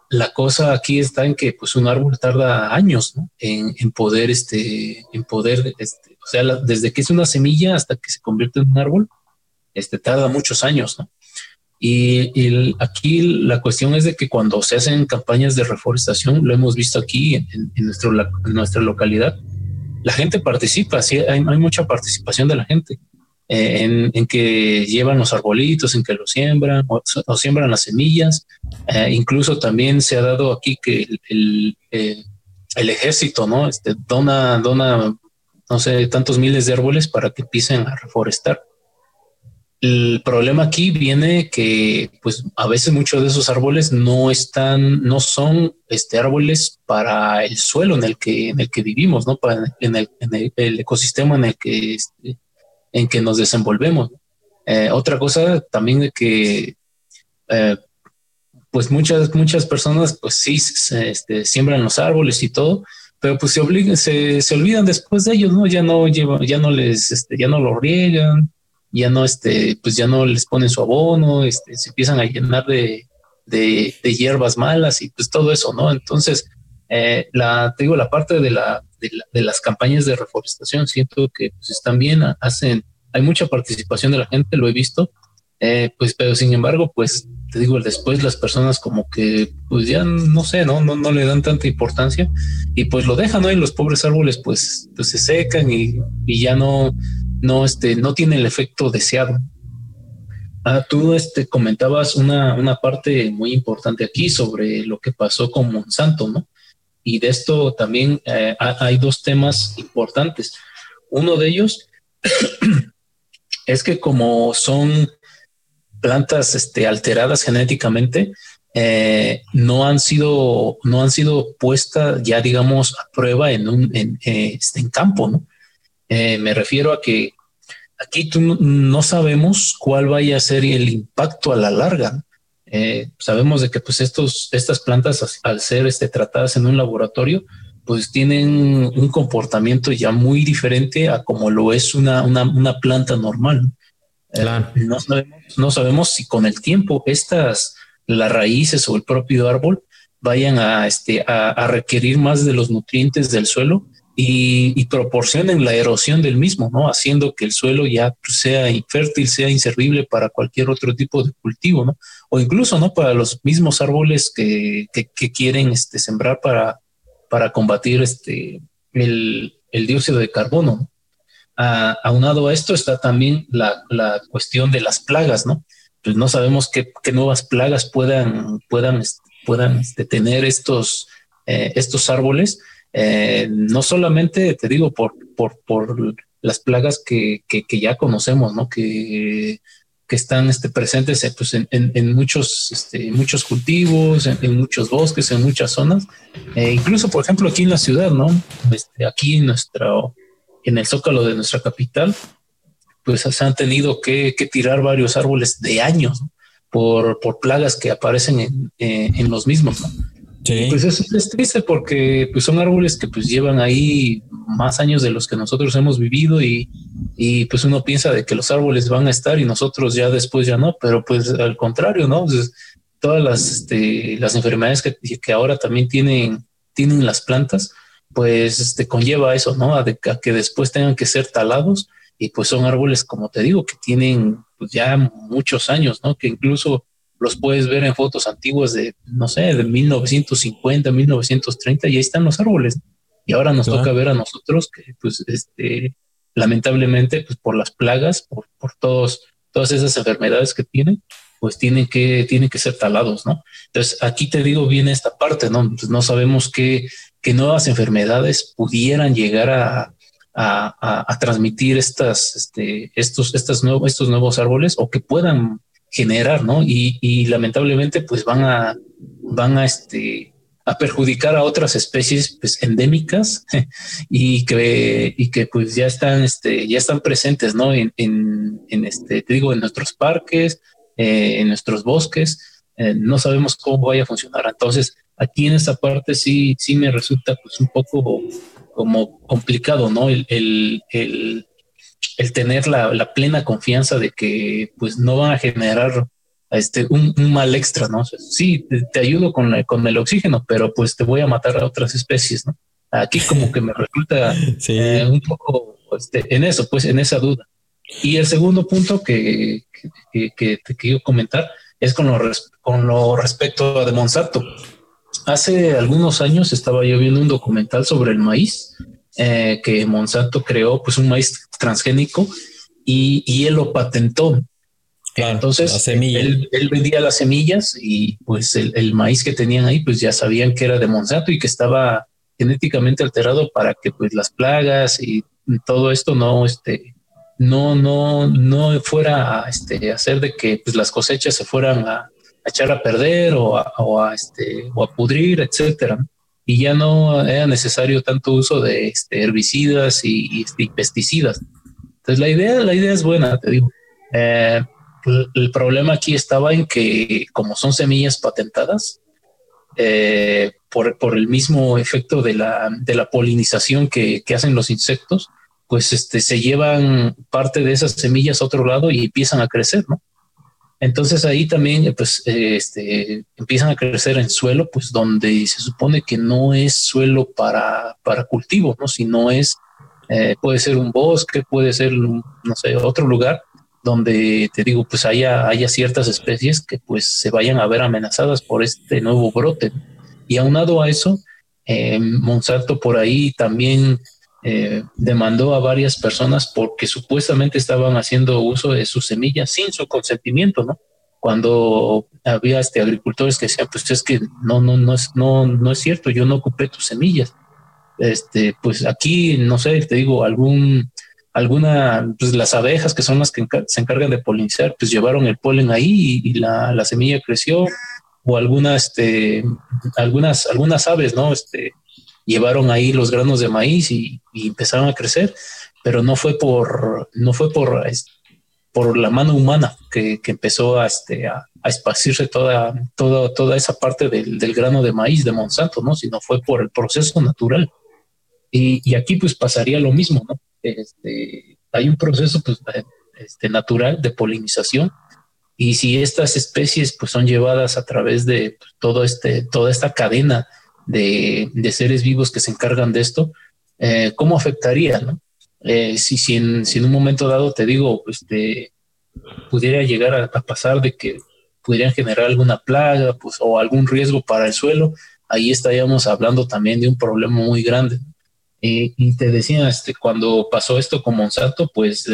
la cosa aquí está en que pues un árbol tarda años en, en, poder, este, en poder, este, o sea, desde que es una semilla hasta que se convierte en un árbol, este, tarda muchos años, ¿no? Y, aquí la cuestión es de que cuando se hacen campañas de reforestación, lo hemos visto aquí en, nuestro, en nuestra localidad, la gente participa, sí, hay, mucha participación de la gente eh, en, que llevan los arbolitos, en que los siembran o, siembran las semillas. Eh, incluso también se ha dado aquí que el, el, eh, el ejército, ¿no? Este, dona, dona, no sé, tantos miles de árboles para que empiecen a reforestar. El problema aquí viene que, pues, a veces muchos de esos árboles no están, no son este, árboles para el suelo en el que, en el que vivimos, ¿no? Para, en, el, en el, ecosistema en el que, este, en que nos desenvolvemos. Eh, otra cosa también de que, eh, pues, muchas, muchas personas, pues, sí, se, este, siembran los árboles y todo, pero pues se, se olvidan después de ellos, ¿no? Ya no llevan, ya no les, este, ya no lo riegan ya no, este, pues ya no les ponen su abono, este, se empiezan a llenar de, de, de hierbas malas y pues todo eso, ¿no? Entonces, eh, la, te digo, la parte de, la, de, la, de, las campañas de reforestación, siento que pues, están bien, hacen, hay mucha participación de la gente, lo he visto, eh, pues, pero sin embargo, pues te digo, después las personas como que, pues ya no sé, ¿no? No, no le dan tanta importancia y pues lo dejan, ¿no? Y los pobres árboles, pues, pues se secan y, y ya no, no, este, no tiene el efecto deseado. Ah, tú este, comentabas una, una parte muy importante aquí sobre lo que pasó con Monsanto, ¿no? Y de esto también eh, hay dos temas importantes. Uno de ellos es que como son plantas este, alteradas genéticamente, eh, no han sido no han sido puestas ya digamos a prueba en un en, eh, este, en campo, ¿no? Eh, me refiero a que aquí tú no sabemos cuál vaya a ser el impacto a la larga. Eh, sabemos de que pues estos, estas plantas al ser este, tratadas en un laboratorio, pues tienen un comportamiento ya muy diferente a como lo es una, una, una planta normal. Eh, claro. Eh, no, sabemos, no sabemos si con el tiempo estas, las raíces o el propio árbol vayan a, este, a, a requerir más de los nutrientes del suelo y, proporcionen la erosión del mismo, ¿no? Haciendo que el suelo ya sea infértil, sea inservible para cualquier otro tipo de cultivo, ¿no? O incluso, ¿no? Para los mismos árboles que, que, quieren este, sembrar para, para combatir este, el, dióxido de carbono. A, aunado a esto está también la, la, cuestión de las plagas, ¿no? Pues no sabemos qué, qué nuevas plagas puedan, puedan, puedan este, tener estos, eh, estos árboles eh, no solamente, te digo, por, por, por las plagas que, que, que, ya conocemos, ¿no? Que, que están este, presentes eh, pues, en, en, en, muchos, este, muchos cultivos, en, en, muchos bosques, en muchas zonas. Eh, incluso, por ejemplo, aquí en la ciudad, ¿no? Este, aquí en nuestro, en el zócalo de nuestra capital, pues se han tenido que, que tirar varios árboles de años ¿no? por, por plagas que aparecen en, eh, los mismos, ¿no? Sí. Pues eso es triste porque pues son árboles que pues llevan ahí más años de los que nosotros hemos vivido y, y pues uno piensa de que los árboles van a estar y nosotros ya después ya no, pero pues al contrario, ¿no? Pues, todas las, este, las enfermedades que, que, ahora también tienen, tienen las plantas, pues este, conlleva eso, ¿no? A, de, a que después tengan que ser talados y pues son árboles, como te digo, que tienen pues, ya muchos años, ¿no? Que incluso los puedes ver en fotos antiguas de, no sé, de 1950, 1930, y ahí están los árboles. Y ahora nos claro. toca ver a nosotros que, pues, este, lamentablemente, pues por las plagas, por, por todos, todas esas enfermedades que tienen, pues tienen que, tienen que ser talados, ¿no? Entonces, aquí te digo bien esta parte, ¿no? Pues no sabemos qué, qué nuevas enfermedades pudieran llegar a, a, transmitir estas, este, estos, estas nuevos, estos nuevos árboles o que puedan generar, ¿no? Y, y lamentablemente, pues van a, van a, este, a perjudicar a otras especies pues, endémicas y que, y que pues ya están, este, ya están presentes, ¿no? En, en, este, te digo, en nuestros parques, eh, en nuestros bosques, eh, no sabemos cómo vaya a funcionar. Entonces, aquí en esa parte sí, sí me resulta pues un poco como complicado, ¿no? El, el, el tener la, la, plena confianza de que pues no van a generar este, un, un mal extra, ¿no? sí, te, ayudo con, la, con el oxígeno, pero pues te voy a matar a otras especies, ¿no? Aquí como que me resulta eh, un poco este, en eso, pues en esa duda. Y el segundo punto que, que, que te quiero comentar es con lo, con lo respecto a de Monsanto. Hace algunos años estaba yo viendo un documental sobre el maíz, eh, que Monsanto creó pues un maíz transgénico y, y él lo patentó. Entonces, él, él, vendía las semillas y pues el, el, maíz que tenían ahí, pues ya sabían que era de Monsanto y que estaba genéticamente alterado para que pues las plagas y todo esto no, este, no, no, no fuera a este, hacer de que pues, las cosechas se fueran a, echar a perder o a, o a, este, o a pudrir, etcétera. Y ya no era necesario tanto uso de este, herbicidas y, y, pesticidas. Entonces la idea, la idea es buena, te digo. Eh, el problema aquí estaba en que como son semillas patentadas, eh, por, por, el mismo efecto de la, de la polinización que, que, hacen los insectos, pues este, se llevan parte de esas semillas a otro lado y empiezan a crecer, ¿no? Entonces ahí también pues este, empiezan a crecer en suelo, pues donde se supone que no es suelo para, para cultivo, ¿no? Sino es, eh, puede ser un bosque, puede ser, no sé, otro lugar donde te digo, pues haya, haya ciertas especies que pues se vayan a ver amenazadas por este nuevo brote. Y aunado a eso, eh, Monsanto por ahí también eh, demandó a varias personas porque supuestamente estaban haciendo uso de sus semillas sin su consentimiento, ¿no? Cuando había este agricultores que decían, pues es que no, no, no es, no, no es cierto, yo no ocupé tus semillas. Este, pues aquí, no sé, te digo, algún, alguna, pues las abejas que son las que se encargan de polinizar, pues llevaron el polen ahí y, la, la, semilla creció, o alguna, este, algunas, algunas aves, ¿no? Este, llevaron ahí los granos de maíz y, empezaron a crecer, pero no fue por, no fue por, por la mano humana que, empezó a, este, a, esparcirse toda, toda, toda esa parte del, grano de maíz de Monsanto, ¿no? Sino fue por el proceso natural. Y, aquí pues pasaría lo mismo, ¿no? Este, hay un proceso pues, este, natural de polinización y si estas especies pues son llevadas a través de pues, todo este, toda esta cadena de, seres vivos que se encargan de esto, eh, ¿cómo afectaría? Eh, si, si, en, si, en, un momento dado te digo, pues pudiera llegar a, pasar de que pudieran generar alguna plaga pues, o algún riesgo para el suelo, ahí estaríamos hablando también de un problema muy grande. Eh, y te decía, este, cuando pasó esto con Monsanto, pues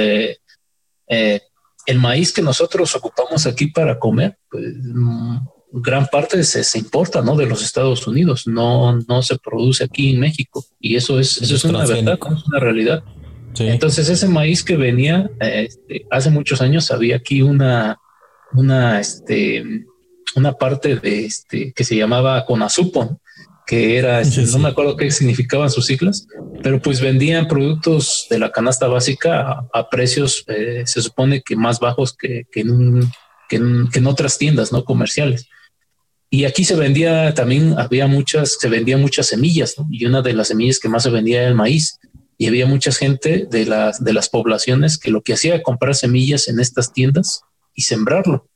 el maíz que nosotros ocupamos aquí para comer, pues mm, gran parte se, se, importa, ¿no? De los Estados Unidos, no, no se produce aquí en México y eso es, eso es una verdad, es una realidad. Entonces ese maíz que venía este, hace muchos años había aquí una, una, este, una parte de este que se llamaba Conazupon, que era, este, no me acuerdo qué significaban sus siglas, pero pues vendían productos de la canasta básica a, precios, eh, se supone que más bajos que, que, en, que, en, que en otras tiendas no comerciales. Y aquí se vendía también, había muchas, se vendían muchas semillas, y una de las semillas que más se vendía era el maíz. Y había mucha gente de las, de las poblaciones que lo que hacía era comprar semillas en estas tiendas y sembrarlo.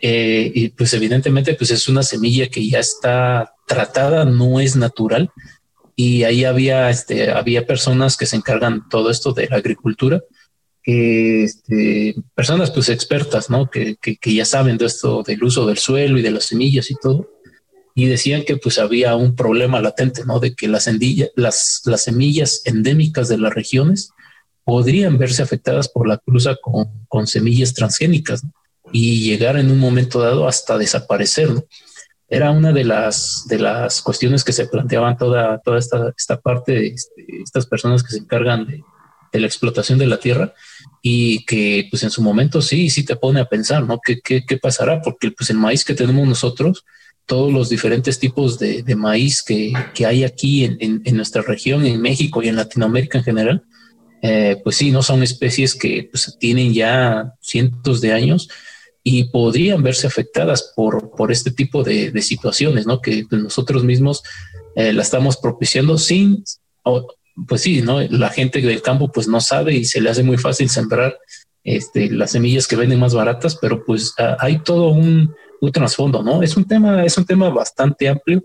Eh, y pues evidentemente pues es una semilla que ya está tratada, no es natural. Y ahí había, este, había personas que se encargan todo esto de la agricultura que este, personas pues expertas, ¿no? Que, que, ya saben de esto, del uso del suelo y de las semillas y todo, y decían que pues había un problema latente, ¿no? De que las, las, las semillas endémicas de las regiones podrían verse afectadas por la cruza con, con semillas transgénicas. ¿no? y llegar en un momento dado hasta desaparecer. Era una de las, de las cuestiones que se planteaban toda, toda esta, esta parte de este, estas personas que se encargan de, de, la explotación de la tierra y que pues en su momento sí, sí te pone a pensar, ¿no? ¿Qué, qué, qué pasará? Porque pues el maíz que tenemos nosotros, todos los diferentes tipos de, de maíz que, que, hay aquí en, en, nuestra región, en México y en Latinoamérica en general, eh, pues sí, no son especies que pues, tienen ya cientos de años y podrían verse afectadas por, por este tipo de, de situaciones, ¿no? Que nosotros mismos eh, la estamos propiciando sin, pues sí, ¿no? La gente del campo pues no sabe y se le hace muy fácil sembrar este, las semillas que venden más baratas, pero pues hay todo un, trasfondo, ¿no? Es un tema, es un tema bastante amplio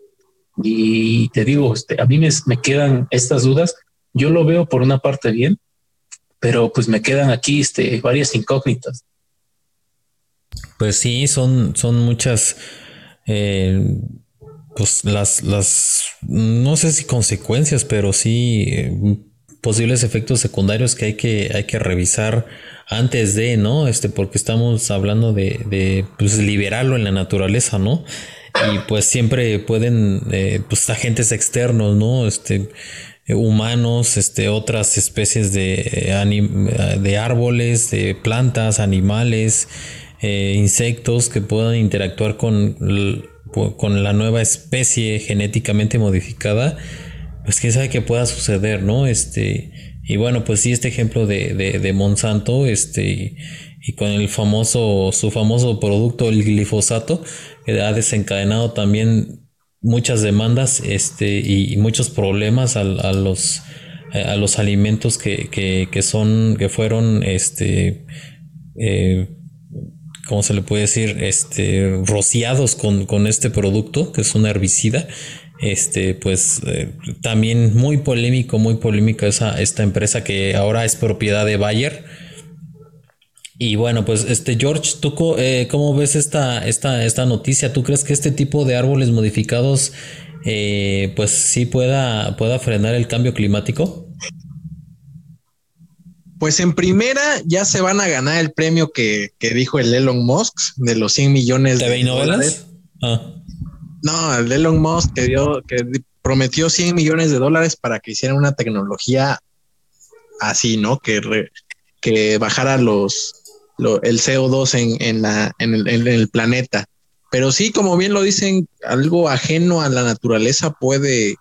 y te digo, este, a mí me, me quedan estas dudas. Yo lo veo por una parte bien, pero pues me quedan aquí este, varias incógnitas. Pues sí, son, son muchas, eh, pues las, las, no sé si consecuencias, pero sí eh, posibles efectos secundarios que hay que, hay que revisar antes de, ¿no? Este, porque estamos hablando de, de pues, liberarlo en la naturaleza, ¿no? Y pues siempre pueden, eh, pues agentes externos, ¿no? Este, humanos, este, otras especies de, de árboles, de plantas, animales, eh, insectos que puedan interactuar con, con la nueva especie genéticamente modificada, pues quién sabe qué pueda suceder, ¿no? Este, y bueno, pues sí, este ejemplo de, de, de Monsanto, este, y con el famoso, su famoso producto, el glifosato, que ha desencadenado también muchas demandas este, y, muchos problemas a, a los a los alimentos que, que, que, son que fueron este eh, ¿cómo se le puede decir? Este rociados con, con este producto que es un herbicida este pues eh, también muy polémico muy polémica esa esta empresa que ahora es propiedad de Bayer y bueno, pues este George, ¿tú eh, cómo ves esta, esta, esta noticia? ¿Tú crees que este tipo de árboles modificados eh, pues sí pueda, pueda frenar el cambio climático? Pues en primera ya se van a ganar el premio que, que dijo el Elon Musk de los 100 millones de dólares. Ah. No, el Elon Musk que dio, que prometió 100 millones de dólares para que hicieran una tecnología así, ¿no? Que, re, que bajara los, lo, el CO2 en, en, la, en, el, en el planeta. Pero sí, como bien lo dicen, algo ajeno a la naturaleza puede,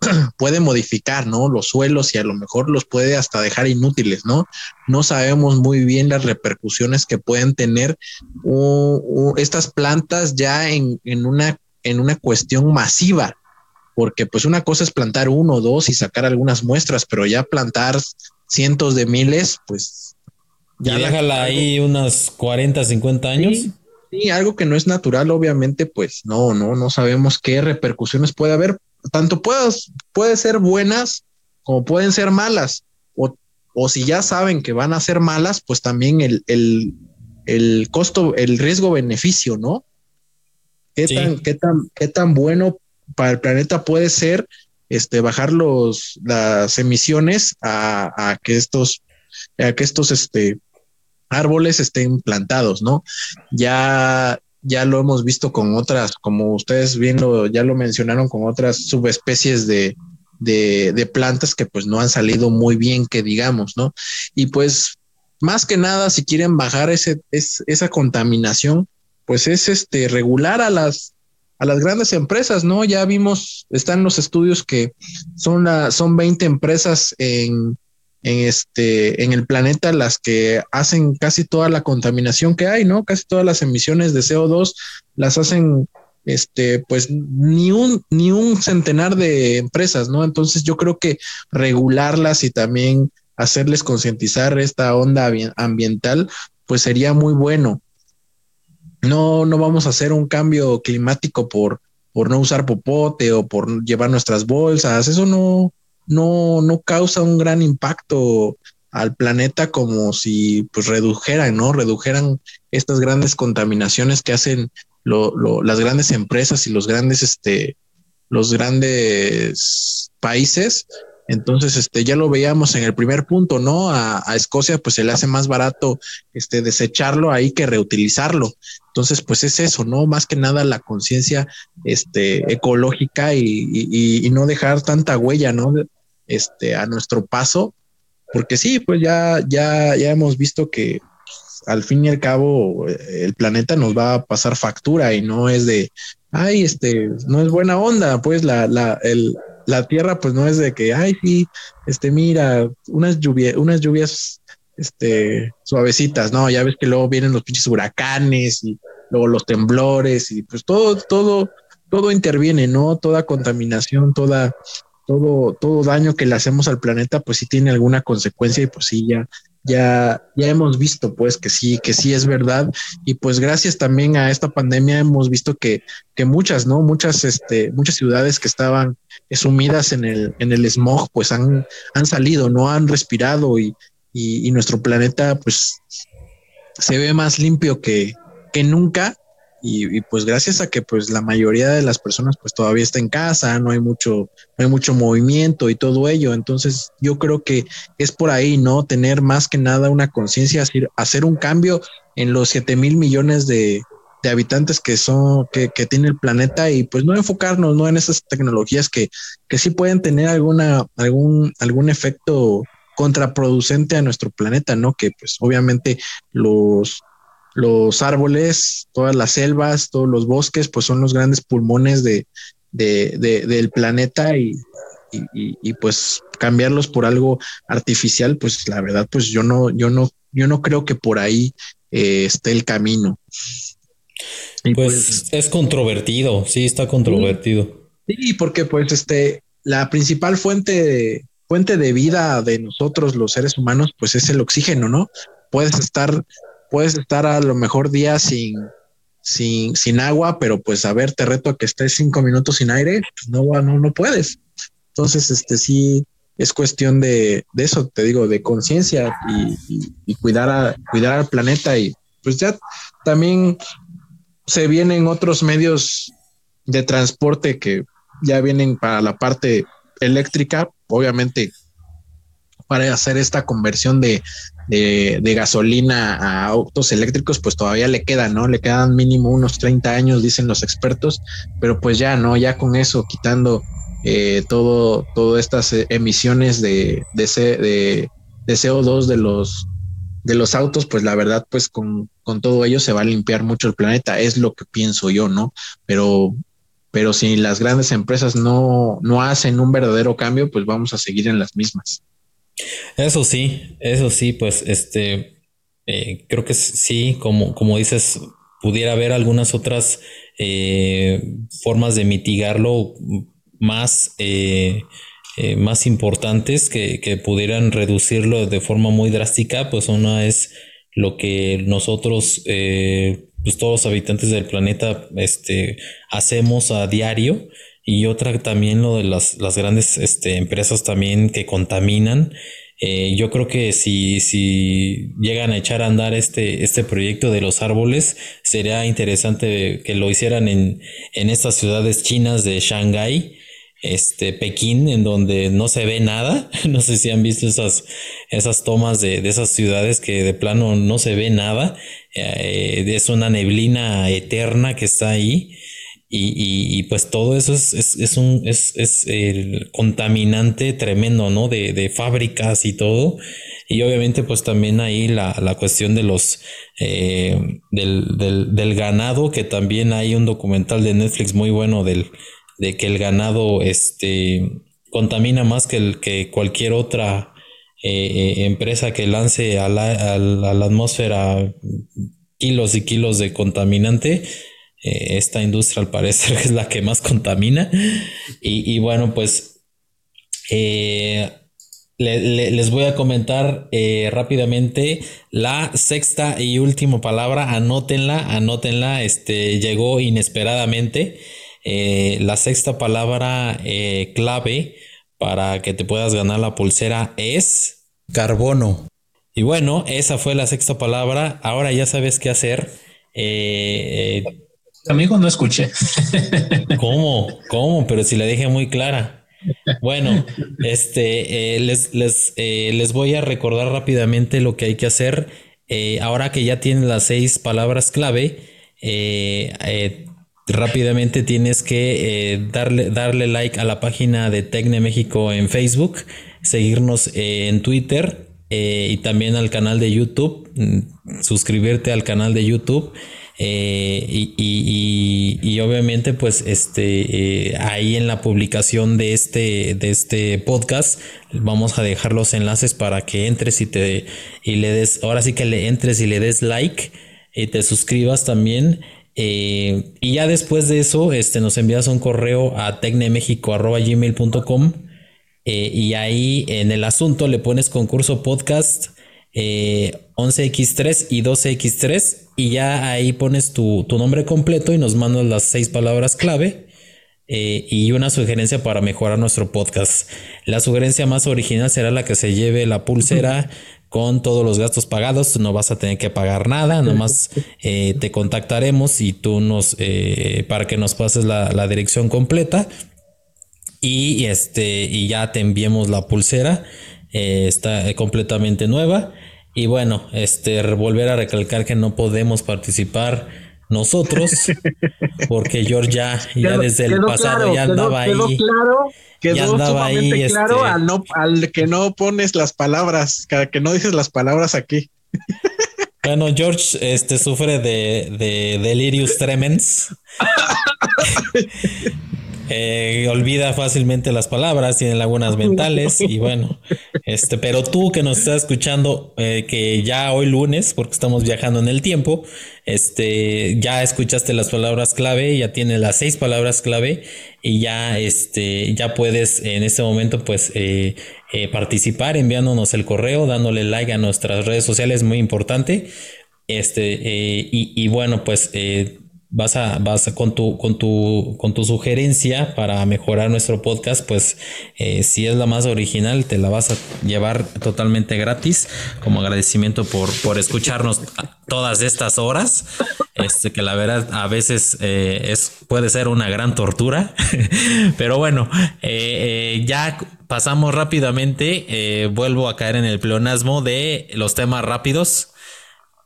puede modificar, ¿no? Los suelos y a lo mejor los puede hasta dejar inútiles, ¿no? No sabemos muy bien las repercusiones que pueden tener uh, uh, estas plantas ya en, en, una, en una cuestión masiva, porque pues una cosa es plantar uno o dos y sacar algunas muestras, pero ya plantar cientos de miles, pues ya y déjala ahí unos 40, 50 años. Sí, sí, algo que no es natural, obviamente, pues no, no, no sabemos qué repercusiones puede haber. Tanto puedas, puede ser buenas como pueden ser malas. O, o si ya saben que van a ser malas, pues también el, el, el costo, el riesgo-beneficio, ¿no? ¿Qué, sí. tan, qué, tan, ¿Qué tan bueno para el planeta puede ser este, bajar los, las emisiones a, a que estos, a que estos este, árboles estén plantados, ¿no? Ya, ya lo hemos visto con otras, como ustedes viendo, ya lo mencionaron con otras subespecies de, de, plantas que pues no han salido muy bien, que digamos, ¿no? Y pues más que nada, si quieren bajar ese, es, esa contaminación, pues es este regular a las a las grandes empresas, ¿no? Ya vimos, están los estudios que son, son 20 empresas en, en este en el planeta las que hacen casi toda la contaminación que hay, ¿no? Casi todas las emisiones de CO2 las hacen este pues ni un ni un centenar de empresas, ¿no? Entonces yo creo que regularlas y también hacerles concientizar esta onda ambiental pues sería muy bueno. No no vamos a hacer un cambio climático por por no usar popote o por llevar nuestras bolsas, eso no no, no causa un gran impacto al planeta como si pues redujeran, ¿no? Redujeran estas grandes contaminaciones que hacen lo, lo, las grandes empresas y los grandes, este, los grandes países, Entonces, este, ya lo veíamos en el primer punto, ¿no? A, Escocia, pues se le hace más barato, este, desecharlo ahí que reutilizarlo. Entonces, pues es eso, ¿no? Más que nada la conciencia, este, ecológica y, no dejar tanta huella, ¿no? Este, a nuestro paso, porque sí, pues ya, ya, ya hemos visto que pues, al fin y al cabo el planeta nos va a pasar factura y no es de, ay, este, no es buena onda, pues la, la, el, la tierra pues no es de que, ay, sí, este, mira, unas lluvias, unas lluvias, este, suavecitas, ¿no? Ya ves que luego vienen los pinches huracanes y luego los temblores y pues todo, todo, todo interviene, ¿no? Toda contaminación, toda, todo, todo daño que le hacemos al planeta, pues sí tiene alguna consecuencia y pues sí, ya, ya, ya hemos visto pues que sí, que sí es verdad. Y pues gracias también a esta pandemia hemos visto que, que muchas, ¿no? Muchas, este, muchas ciudades que estaban sumidas en el, en el smog, pues han, han salido, no han respirado y, y, nuestro planeta pues se ve más limpio que, que nunca. Y, pues gracias a que pues la mayoría de las personas pues todavía está en casa, no hay mucho, no hay mucho movimiento y todo ello. Entonces yo creo que es por ahí, ¿no? Tener más que nada una conciencia, hacer un cambio en los 7 mil millones de, de habitantes que son, que, que, tiene el planeta y pues no enfocarnos ¿no? en esas tecnologías que, que sí pueden tener alguna, algún, algún efecto contraproducente a nuestro planeta, ¿no? Que pues obviamente los, los árboles, todas las selvas, todos los bosques, pues son los grandes pulmones de, de, de del planeta y, y, y, pues cambiarlos por algo artificial, pues la verdad, pues yo no, yo no, yo no creo que por ahí eh, esté el camino. Pues, pues, es controvertido, sí, está controvertido. Sí, porque pues este, la principal fuente de, fuente de vida de nosotros los seres humanos, pues es el oxígeno, ¿no? Puedes estar, puedes estar a lo mejor días sin, sin, sin agua, pero pues a ver, te reto a que estés cinco minutos sin aire, pues no, no, no puedes. Entonces, este sí es cuestión de, de eso, te digo, de conciencia y, y, cuidar a, cuidar al planeta y pues ya también se vienen otros medios de transporte que ya vienen para la parte eléctrica, obviamente para hacer esta conversión de, de, gasolina a autos eléctricos, pues todavía le queda, ¿no? Le quedan mínimo unos 30 años, dicen los expertos, pero pues ya, ¿no? Ya con eso, quitando eh, todo, todas estas emisiones de, de, de, de CO2 de los, de los autos, pues la verdad, pues con, con todo ello se va a limpiar mucho el planeta, es lo que pienso yo, ¿no? Pero, pero si las grandes empresas no, no hacen un verdadero cambio, pues vamos a seguir en las mismas. Eso sí, eso sí, pues este, eh, creo que sí, como, como dices, pudiera haber algunas otras eh, formas de mitigarlo más eh, eh, más importantes que, que, pudieran reducirlo de forma muy drástica, pues una es lo que nosotros, pues todos los habitantes del planeta, este, hacemos a diario y otra también lo de las, las grandes este, empresas también que contaminan. Eh, yo creo que si, si llegan a echar a andar este, este proyecto de los árboles, sería interesante que lo hicieran en, en estas ciudades chinas de Shanghái, este Pekín, en donde no se ve nada. No sé si han visto esas, esas tomas de, de esas ciudades que de plano no se ve nada. Eh, es una neblina eterna que está ahí. Y, y, pues todo eso es, es, es un es, es, el contaminante tremendo, ¿no? De, de, fábricas y todo. Y obviamente, pues también ahí la, la cuestión de los eh, del, del, del ganado, que también hay un documental de Netflix muy bueno del, de que el ganado este, contamina más que, el, que cualquier otra eh, eh, empresa que lance a la, a la, atmósfera kilos y kilos de contaminante. Eh, esta industria al parecer es la que más contamina. Y, bueno, pues les voy a comentar rápidamente la sexta y última palabra. Anótenla, anótenla. Este llegó inesperadamente. Eh, la sexta palabra eh, clave para que te puedas ganar la pulsera es carbono. Y bueno, esa fue la sexta palabra. Ahora ya sabes qué hacer. Eh, Amigo, no escuché. ¿Cómo? ¿Cómo? Pero si la dejé muy clara. Bueno, este, eh, les, les, eh, les, voy a recordar rápidamente lo que hay que hacer. Eh, ahora que ya tienen las seis palabras clave, rápidamente tienes que darle, darle like a la página de Tecne México en Facebook, seguirnos en Twitter y también al canal de YouTube, mm, suscribirte al canal de YouTube. Eh, y, obviamente pues este eh, ahí en la publicación de este de este podcast vamos a dejar los enlaces para que entres y te y le des ahora sí que le entres y le des like y te suscribas también eh, y ya después de eso este nos envías un correo a tecnemexico.gmail.com y ahí en el asunto le pones concurso podcast 11x3 y 12x3 y ya ahí pones tu, nombre completo y nos mandas las seis palabras clave eh, y una sugerencia para mejorar nuestro podcast. La sugerencia más original será la que se lleve la pulsera con todos los gastos pagados. No vas a tener que pagar nada, nomás eh, te contactaremos y tú nos eh, para que nos pases la, dirección completa y este y ya te enviemos la pulsera. está completamente nueva. Y bueno, este, volver a recalcar que no podemos participar nosotros, porque George ya, desde el pasado ya andaba ahí. Claro, quedó sumamente claro este, al, no, al que no pones las palabras, que no dices las palabras aquí. Bueno, George este, sufre de, de delirius tremens. Eh, olvida fácilmente las palabras, tiene lagunas mentales y bueno, este, pero tú que nos estás escuchando, eh, que ya hoy lunes, porque estamos viajando en el tiempo, este, ya escuchaste las palabras clave, ya tiene las seis palabras clave y ya, este, ya puedes en este momento, pues, eh, participar enviándonos el correo, dándole like a nuestras redes sociales, muy importante. Este, y, y, bueno, pues vas a, vas con tu, con tu, con tu sugerencia para mejorar nuestro podcast, pues eh, si es la más original, te la vas a llevar totalmente gratis como agradecimiento por, por escucharnos todas estas horas. Este, que la verdad a veces eh, es, puede ser una gran tortura, pero bueno, eh, ya pasamos rápidamente, vuelvo a caer en el pleonasmo de los temas rápidos.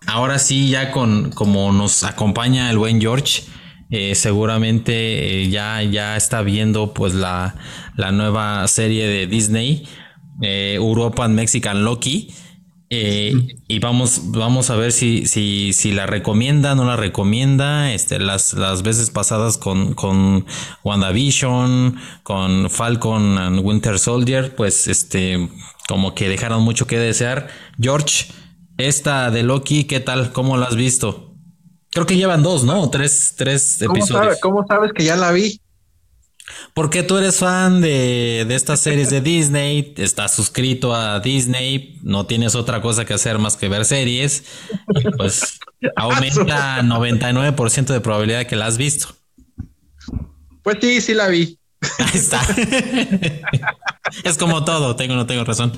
Ahora sí, ya con como nos acompaña el buen George, eh, seguramente eh, ya, ya está viendo pues la, nueva serie de Disney, eh, European Mexican Loki. y vamos, vamos a ver si, si, si la recomienda, no la recomienda. Este, las, las veces pasadas con, con WandaVision, con Falcon and Winter Soldier, pues este, como que dejaron mucho que desear. George, esta de Loki, ¿qué tal? ¿Cómo la has visto? Creo que llevan dos, ¿no? Tres, tres episodios. ¿Cómo sabes que ya la vi? Porque tú eres fan de, de estas series de Disney, estás suscrito a Disney, no tienes otra cosa que hacer más que ver series, pues aumenta 99% de probabilidad de que la has visto. Pues sí, sí la vi. Ahí está. es como todo, tengo no tengo razón.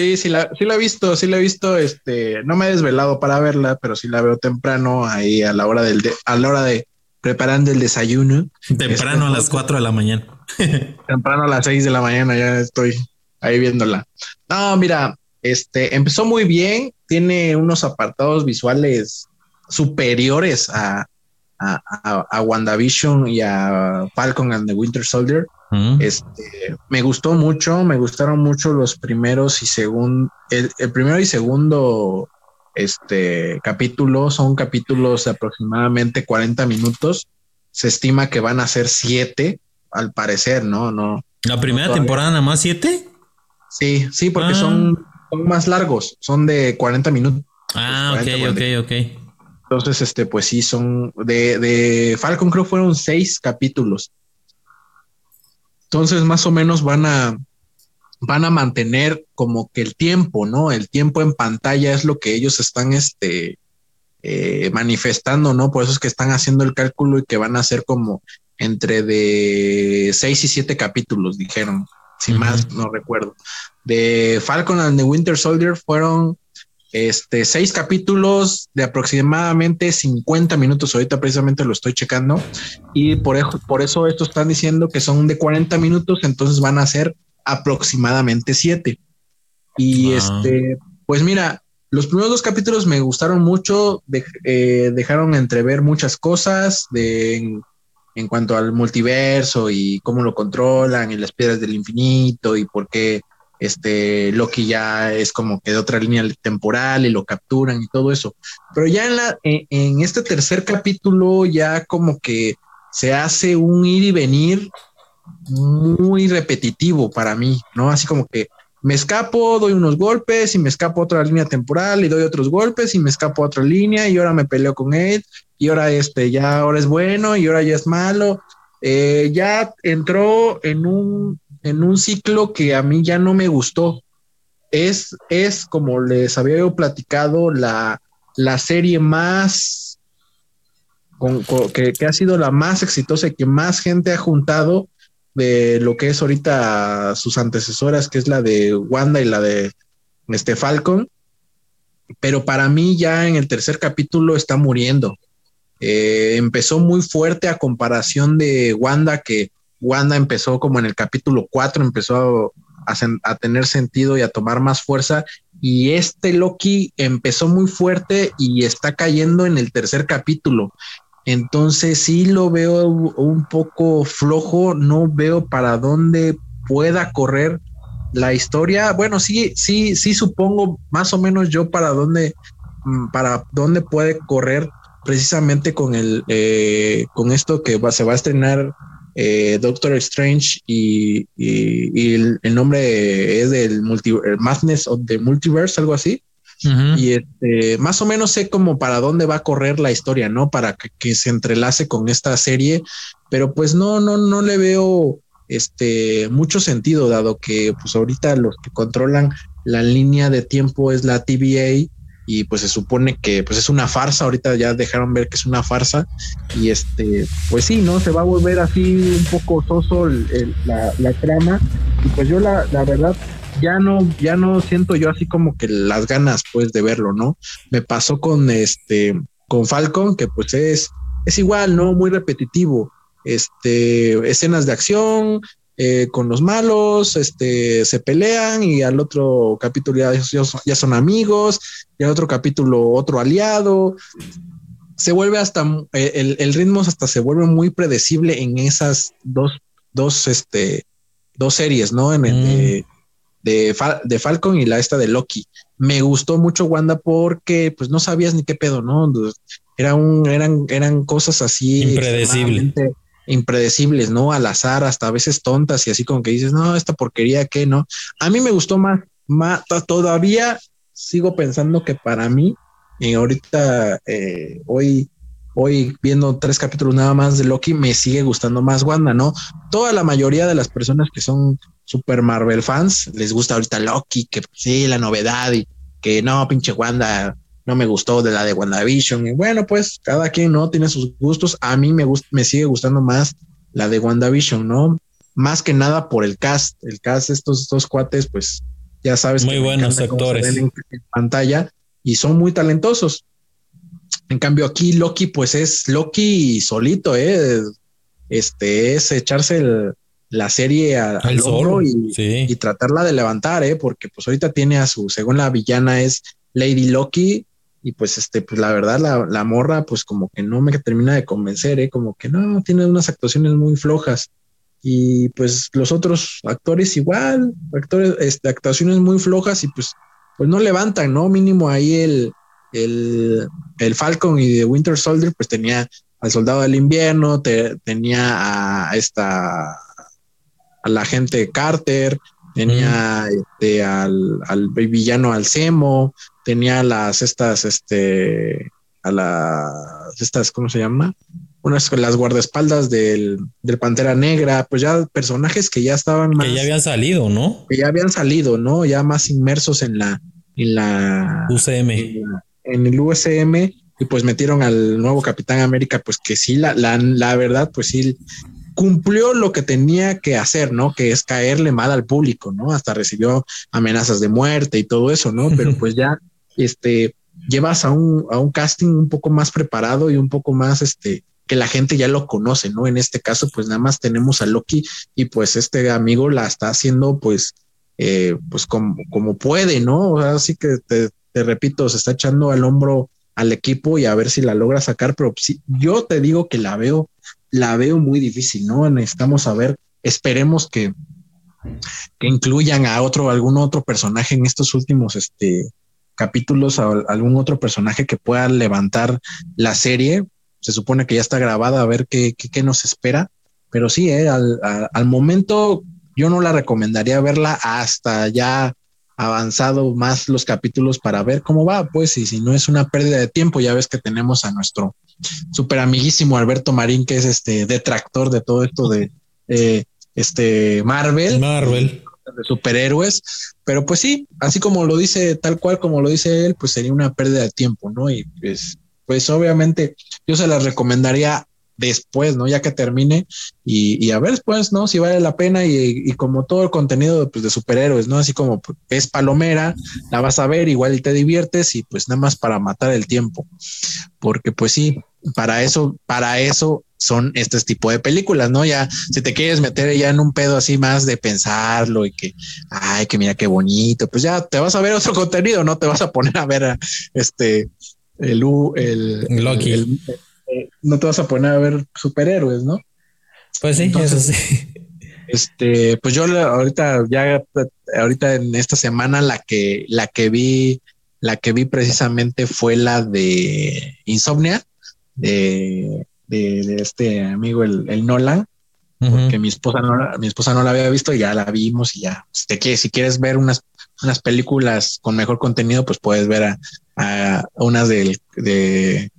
Sí, sí la, sí la he visto, sí la he visto, este, no me he desvelado para verla, pero sí la veo temprano ahí a la hora del a la hora de preparando el desayuno. Temprano a las 4 de la mañana. temprano a las 6 de la mañana ya estoy ahí viéndola. No, mira, este empezó muy bien, tiene unos apartados visuales superiores a, a, a WandaVision y a Falcon and the Winter Soldier. Este, me gustó mucho, me gustaron mucho los primeros y segundo, el, primero y segundo este capítulo son capítulos de aproximadamente 40 minutos. Se estima que van a ser siete, al parecer, ¿no? No. ¿La primera temporada nada más siete? Sí, sí, porque son, ah. son, más largos, son de 40 minutos. Ah, ok, ok, ok. Entonces, este, pues sí, son de, de Falcon creo fueron seis capítulos. Entonces, más o menos van a, van a mantener como que el tiempo, ¿no? El tiempo en pantalla es lo que ellos están este, eh, manifestando, ¿no? Por eso es que están haciendo el cálculo y que van a ser como entre de seis y siete capítulos, dijeron, si más no recuerdo. De Falcon and the Winter Soldier fueron Este, seis capítulos de aproximadamente 50 minutos. Ahorita precisamente lo estoy checando. Y por eso, por eso estos están diciendo que son de 40 minutos, entonces van a ser aproximadamente siete. Y este, pues mira, los primeros dos capítulos me gustaron mucho, eh, dejaron entrever muchas cosas de, en, cuanto al multiverso y cómo lo controlan y las piedras del infinito y por qué este Loki ya es como que de otra línea temporal y lo capturan y todo eso. Pero ya en, la, en, este tercer capítulo ya como que se hace un ir y venir muy repetitivo para mí, ¿no? Así como que me escapo, doy unos golpes y me escapo a otra línea temporal y doy otros golpes y me escapo a otra línea y ahora me peleo con él y ahora este ya ahora es bueno y ahora ya es malo. Eh, ya entró en un en un ciclo que a mí ya no me gustó. Es, es como les había platicado, la, la serie más que, ha sido la más exitosa y que más gente ha juntado de lo que es ahorita sus antecesoras, que es la de Wanda y la de este Falcon. Pero para mí ya en el tercer capítulo está muriendo. Eh, empezó muy fuerte a comparación de Wanda, que Wanda empezó como en el capítulo 4, empezó a, tener sentido y a tomar más fuerza. Y este Loki empezó muy fuerte y está cayendo en el tercer capítulo. Entonces sí lo veo un poco flojo, no veo para dónde pueda correr la historia. Bueno, sí, sí, sí supongo más o menos yo para dónde, mm, para dónde puede correr precisamente con el, eh, con esto que se va a estrenar eh, Doctor Strange y, el, nombre es del multi, Madness of the Multiverse, algo así. Y este, más o menos sé como para dónde va a correr la historia, ¿no? Para que, se entrelace con esta serie, pero pues no, no, no le veo este mucho sentido, dado que pues ahorita los que controlan la línea de tiempo es la TVA y pues se supone que pues es una farsa, ahorita ya dejaron ver que es una farsa y este, pues sí, ¿no? Se va a volver así un poco soso la, trama y pues yo la, la verdad ya no, ya no siento yo así como que las ganas pues de verlo, ¿no? Me pasó con este, con Falcon, que pues es, es igual, ¿no? Muy repetitivo. Este, escenas de acción, eh, con los malos, este, se pelean y al otro capítulo ya, son amigos, y al otro capítulo otro aliado. Se vuelve hasta, eh, el, ritmo hasta se vuelve muy predecible en esas dos, dos, este, dos series, ¿no? En el, de, de, Falcon y la esta de Loki. Me gustó mucho Wanda porque pues no sabías ni qué pedo, ¿no? Era un, eran, eran cosas así. Impredecible impredecibles, ¿no? Al azar, hasta a veces tontas y así como que dices, no, esta porquería, ¿qué no? A mí me gustó más, más todavía sigo pensando que para mí, y ahorita, eh, hoy, hoy viendo tres capítulos nada más de Loki, me sigue gustando más Wanda, ¿no? Toda la mayoría de las personas que son super Marvel fans les gusta ahorita Loki, que sí, la novedad y que no, pinche Wanda, no me gustó de la de WandaVision. Y bueno, pues cada quien no tiene sus gustos. A mí me gusta, me sigue gustando más la de WandaVision, ¿no? Más que nada por el cast. El cast, estos dos cuates, pues ya sabes. Muy buenos actores. En, pantalla y son muy talentosos. En cambio, aquí Loki, pues es Loki solito, ¿eh? Este es echarse la serie al hombro y, y, tratarla de levantar, ¿eh? Porque pues ahorita tiene a su, según la villana es Lady Loki, y pues este, pues la verdad, la, la, morra, pues como que no me termina de convencer, ¿eh? como que no, tiene unas actuaciones muy flojas. Y pues los otros actores igual, actores, este, actuaciones muy flojas y pues, pues no levantan, ¿no? Mínimo ahí el, el, el Falcon y de Winter Soldier, pues tenía al soldado del invierno, tenía a esta, a la gente Carter, tenía este, al, al villano Alcemo, tenía las estas, este, a las, estas, ¿cómo se llama? Unas, las guardaespaldas del, del Pantera Negra, pues ya personajes que ya estaban más. Que ya habían salido, ¿no? Que ya habían salido, ¿no? Ya más inmersos en la, en la UCM. En, el UCM y pues metieron al nuevo Capitán América, pues que sí, la, la, la verdad, pues sí, cumplió lo que tenía que hacer, ¿no? Que es caerle mal al público, ¿no? Hasta recibió amenazas de muerte y todo eso, ¿no? Pero pues ya este, llevas a un, casting un poco más preparado y un poco más, este, que la gente ya lo conoce, ¿no? En este caso, pues nada más tenemos a Loki y pues este amigo la está haciendo, pues, eh, pues como, puede, ¿no? Así que te, repito, se está echando al hombro al equipo y a ver si la logra sacar, pero yo te digo que la veo, la veo muy difícil, ¿no? Necesitamos saber, esperemos que, que incluyan a otro, algún otro personaje en estos últimos este, capítulos, a algún otro personaje que pueda levantar la serie. Se supone que ya está grabada, a ver qué, qué, nos espera. Pero sí, eh, al, al momento yo no la recomendaría verla hasta ya avanzado más los capítulos para ver cómo va, pues, y si no es una pérdida de tiempo, ya ves que tenemos a nuestro super amiguísimo Alberto Marín, que es este detractor de todo esto de este Marvel. Marvel. De superhéroes, pero pues sí, así como lo dice, tal cual como lo dice él, pues sería una pérdida de tiempo, ¿no? Y pues, pues obviamente yo se las recomendaría después, ¿no? Ya que termine y, a ver después, ¿no? Si vale la pena y, como todo el contenido pues, de superhéroes, ¿no? Así como pues, es palomera, la vas a ver, igual y te diviertes y pues nada más para matar el tiempo. Porque pues sí, para eso, para eso son este tipo de películas, ¿no? Ya si te quieres meter ya en un pedo así más de pensarlo y que, ay, que mira qué bonito, pues ya te vas a ver otro contenido, no te vas a poner a ver este el, el, Loki no te vas a poner a ver superhéroes, ¿no? Pues sí, eso sí. Este, pues yo ahorita ya ahorita en esta semana la que la que vi la que vi precisamente fue la de Insomnia de, de, este amigo el, Nolan porque mi esposa no mi esposa no la había visto y ya la vimos y ya este, si quieres ver unas unas películas con mejor contenido pues puedes ver a, a unas de, de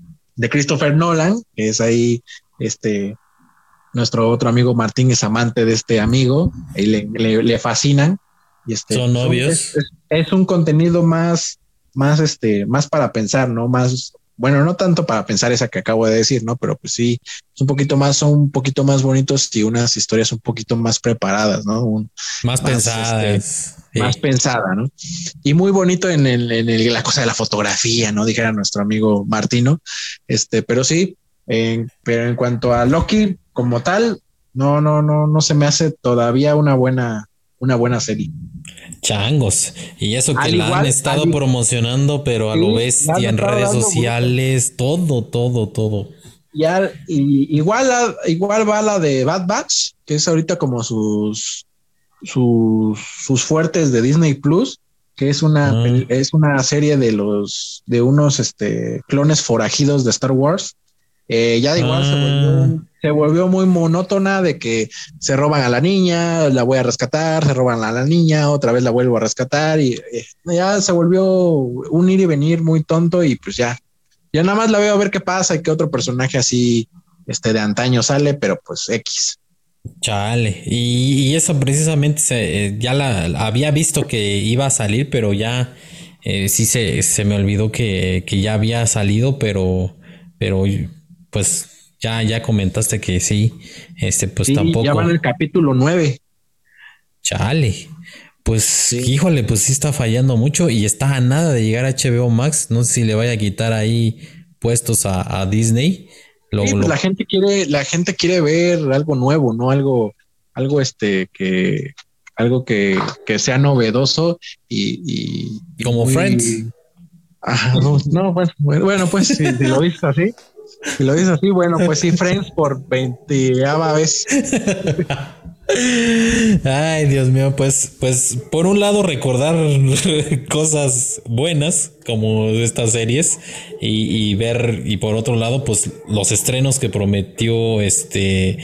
de Christopher Nolan, que es ahí este nuestro otro amigo Martín es amante de este amigo y le, le, fascinan. Y este, Son novios. Es, un contenido más, más, este, más para pensar, ¿no? Más, bueno, no tanto para pensar esa que acabo de decir, ¿no? Pero pues sí, es un poquito más, son un poquito más bonitos y unas historias un poquito más preparadas, ¿no? más, pensadas. Este, más pensada, ¿no? Y muy bonito en, el, en el, la cosa de la fotografía, ¿no? Dijera nuestro amigo Martino. Este, pero sí, pero en cuanto a Loki como tal, no, no, no, no se me hace todavía una buena, una buena serie. Changos. Y eso que la han estado promocionando, pero a lo bestia en redes sociales, todo, todo, todo. Y, igual, igual va la de Bad Batch, que es ahorita como sus sus, sus fuertes de Disney Plus, que es una, ah. es una serie de los de unos este, clones forajidos de Star Wars. Eh, ya de igual ah. se, volvió, muy monótona de que se roban a la niña, la voy a rescatar, se roban a la niña, otra vez la vuelvo a rescatar y eh, ya se volvió un ir y venir muy tonto y pues ya, ya nada más la veo a ver qué pasa y qué otro personaje así este de antaño sale, pero pues X. Chale, y, eso precisamente eh, ya la había visto que iba a salir, pero ya eh, sí se, se, me olvidó que, ya había salido, pero, pero pues ya, ya comentaste que sí, este, pues tampoco. Ya van el capítulo 9. Chale, pues híjole, pues sí está fallando mucho y está a nada de llegar a HBO Max. No sé si le vaya a quitar ahí puestos a, a Disney. Pues la gente quiere, la gente quiere ver algo nuevo, ¿no? Algo, algo este que, algo que, que sea novedoso y, como Friends. no, bueno, bueno, pues si, lo dices así, si lo dices así, bueno, pues sí, Friends por 20 vez. Ay, Dios mío, pues, pues por un lado recordar cosas buenas como estas series y, ver y por otro lado pues los estrenos que prometió este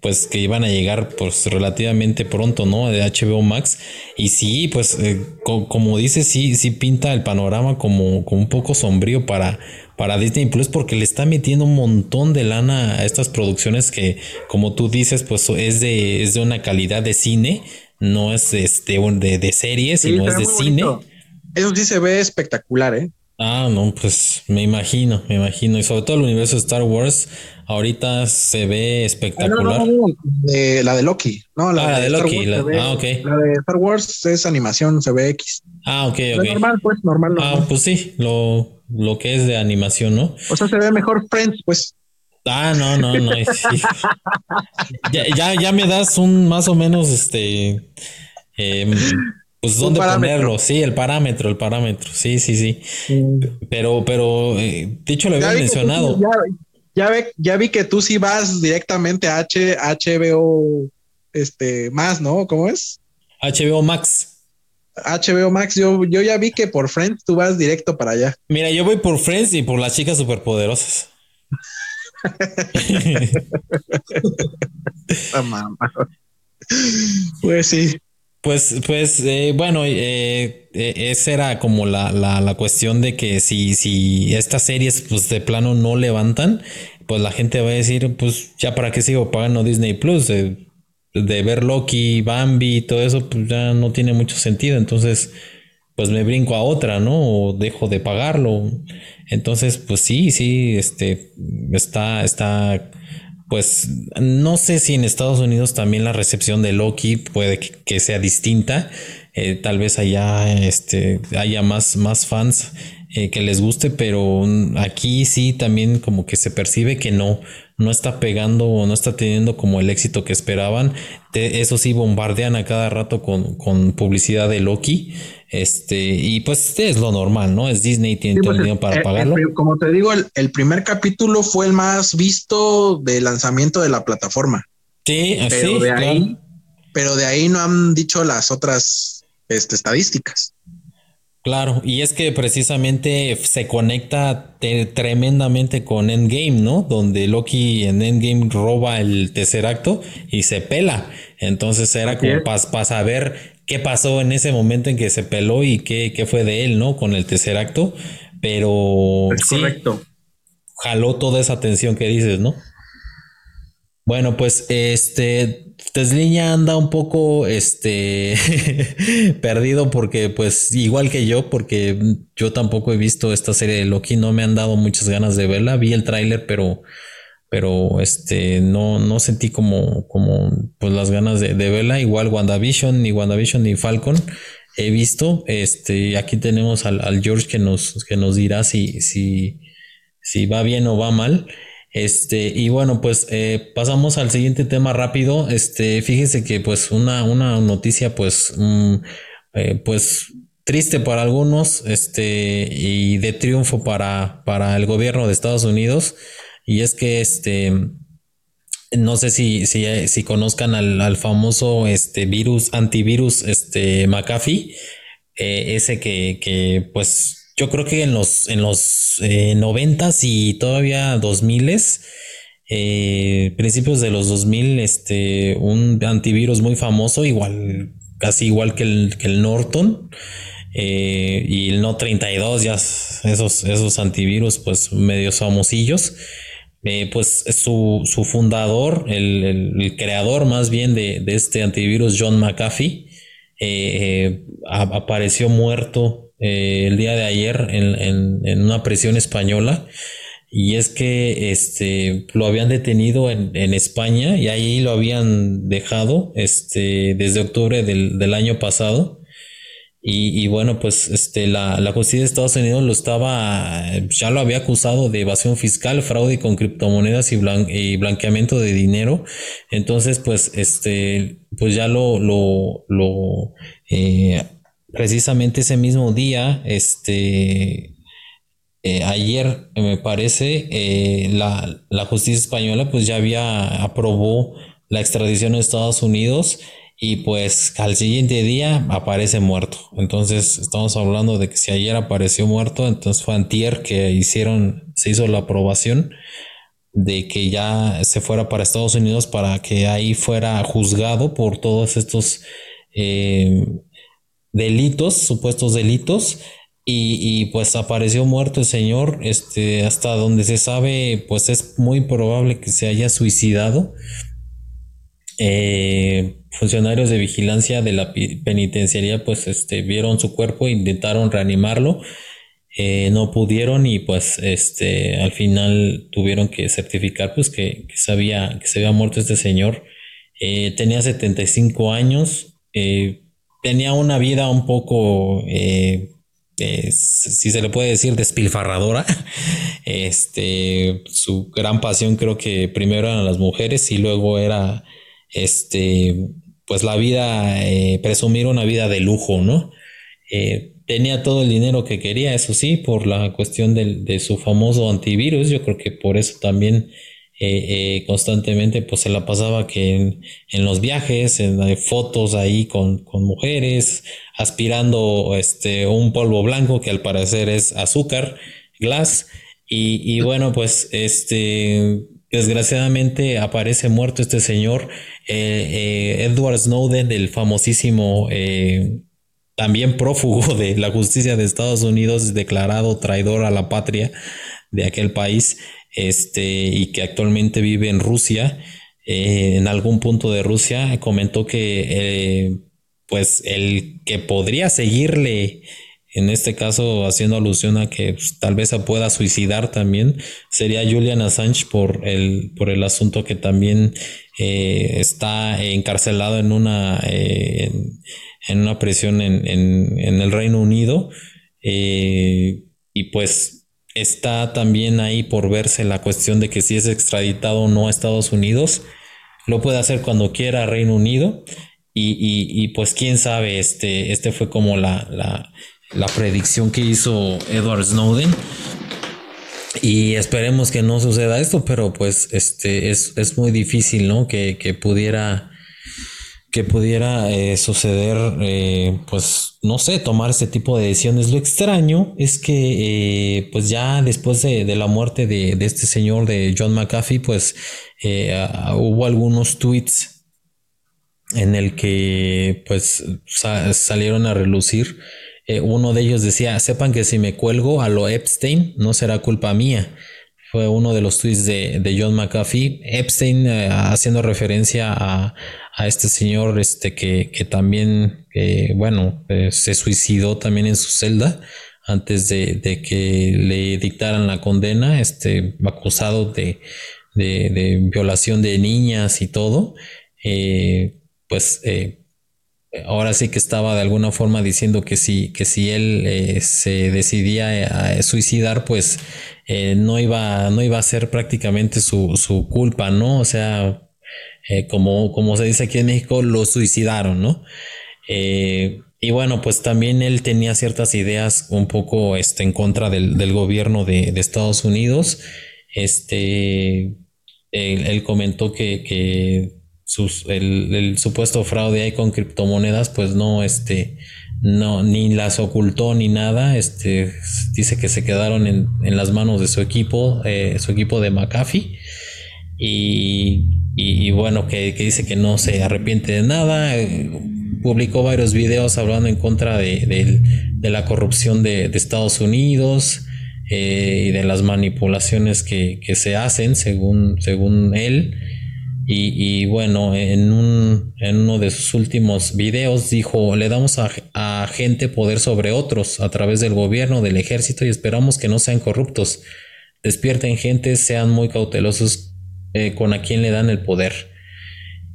pues que iban a llegar pues relativamente pronto, ¿no? De HBO Max y sí, pues eh, como dice sí sí pinta el panorama como, como un poco sombrío para para Disney Plus porque le está metiendo un montón de lana a estas producciones que, como tú dices, pues es de, es de una calidad de cine, no es este, de, de series, sino es de cine. Eso sí se ve espectacular, ¿eh? Ah, no, pues me imagino, me imagino. Y sobre todo el universo de Star Wars, ahorita se ve espectacular. Ah, la de Loki, no, la, ah, de, Loki. La, ah, ok. La de Star Wars es animación, se ve X. Ah, ok, ok. normal, pues, normal, normal. Ah, pues sí, lo, lo que es de animación, ¿no? O sea, se ve mejor Friends, pues. Ah, no, no, no. ya, ya, me das un más o menos este. Em, pues dónde ponerlo, sí, el parámetro, el parámetro, sí, sí, sí. Pero, pero, eh, dicho lo había mencionado. ya, ve, ya vi que tú sí vas directamente a H, HBO, este, más, ¿no? ¿Cómo es? HBO Max. HBO Max, yo, yo ya vi que por Friends tú vas directo para allá. Mira, yo voy por Friends y por las chicas superpoderosas. pues sí. Pues, pues, eh, bueno, eh, eh, esa era como la, la, la, cuestión de que si, si estas series, pues de plano no levantan, pues la gente va a decir, pues ya para qué sigo pagando Disney Plus, de, ver Loki, Bambi y todo eso, pues ya no tiene mucho sentido. Entonces, pues me brinco a otra, ¿no? O dejo de pagarlo. Entonces, pues sí, sí, este, está, está pues no sé si en Estados Unidos también la recepción de Loki puede que, sea distinta. Eh, tal vez allá este, haya más, más fans eh, que les guste, pero aquí sí también como que se percibe que no, no está pegando o no está teniendo como el éxito que esperaban. eso sí, bombardean a cada rato con, con publicidad de Loki. Este, y pues es lo normal, ¿no? Es Disney, tiene todo el pues, dinero para pagarlo. como te digo, el, primer capítulo fue el más visto de lanzamiento de la plataforma. Sí, pero de ahí, pero de ahí no han dicho las otras este, estadísticas. Claro, y es que precisamente se conecta tremendamente con Endgame, ¿no? Donde Loki en Endgame roba el tercer acto y se pela. Entonces era como para saber qué pasó en ese momento en que se peló y qué, qué fue de él, ¿no? Con el tercer acto. Pero sí, correcto. jaló toda esa atención que dices, ¿no? Bueno, pues este Tesliña anda un poco este perdido porque pues igual que yo porque yo tampoco he visto esta serie de Loki, no me han dado muchas ganas de verla, vi el tráiler pero pero este no, no sentí como, como pues las ganas de, verla. Igual WandaVision, ni WandaVision ni Falcon he visto. Este, aquí tenemos al, George que nos, que nos dirá si, si, si va bien o va mal. Este, y bueno, pues eh, pasamos al siguiente tema rápido. Este, fíjense que pues una, una noticia pues, mm, eh, pues triste para algunos, este, y de triunfo para, para el gobierno de Estados Unidos. Y es que este, no sé si, si, si conozcan al, famoso este virus, antivirus, este McAfee, eh, ese que, que, pues yo creo que en los, en los eh, y todavía dos miles, eh, principios de los 2000, este, un antivirus muy famoso, igual, casi igual que el, que el Norton. y el No 32, ya esos, esos antivirus, pues medio famosillos. Eh, pues su, su fundador, el, creador más bien de, este antivirus, John McAfee, eh, apareció muerto eh, el día de ayer en, una prisión española. Y es que este, lo habían detenido en, España y ahí lo habían dejado este, desde octubre del, del año pasado. Y, bueno, pues este, la, la, justicia de Estados Unidos lo estaba, ya lo había acusado de evasión fiscal, fraude con criptomonedas y, y blanqueamiento de dinero. Entonces, pues, este, pues ya lo, lo, lo eh, precisamente ese mismo día, este, eh, ayer me parece, eh, la, la justicia española pues ya había aprobó la extradición a Estados Unidos y pues al siguiente día aparece muerto. Entonces estamos hablando de que si ayer apareció muerto, entonces fue antier que hicieron, se hizo la aprobación de que ya se fuera para Estados Unidos para que ahí fuera juzgado por todos estos eh, delitos, supuestos delitos. Y, y, pues apareció muerto el señor, este, hasta donde se sabe, pues es muy probable que se haya suicidado eh, funcionarios de vigilancia de la penitenciaría pues este, vieron su cuerpo intentaron reanimarlo. eh, no pudieron y pues este al final tuvieron que certificar pues que, se, había, que se había muerto este señor. Eh, tenía 75 años, eh, tenía una vida un poco, si se le puede decir, despilfarradora. Este, su gran pasión creo que primero eran las mujeres y luego era este, pues la vida, presumir una vida de lujo, ¿no? tenía todo el dinero que quería, eso sí, por la cuestión de, su famoso antivirus. Yo creo que por eso también eh, eh, constantemente pues se la pasaba que en, los viajes, en fotos ahí con, mujeres, aspirando este, un polvo blanco que al parecer es azúcar, glass. Y, bueno, pues este, desgraciadamente aparece muerto este señor, eh, Edward Snowden, el famosísimo también prófugo de la justicia de Estados Unidos, declarado traidor a la patria de aquel país, este, y que actualmente vive en Rusia, eh, en algún punto de Rusia, comentó que eh, pues el que podría seguirle, en este caso haciendo alusión a que pues, tal vez se pueda suicidar también, sería Julian Assange por el, por el asunto que también eh, está encarcelado en una en una prisión en, en, el Reino Unido. Y pues está también ahí por verse la cuestión de que si es extraditado o no a Estados Unidos. Lo puede hacer cuando quiera Reino Unido. Y, y, pues quién sabe, este, este fue como la, la, la predicción que hizo Edward Snowden. Y esperemos que no suceda esto, pero pues este es, es muy difícil, ¿no? Que, que pudiera que pudiera eh, suceder, eh, pues no sé, tomar este tipo de decisiones. Lo extraño es que, eh, pues ya después de, la muerte de, este señor, de John McAfee, pues hubo algunos tweets en el que, pues, salieron a relucir. uno de ellos decía, sepan que si me cuelgo a lo Epstein, no será culpa mía fue uno de los tweets de, John McAfee. Epstein haciendo referencia a, a este señor este que, que también, bueno, eh, se suicidó también en su celda antes de, de, que le dictaran la condena, este, acusado de, de, de violación de niñas y todo, eh, pues eh, ahora sí que estaba de alguna forma diciendo que si, que si él se decidía a suicidar, pues no, iba, no iba a ser prácticamente su, su culpa, ¿no? O sea, eh, como, como se dice aquí en México, lo suicidaron, ¿no? Eh, y bueno, pues también él tenía ciertas ideas un poco este, en contra del, gobierno de, Estados Unidos. Este, él, comentó que, el, supuesto fraude ahí con criptomonedas, pues no, este, no, ni las ocultó ni nada. Este, dice que se quedaron en, las manos de su equipo, eh, su equipo de McAfee. Y y, bueno, que, dice que no se arrepiente de nada. Eh, publicó varios videos hablando en contra de, la corrupción de, Estados Unidos eh, y de las manipulaciones que, se hacen según, según él. Y, bueno, en, un, en uno de sus últimos videos dijo, le damos a, a gente poder sobre otros a través del gobierno, del ejército y esperamos que no sean corruptos. Despierten gente, sean muy cautelosos eh, con a quién le dan el poder.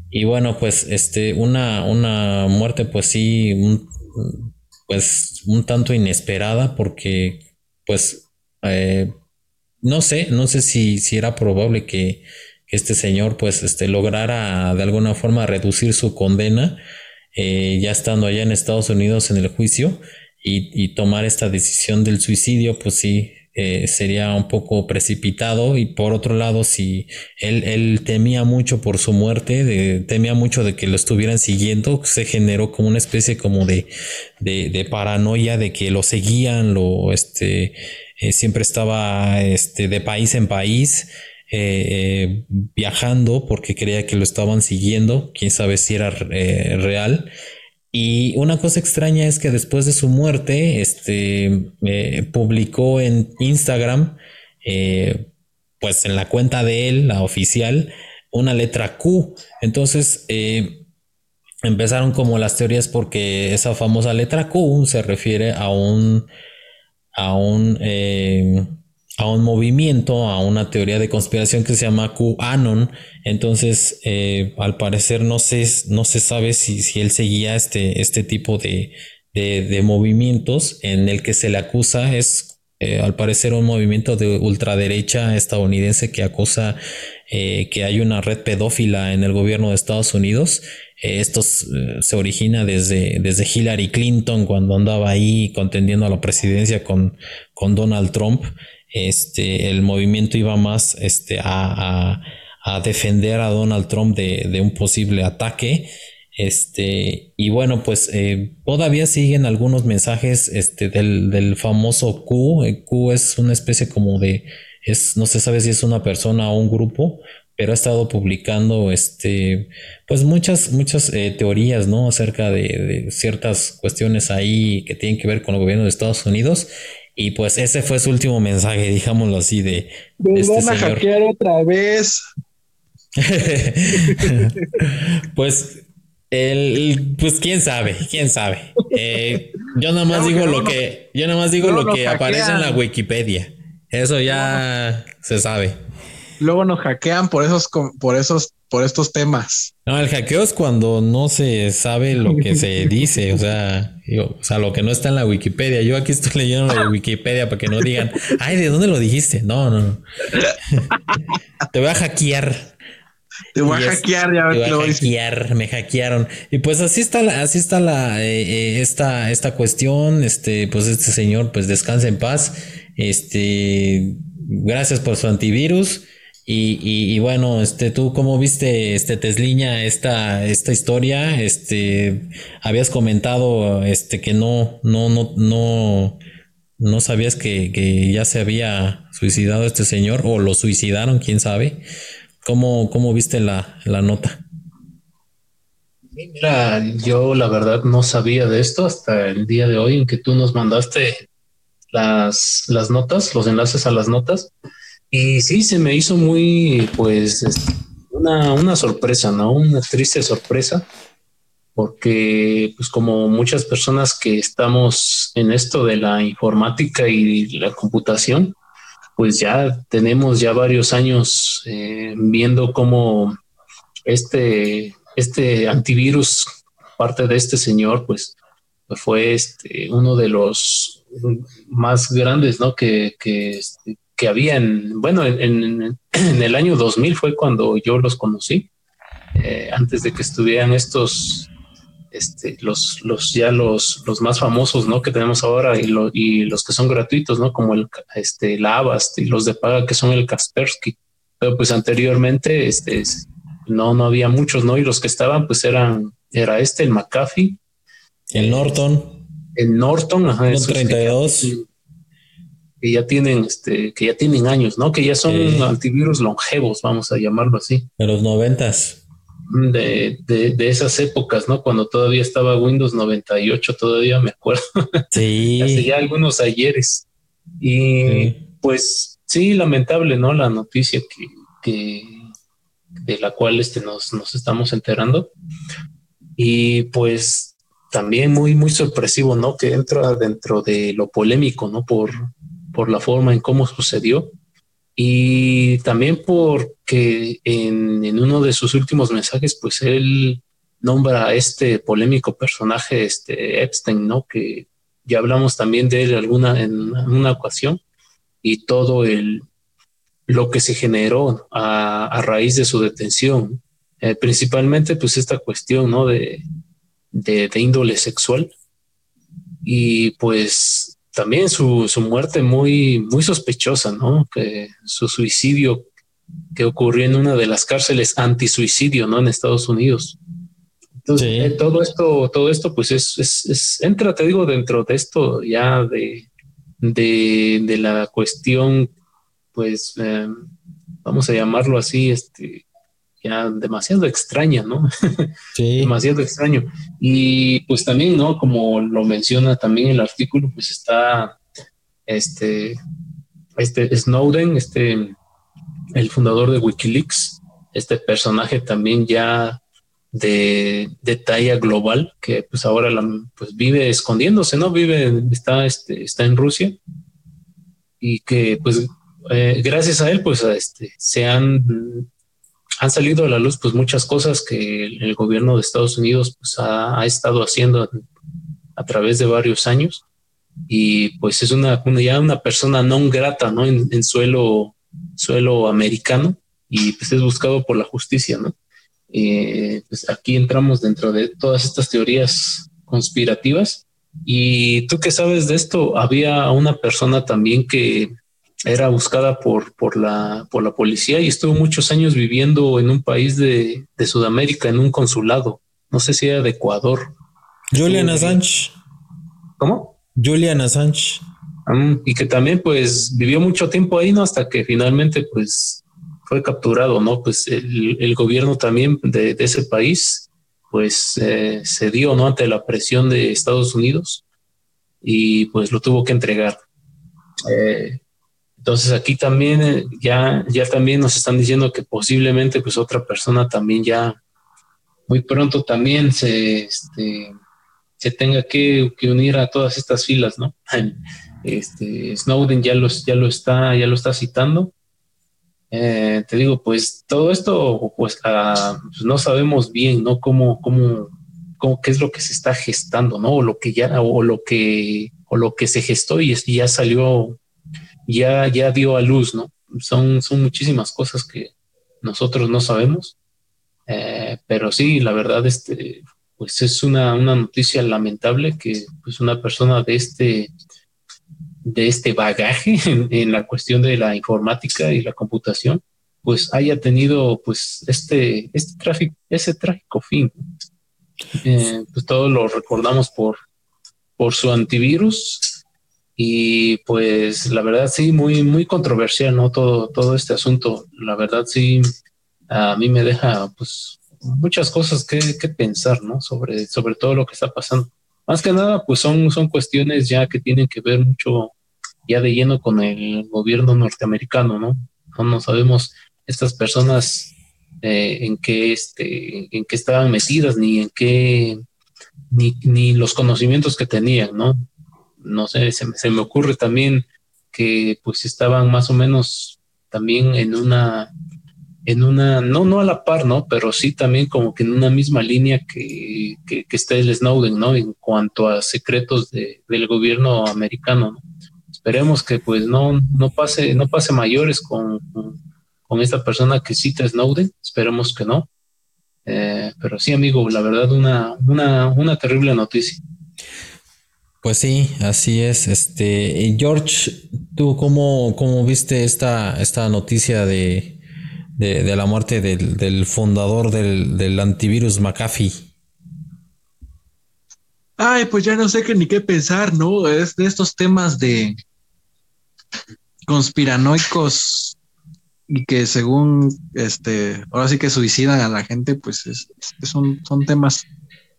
Y bueno, pues este, una, una muerte pues sí, pues un tanto inesperada porque pues eh, no sé, no sé si, si era probable que, este señor pues este, lograra de alguna forma reducir su condena eh, ya estando allá en Estados Unidos en el juicio y, y tomar esta decisión del suicidio pues sí eh, sería un poco precipitado y por otro lado si él, temía mucho por su muerte, temía mucho de que lo estuvieran siguiendo, se generó como una especie como de, de, paranoia de que lo seguían, lo este eh, siempre estaba este, de país en país. Eh, viajando porque creía que lo estaban siguiendo, quién sabe si era real. Y una cosa extraña es que después de su muerte, este, eh, publicó en Instagram, eh, pues en la cuenta de él, la oficial, una letra Q. Entonces, eh, empezaron como las teorías porque esa famosa letra Q se refiere a un, a un, a un movimiento, a una teoría de conspiración que se llama QAnon. Entonces, eh, al parecer no se, no se sabe si, si él seguía este, este tipo de, de, movimientos en el que se le acusa es eh, al parecer un movimiento de ultraderecha estadounidense que acusa que hay una red pedófila en el gobierno de Estados Unidos eh, esto eh, se origina desde, desde Hillary Clinton cuando andaba ahí contendiendo a la presidencia con, con Donald Trump. Este, el movimiento iba más este, a, defender a Donald Trump de, un posible ataque. Este, y bueno, pues eh, todavía siguen algunos mensajes este, del, del famoso Q. Q es una especie como de, es, no se sabe si es una persona o un grupo, pero ha estado publicando este, pues muchas, muchas eh, teorías, ¿no? Acerca de, ciertas cuestiones ahí que tienen que ver con el gobierno de Estados Unidos. Y pues ese fue su último mensaje, digámoslo así, de... Este van a hackear otra vez. pues el, pues quién sabe, quién sabe. Eh, yo nada más digo lo que, yo nada más digo lo que aparece en la Wikipedia. Eso ya se sabe luego nos hackean por esos, por esos, por estos temas. No, el hackeo es cuando no se sabe lo que se dice, o sea, o sea, lo que no está en la Wikipedia. Yo aquí estoy leyendo la Wikipedia para que no digan, ay, ¿de dónde lo dijiste? No, no, no. Te voy a hackear. Te voy a hackear, ya te voy a hackear, me hackearon. Y pues así está la, así está la eh, eh, esta, esta cuestión. Este, pues este señor, pues descansa en paz. Este, gracias por su antivirus. Y, bueno, este, tú cómo viste, este, Tesliña, esta, esta historia, este, habías comentado, este, que no, no, no, no, no sabías que, que ya se había suicidado este señor o lo suicidaron, quién sabe. ¿Cómo, cómo viste la, la nota? Mira, yo la verdad no sabía de esto hasta el día de hoy en que tú nos mandaste las, las notas, los enlaces a las notas. Y sí, se me hizo muy, pues, una, una sorpresa, ¿no? Una triste sorpresa, porque, pues, como muchas personas que estamos en esto de la informática y la computación, pues ya tenemos ya varios años eh, viendo cómo este, este antivirus, parte de este señor, pues fue este, uno de los más grandes, ¿no? Que, que, este, que habían, bueno, en, el año 2000 fue cuando yo los conocí, eh, antes de que estuvieran estos, este, los, los ya los, los más famosos, ¿no? Que tenemos ahora y, y los que son gratuitos, ¿no? Como el, este, la Avast y los de paga que son el Kaspersky. Pero pues anteriormente, este, no, no había muchos, ¿no? Y los que estaban, pues eran, era este, el McAfee. El Norton. El Norton, ajá. El 32 que ya tienen, este, que ya tienen años, ¿no? Que ya son antivirus longevos, vamos a llamarlo así. De los noventas. De, de, de, esas épocas, ¿no? Cuando todavía estaba Windows 98, todavía me acuerdo. Sí. Hace ya algunos ayeres. Y pues sí, lamentable, ¿no? La noticia que, que de la cual este, nos, nos estamos enterando. Y pues también muy, muy sorpresivo, ¿no? Que entra dentro de lo polémico, ¿no? Por, por la forma en cómo sucedió y también porque en, uno de sus últimos mensajes, pues él nombra a este polémico personaje, este Epstein, ¿no? Que ya hablamos también de él alguna, en una ocasión y todo el, lo que se generó a, raíz de su detención, eh, principalmente pues esta cuestión, ¿no? De, de, de índole sexual y pues también su, su, muerte muy, muy sospechosa, ¿no? Que su suicidio que ocurrió en una de las cárceles antisuicidio, ¿no? En Estados Unidos. Entonces, eh, todo esto, todo esto, pues es, es, entra, te digo, dentro de esto ya de, de, de la cuestión, pues, em, vamos a llamarlo así, este, ya demasiado extraña, ¿no? Sí. demasiado extraño. Y pues también, ¿no? Como lo menciona también el artículo, pues está este, este Snowden, este, el fundador de Wikileaks, este personaje también ya de, de talla global, que pues ahora la, pues vive escondiéndose, ¿no? Vive, está, este, está en Rusia y que pues eh, gracias a él pues este, se han, han salido a la luz pues muchas cosas que el, gobierno de Estados Unidos pues ha, estado haciendo a través de varios años y pues es una, ya una persona no grata ¿no? En, suelo, suelo americano y pues es buscado por la justicia, ¿no? Eh, pues aquí entramos dentro de todas estas teorías conspirativas. Y tú que sabes de esto, había una persona también que era buscada por, por, la, por la policía y estuvo muchos años viviendo en un país de, de Sudamérica, en un consulado. No sé si era de Ecuador. Julian Assange. ¿Cómo? Julian Assange. Y que también pues vivió mucho tiempo ahí, ¿no? Hasta que finalmente pues fue capturado, ¿no? Pues el, gobierno también de, ese país, pues eh, se dio, ¿no? Ante la presión de Estados Unidos y pues lo tuvo que entregar. Eh, entonces aquí también eh, ya, ya también nos están diciendo que posiblemente pues otra persona también ya muy pronto también se, este, se tenga que, unir a todas estas filas, ¿no? Este, Snowden ya, los, ya, lo está, ya lo está citando eh, te digo, pues todo esto, pues, ah, pues, no sabemos bien, ¿no? Cómo, cómo, cómo, qué es lo que se está gestando, ¿no? O lo que ya, o lo que, o lo que se gestó y, ya salió, ya, ya dio a luz, ¿no? Son, son muchísimas cosas que nosotros no sabemos. Eh, pero sí, la verdad, este, pues es una, una noticia lamentable que pues una persona de este, de este bagaje en, la cuestión de la informática y la computación, pues haya tenido pues este, este tráfico, ese trágico fin. Eh, pues todos lo recordamos por, por su antivirus y pues la verdad sí, muy, muy controversial, ¿no? Todo, todo este asunto, la verdad sí, a mí me deja pues muchas cosas que, que pensar, ¿no? Sobre, sobre todo lo que está pasando. Más que nada, pues son, son cuestiones ya que tienen que ver mucho ya de lleno con el gobierno norteamericano, ¿no? No, sabemos estas personas eh, en qué este, en qué estaban metidas, ni en qué, ni, los conocimientos que tenían, ¿no? No sé, se, se, me ocurre también que pues estaban más o menos también en una, en una, no, no a la par, ¿no? Pero sí también como que en una misma línea que, que, está el Snowden, ¿no? En cuanto a secretos del gobierno americano, ¿no? esperemos que pues no, no pase, no pase mayores con, con, esta persona que cita Snowden, esperemos que no. Eh, pero sí, amigo, la verdad, una, una, una terrible noticia. Pues sí, así es. Este, George, ¿tú cómo, cómo viste esta, esta noticia de, de, la muerte del, del fundador del, del, antivirus McAfee? Ay, pues ya no sé qué ni qué pensar, ¿no? Es de estos temas de, conspiranoicos y que según este, ahora sí que suicidan a la gente, pues es, son, son temas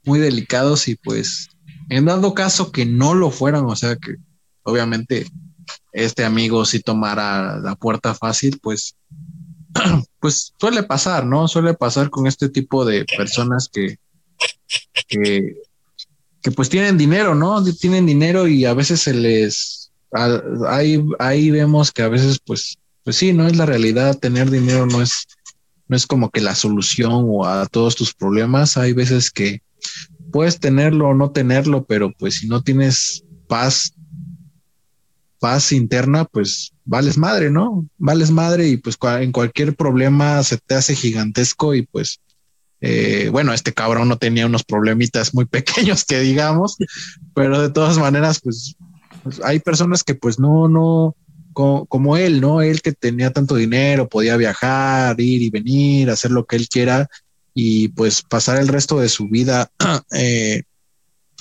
muy delicados y pues en dado caso que no lo fueran, o sea que obviamente este amigo si tomara la puerta fácil, pues, pues suele pasar, ¿no? Suele pasar con este tipo de personas que, que, pues tienen dinero, ¿no? Tienen dinero y a veces se les ahí, ahí vemos que a veces, pues, pues sí, no es la realidad, tener dinero no es, no es como que la solución o a todos tus problemas. Hay veces que puedes tenerlo o no tenerlo, pero pues si no tienes paz, paz interna, pues vales madre, ¿no? Vales madre y pues en cualquier problema se te hace gigantesco y pues eh, bueno, este cabrón no tenía unos problemitas muy pequeños que digamos, pero de todas maneras, pues pues, hay personas que pues no, no, como, él, ¿no? Él que tenía tanto dinero, podía viajar, ir y venir, hacer lo que él quiera y pues pasar el resto de su vida eh,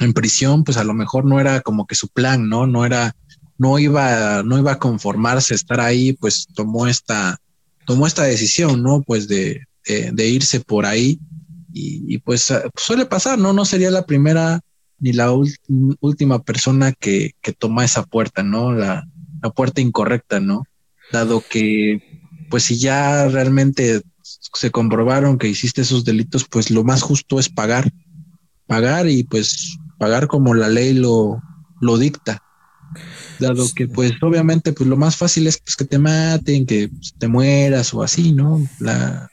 en prisión, pues a lo mejor no era como que su plan, ¿no? No era, no iba, no iba a conformarse estar ahí, pues tomó esta, tomó esta decisión, ¿no? Pues de, de, irse por ahí y, pues suele pasar, ¿no? No sería la primera ni la última persona que, que, toma esa puerta, ¿no? La, la, puerta incorrecta, ¿no? Dado que, pues si ya realmente se comprobaron que hiciste esos delitos, pues lo más justo es pagar, pagar y pues pagar como la ley lo, lo dicta. Dado que pues obviamente pues lo más fácil es pues, que te maten, que te mueras o así, ¿no? La,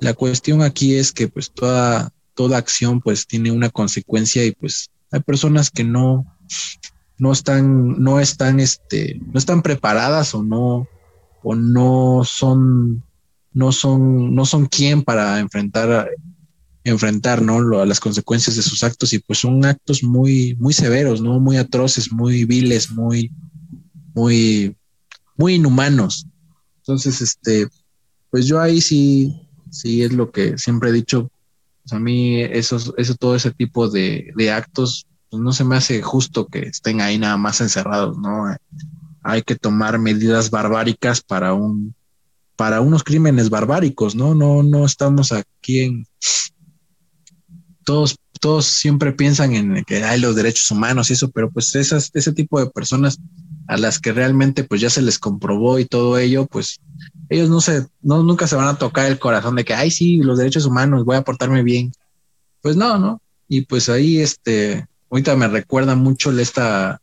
la cuestión aquí es que pues toda, toda acción pues tiene una consecuencia y pues hay personas que no, no están, no están, este, no están preparadas o no, o no son, no son, no son quien para enfrentar, enfrentar, ¿no? a las consecuencias de sus actos y pues son actos muy, muy severos, ¿no? Muy atroces, muy viles, muy, muy, muy inhumanos. Entonces, este, pues yo ahí sí, sí es lo que siempre he dicho. A mí, esos, eso, todo ese tipo de, de actos pues no se me hace justo que estén ahí nada más encerrados, ¿no? Hay que tomar medidas barbáricas para un para unos crímenes barbáricos, ¿no? No no estamos aquí en todos todos siempre piensan en que hay los derechos humanos y eso, pero pues esas ese tipo de personas a las que realmente pues ya se les comprobó y todo ello, pues ellos no se no nunca se van a tocar el corazón de que ay sí, los derechos humanos, voy a portarme bien. Pues no, ¿no? Y pues ahí este ahorita me recuerda mucho esta,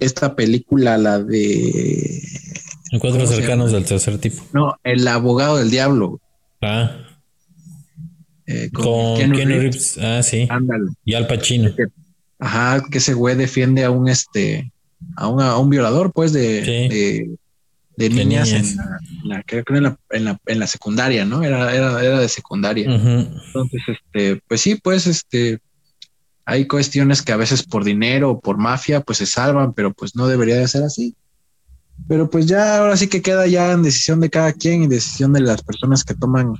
esta película, la de... Encuentros cercanos del tercer tipo. No, El abogado del diablo. Ah. Eh, con, Ken. Ah, sí. Ándale. Y Al Pacino. Ajá, que ese güey defiende a un este a un, a un violador, pues, de, de, niñas, En, la, creo que en la, en la, en la secundaria, ¿no? Era, era, era de secundaria. Entonces, este, pues sí, pues, este, hay cuestiones que a veces por dinero o por mafia pues se salvan, pero pues no debería de ser así. Pero pues ya ahora sí que queda ya en decisión de cada quien y decisión de las personas que toman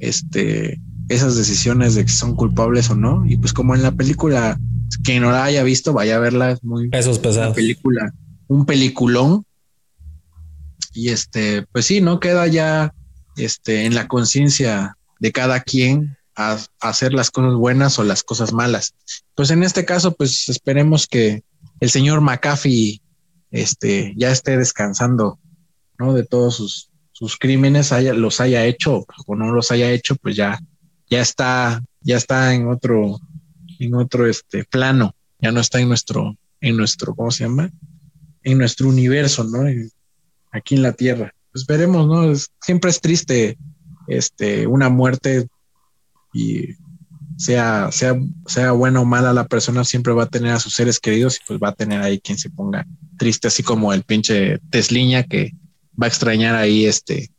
este esas decisiones de que son culpables o no. Y pues como en la película, quien no la haya visto, vaya a verla, es muy pesos pesados. película, un peliculón. Y este, pues sí, no queda ya este en la conciencia de cada quien a, hacer las cosas buenas o las cosas malas. Pues en este caso, pues esperemos que el señor McAfee este, ya esté descansando, ¿no? De todos sus, sus crímenes, haya, los haya hecho o no los haya hecho, pues ya, ya está, ya está en otro, en otro este plano, ya no está en nuestro, en nuestro, ¿cómo se llama? En nuestro universo, ¿no? Aquí en la Tierra. Pues veremos, ¿no? siempre es triste este, una muerte y sea, sea, sea buena o mala la persona, siempre va a tener a sus seres queridos y pues va a tener ahí quien se ponga triste, así como el pinche Tesliña que va a extrañar ahí este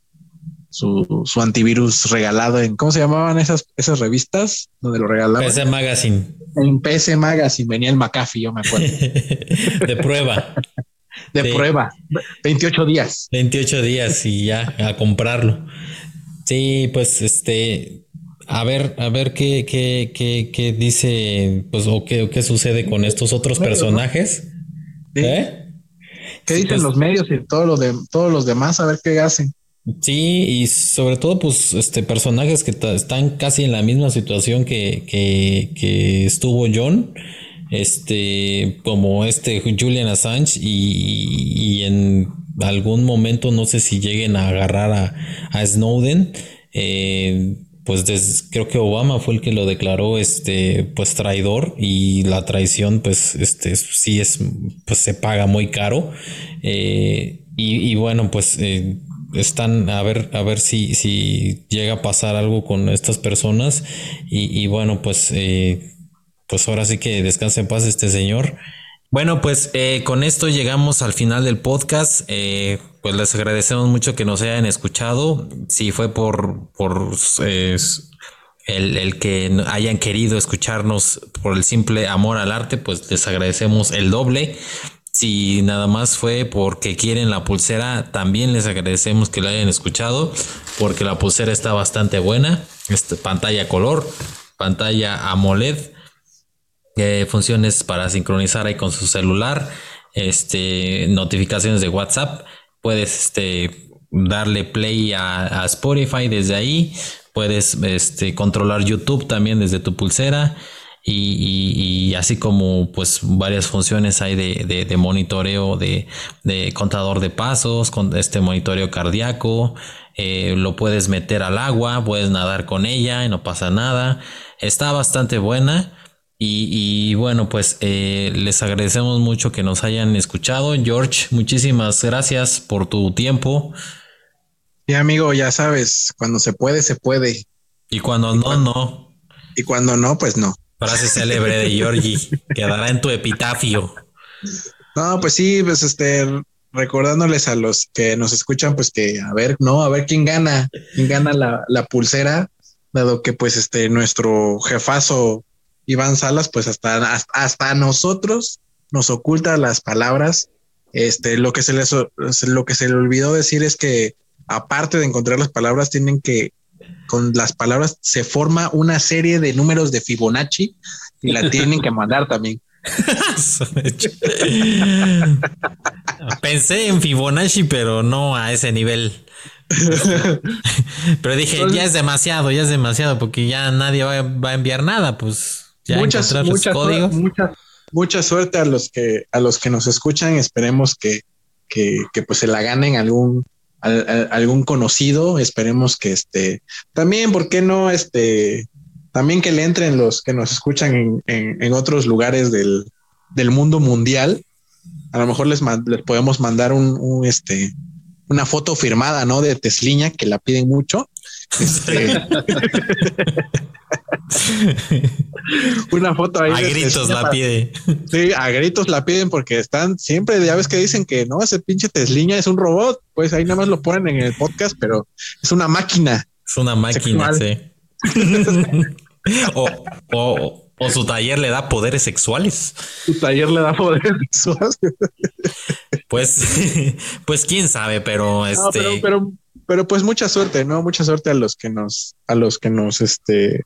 su, su antivirus regalado en ¿cómo se llamaban esas, esas revistas donde lo regalaban? PC Magazine. En PC Magazine venía el McAfee, yo me acuerdo. de prueba. De, de, prueba. 28 días. 28 días y ya a comprarlo. Sí, pues este a ver, a ver qué, qué, qué, qué dice, pues, o qué, qué sucede con estos otros personajes. ¿Eh? ¿Qué dicen pues los medios y todos los de todos los demás? A ver qué hacen. Sí, y sobre todo, pues, este, personajes que están casi en la misma situación que, que, que estuvo John, este, como este Julian Assange, y, y, en algún momento no sé si lleguen a agarrar a, a Snowden. Eh, pues creo que Obama fue el que lo declaró este pues traidor y la traición pues este sí es pues se paga muy caro eh, y, bueno pues eh, están a ver a ver si si llega a pasar algo con estas personas y, bueno pues eh, pues ahora sí que descanse en paz este señor bueno, pues con esto llegamos al final del podcast. pues les agradecemos mucho que nos hayan escuchado. Si fue por, por el, el, que hayan querido escucharnos por el simple amor al arte, pues les agradecemos el doble. Si nada más fue porque quieren la pulsera, también les agradecemos que lo hayan escuchado, porque la pulsera está bastante buena. Pantalla color, pantalla AMOLED, eh, funciones para sincronizar ahí con su celular, este, notificaciones de WhatsApp. Puedes este, darle play a, Spotify desde ahí. Puedes este, controlar YouTube también desde tu pulsera. Y, así como pues varias funciones hay de, monitoreo de, contador de pasos, con este monitoreo cardíaco, eh, lo puedes meter al agua, puedes nadar con ella y no pasa nada. Está bastante buena. Y, bueno, pues eh, les agradecemos mucho que nos hayan escuchado. George, muchísimas gracias por tu tiempo. Y amigo, ya sabes, cuando se puede, se puede. Y cuando no, no. Y cuando no, pues no. Frase célebre de Georgie, quedará en tu epitafio. No, pues sí, pues este, recordándoles a los que nos escuchan, pues que a ver, no, a ver quién gana, quién gana la, la pulsera, dado que pues este nuestro jefazo Iván Salas, pues hasta, hasta, nosotros nos oculta las palabras. Este, lo que se les, lo que se le olvidó decir es que aparte de encontrar las palabras, tienen que, con las palabras se forma una serie de números de Fibonacci y la tienen que mandar también. Pensé en Fibonacci, pero no a ese nivel. pero dije, ya es demasiado, ya es demasiado, porque ya nadie va, va a enviar nada, pues muchas, muchas, mucha suerte a los que a los que nos escuchan. Esperemos que, que, pues se la ganen algún algún conocido. Esperemos que este también, ¿por qué no? Este también que le entren los que nos escuchan en, en, otros lugares del, del, mundo mundial. A lo mejor les, les podemos mandar un, un, este una foto firmada, ¿no? De Tesliña, que la piden mucho. Este, una foto ahí. A gritos la pide. Sí, a gritos la piden porque están siempre, ya ves que dicen que no, ese pinche Tesliña es un robot. Pues ahí nada más lo ponen en el podcast, pero es una máquina. Es una máquina, sí. o, su taller le da poderes sexuales. Su taller le da poderes sexuales. pues, pues quién sabe, pero este. pero, pero, pues mucha suerte, ¿no? Mucha suerte a los que nos, a los que nos, este,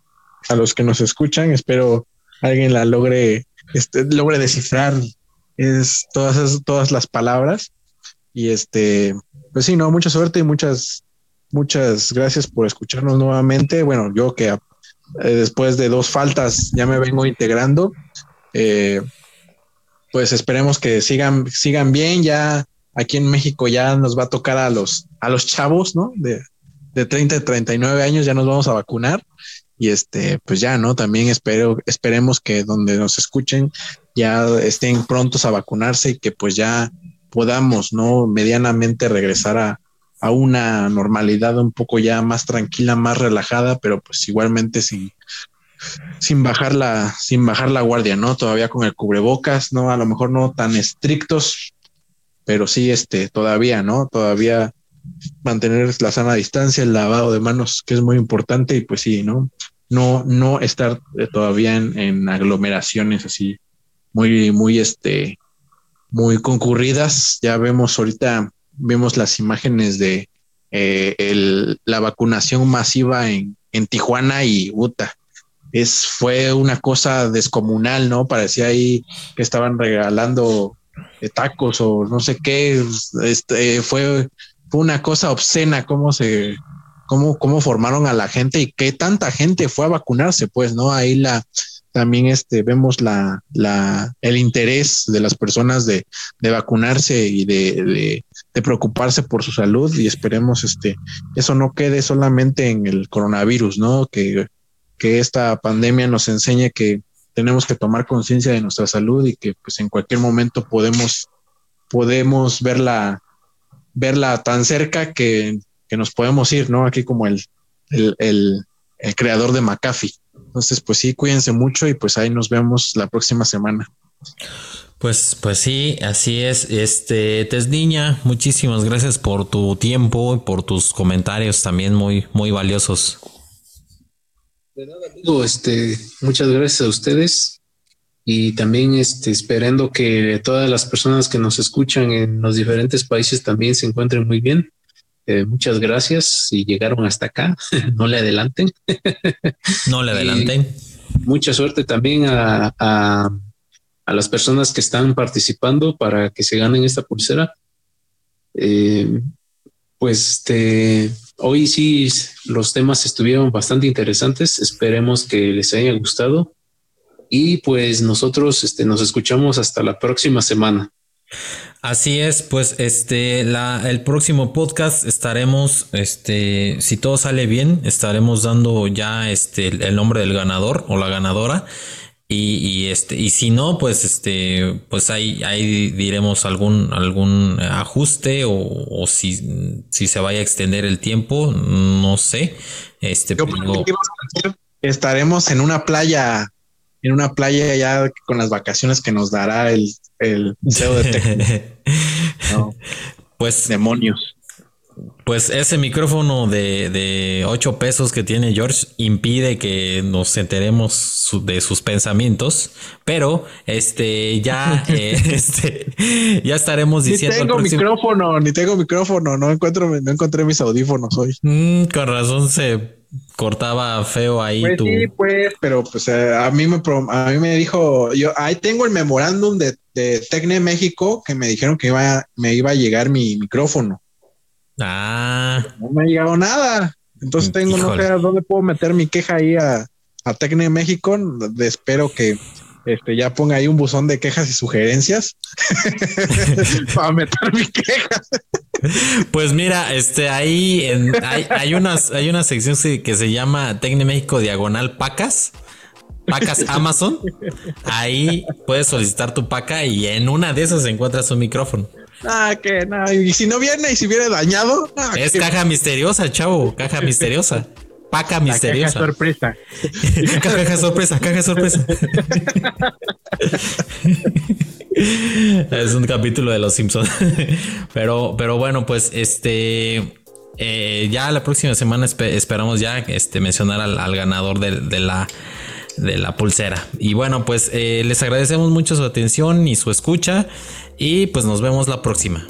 a los que nos escuchan. Espero alguien la logre, este, logre descifrar es todas todas las palabras. Y este, pues sí, no, mucha suerte y muchas, muchas gracias por escucharnos nuevamente. Bueno, yo que eh, después de dos faltas ya me vengo integrando. Eh, pues esperemos que sigan, sigan bien. Ya aquí en México ya nos va a tocar a los, a los chavos, ¿no? De, de 30 a 39 años ya nos vamos a vacunar y este, pues ya, ¿no? También espero, esperemos que donde nos escuchen ya estén prontos a vacunarse y que pues ya podamos, ¿no? Medianamente regresar a, a una normalidad un poco ya más tranquila, más relajada, pero pues igualmente sin, sin bajar la, sin bajar la guardia, ¿no? Todavía con el cubrebocas, ¿no? A lo mejor no tan estrictos, pero sí, este, todavía, ¿no? Todavía mantener la sana distancia, el lavado de manos, que es muy importante, y pues sí, ¿no? No, no estar eh, todavía en, aglomeraciones así muy, muy, este, muy concurridas. Ya vemos ahorita, vemos las imágenes de eh, la vacunación masiva en, en Tijuana y Utah. Es, fue una cosa descomunal, ¿no? Parecía ahí que estaban regalando tacos o no sé qué. Este, fue fue una cosa obscena cómo se, cómo, cómo formaron a la gente y qué tanta gente fue a vacunarse, pues, ¿no? Ahí la, también este, vemos la, la, el interés de las personas de, de vacunarse y de, de, de, preocuparse por su salud y esperemos este, eso no quede solamente en el coronavirus, ¿no? Que, que esta pandemia nos enseñe que tenemos que tomar conciencia de nuestra salud y que pues en cualquier momento podemos, podemos ver la, verla tan cerca que, nos podemos ir, ¿no? Aquí como el, el, creador de McAfee. Entonces, pues sí, cuídense mucho y pues ahí nos vemos la próxima semana. Pues, pues sí, así es. Este, Tess Niña, muchísimas gracias por tu tiempo y por tus comentarios también muy, muy valiosos. De nada, amigo, este, muchas gracias a ustedes y también este, esperando que todas las personas que nos escuchan en los diferentes países también se encuentren muy bien. Eh, muchas gracias si llegaron hasta acá. no le adelanten. no le adelanten. mucha suerte también a, a, a, las personas que están participando para que se ganen esta pulsera. Eh, pues este, hoy sí los temas estuvieron bastante interesantes. Esperemos que les haya gustado y pues nosotros este, nos escuchamos hasta la próxima semana. Así es, pues este, el próximo podcast estaremos, este, si todo sale bien, estaremos dando ya este, el nombre del ganador o la ganadora. Y, este, y si no, pues este, pues ahí, ahí diremos algún, algún ajuste o, si, si se vaya a extender el tiempo, no sé. Este, estaremos en una playa, en una playa ya con las vacaciones que nos dará el, el de Pues demonios. Pues ese micrófono de, de 8 pesos que tiene George impide que nos enteremos de sus pensamientos, pero este ya eh, este, ya estaremos diciendo. Ni tengo micrófono, ni tengo micrófono, no encuentro, no encontré mis audífonos hoy. Mm, con razón se cortaba feo ahí. Pues sí, pues, pero pues eh, a mí me a mí me dijo, yo ahí tengo el memorándum de, de Tecne México que me dijeron que iba, me iba a llegar mi micrófono. Ah. No me ha llegado nada. Entonces tengo, no sé dónde puedo meter mi queja ahí a, a Tecne México. espero que este, ya ponga ahí un buzón de quejas y sugerencias para meter mi queja. Pues mira, este ahí hay, hay, unas, hay una sección que se llama Tecne México Diagonal Pacas. Pacas Amazon. Ahí puedes solicitar tu paca y en una de esas encuentras un micrófono. Ah, que no. Y si no viene y si viene dañado. es caja misteriosa, chavo. Caja misteriosa. Paca misteriosa. caja sorpresa. caja sorpresa, caja sorpresa. es un capítulo de Los Simpsons. pero, pero bueno, pues este. Eh, ya la próxima semana esperamos ya este, mencionar al, ganador de, la de la pulsera. Y bueno, pues eh, les agradecemos mucho su atención y su escucha. Y pues nos vemos la próxima.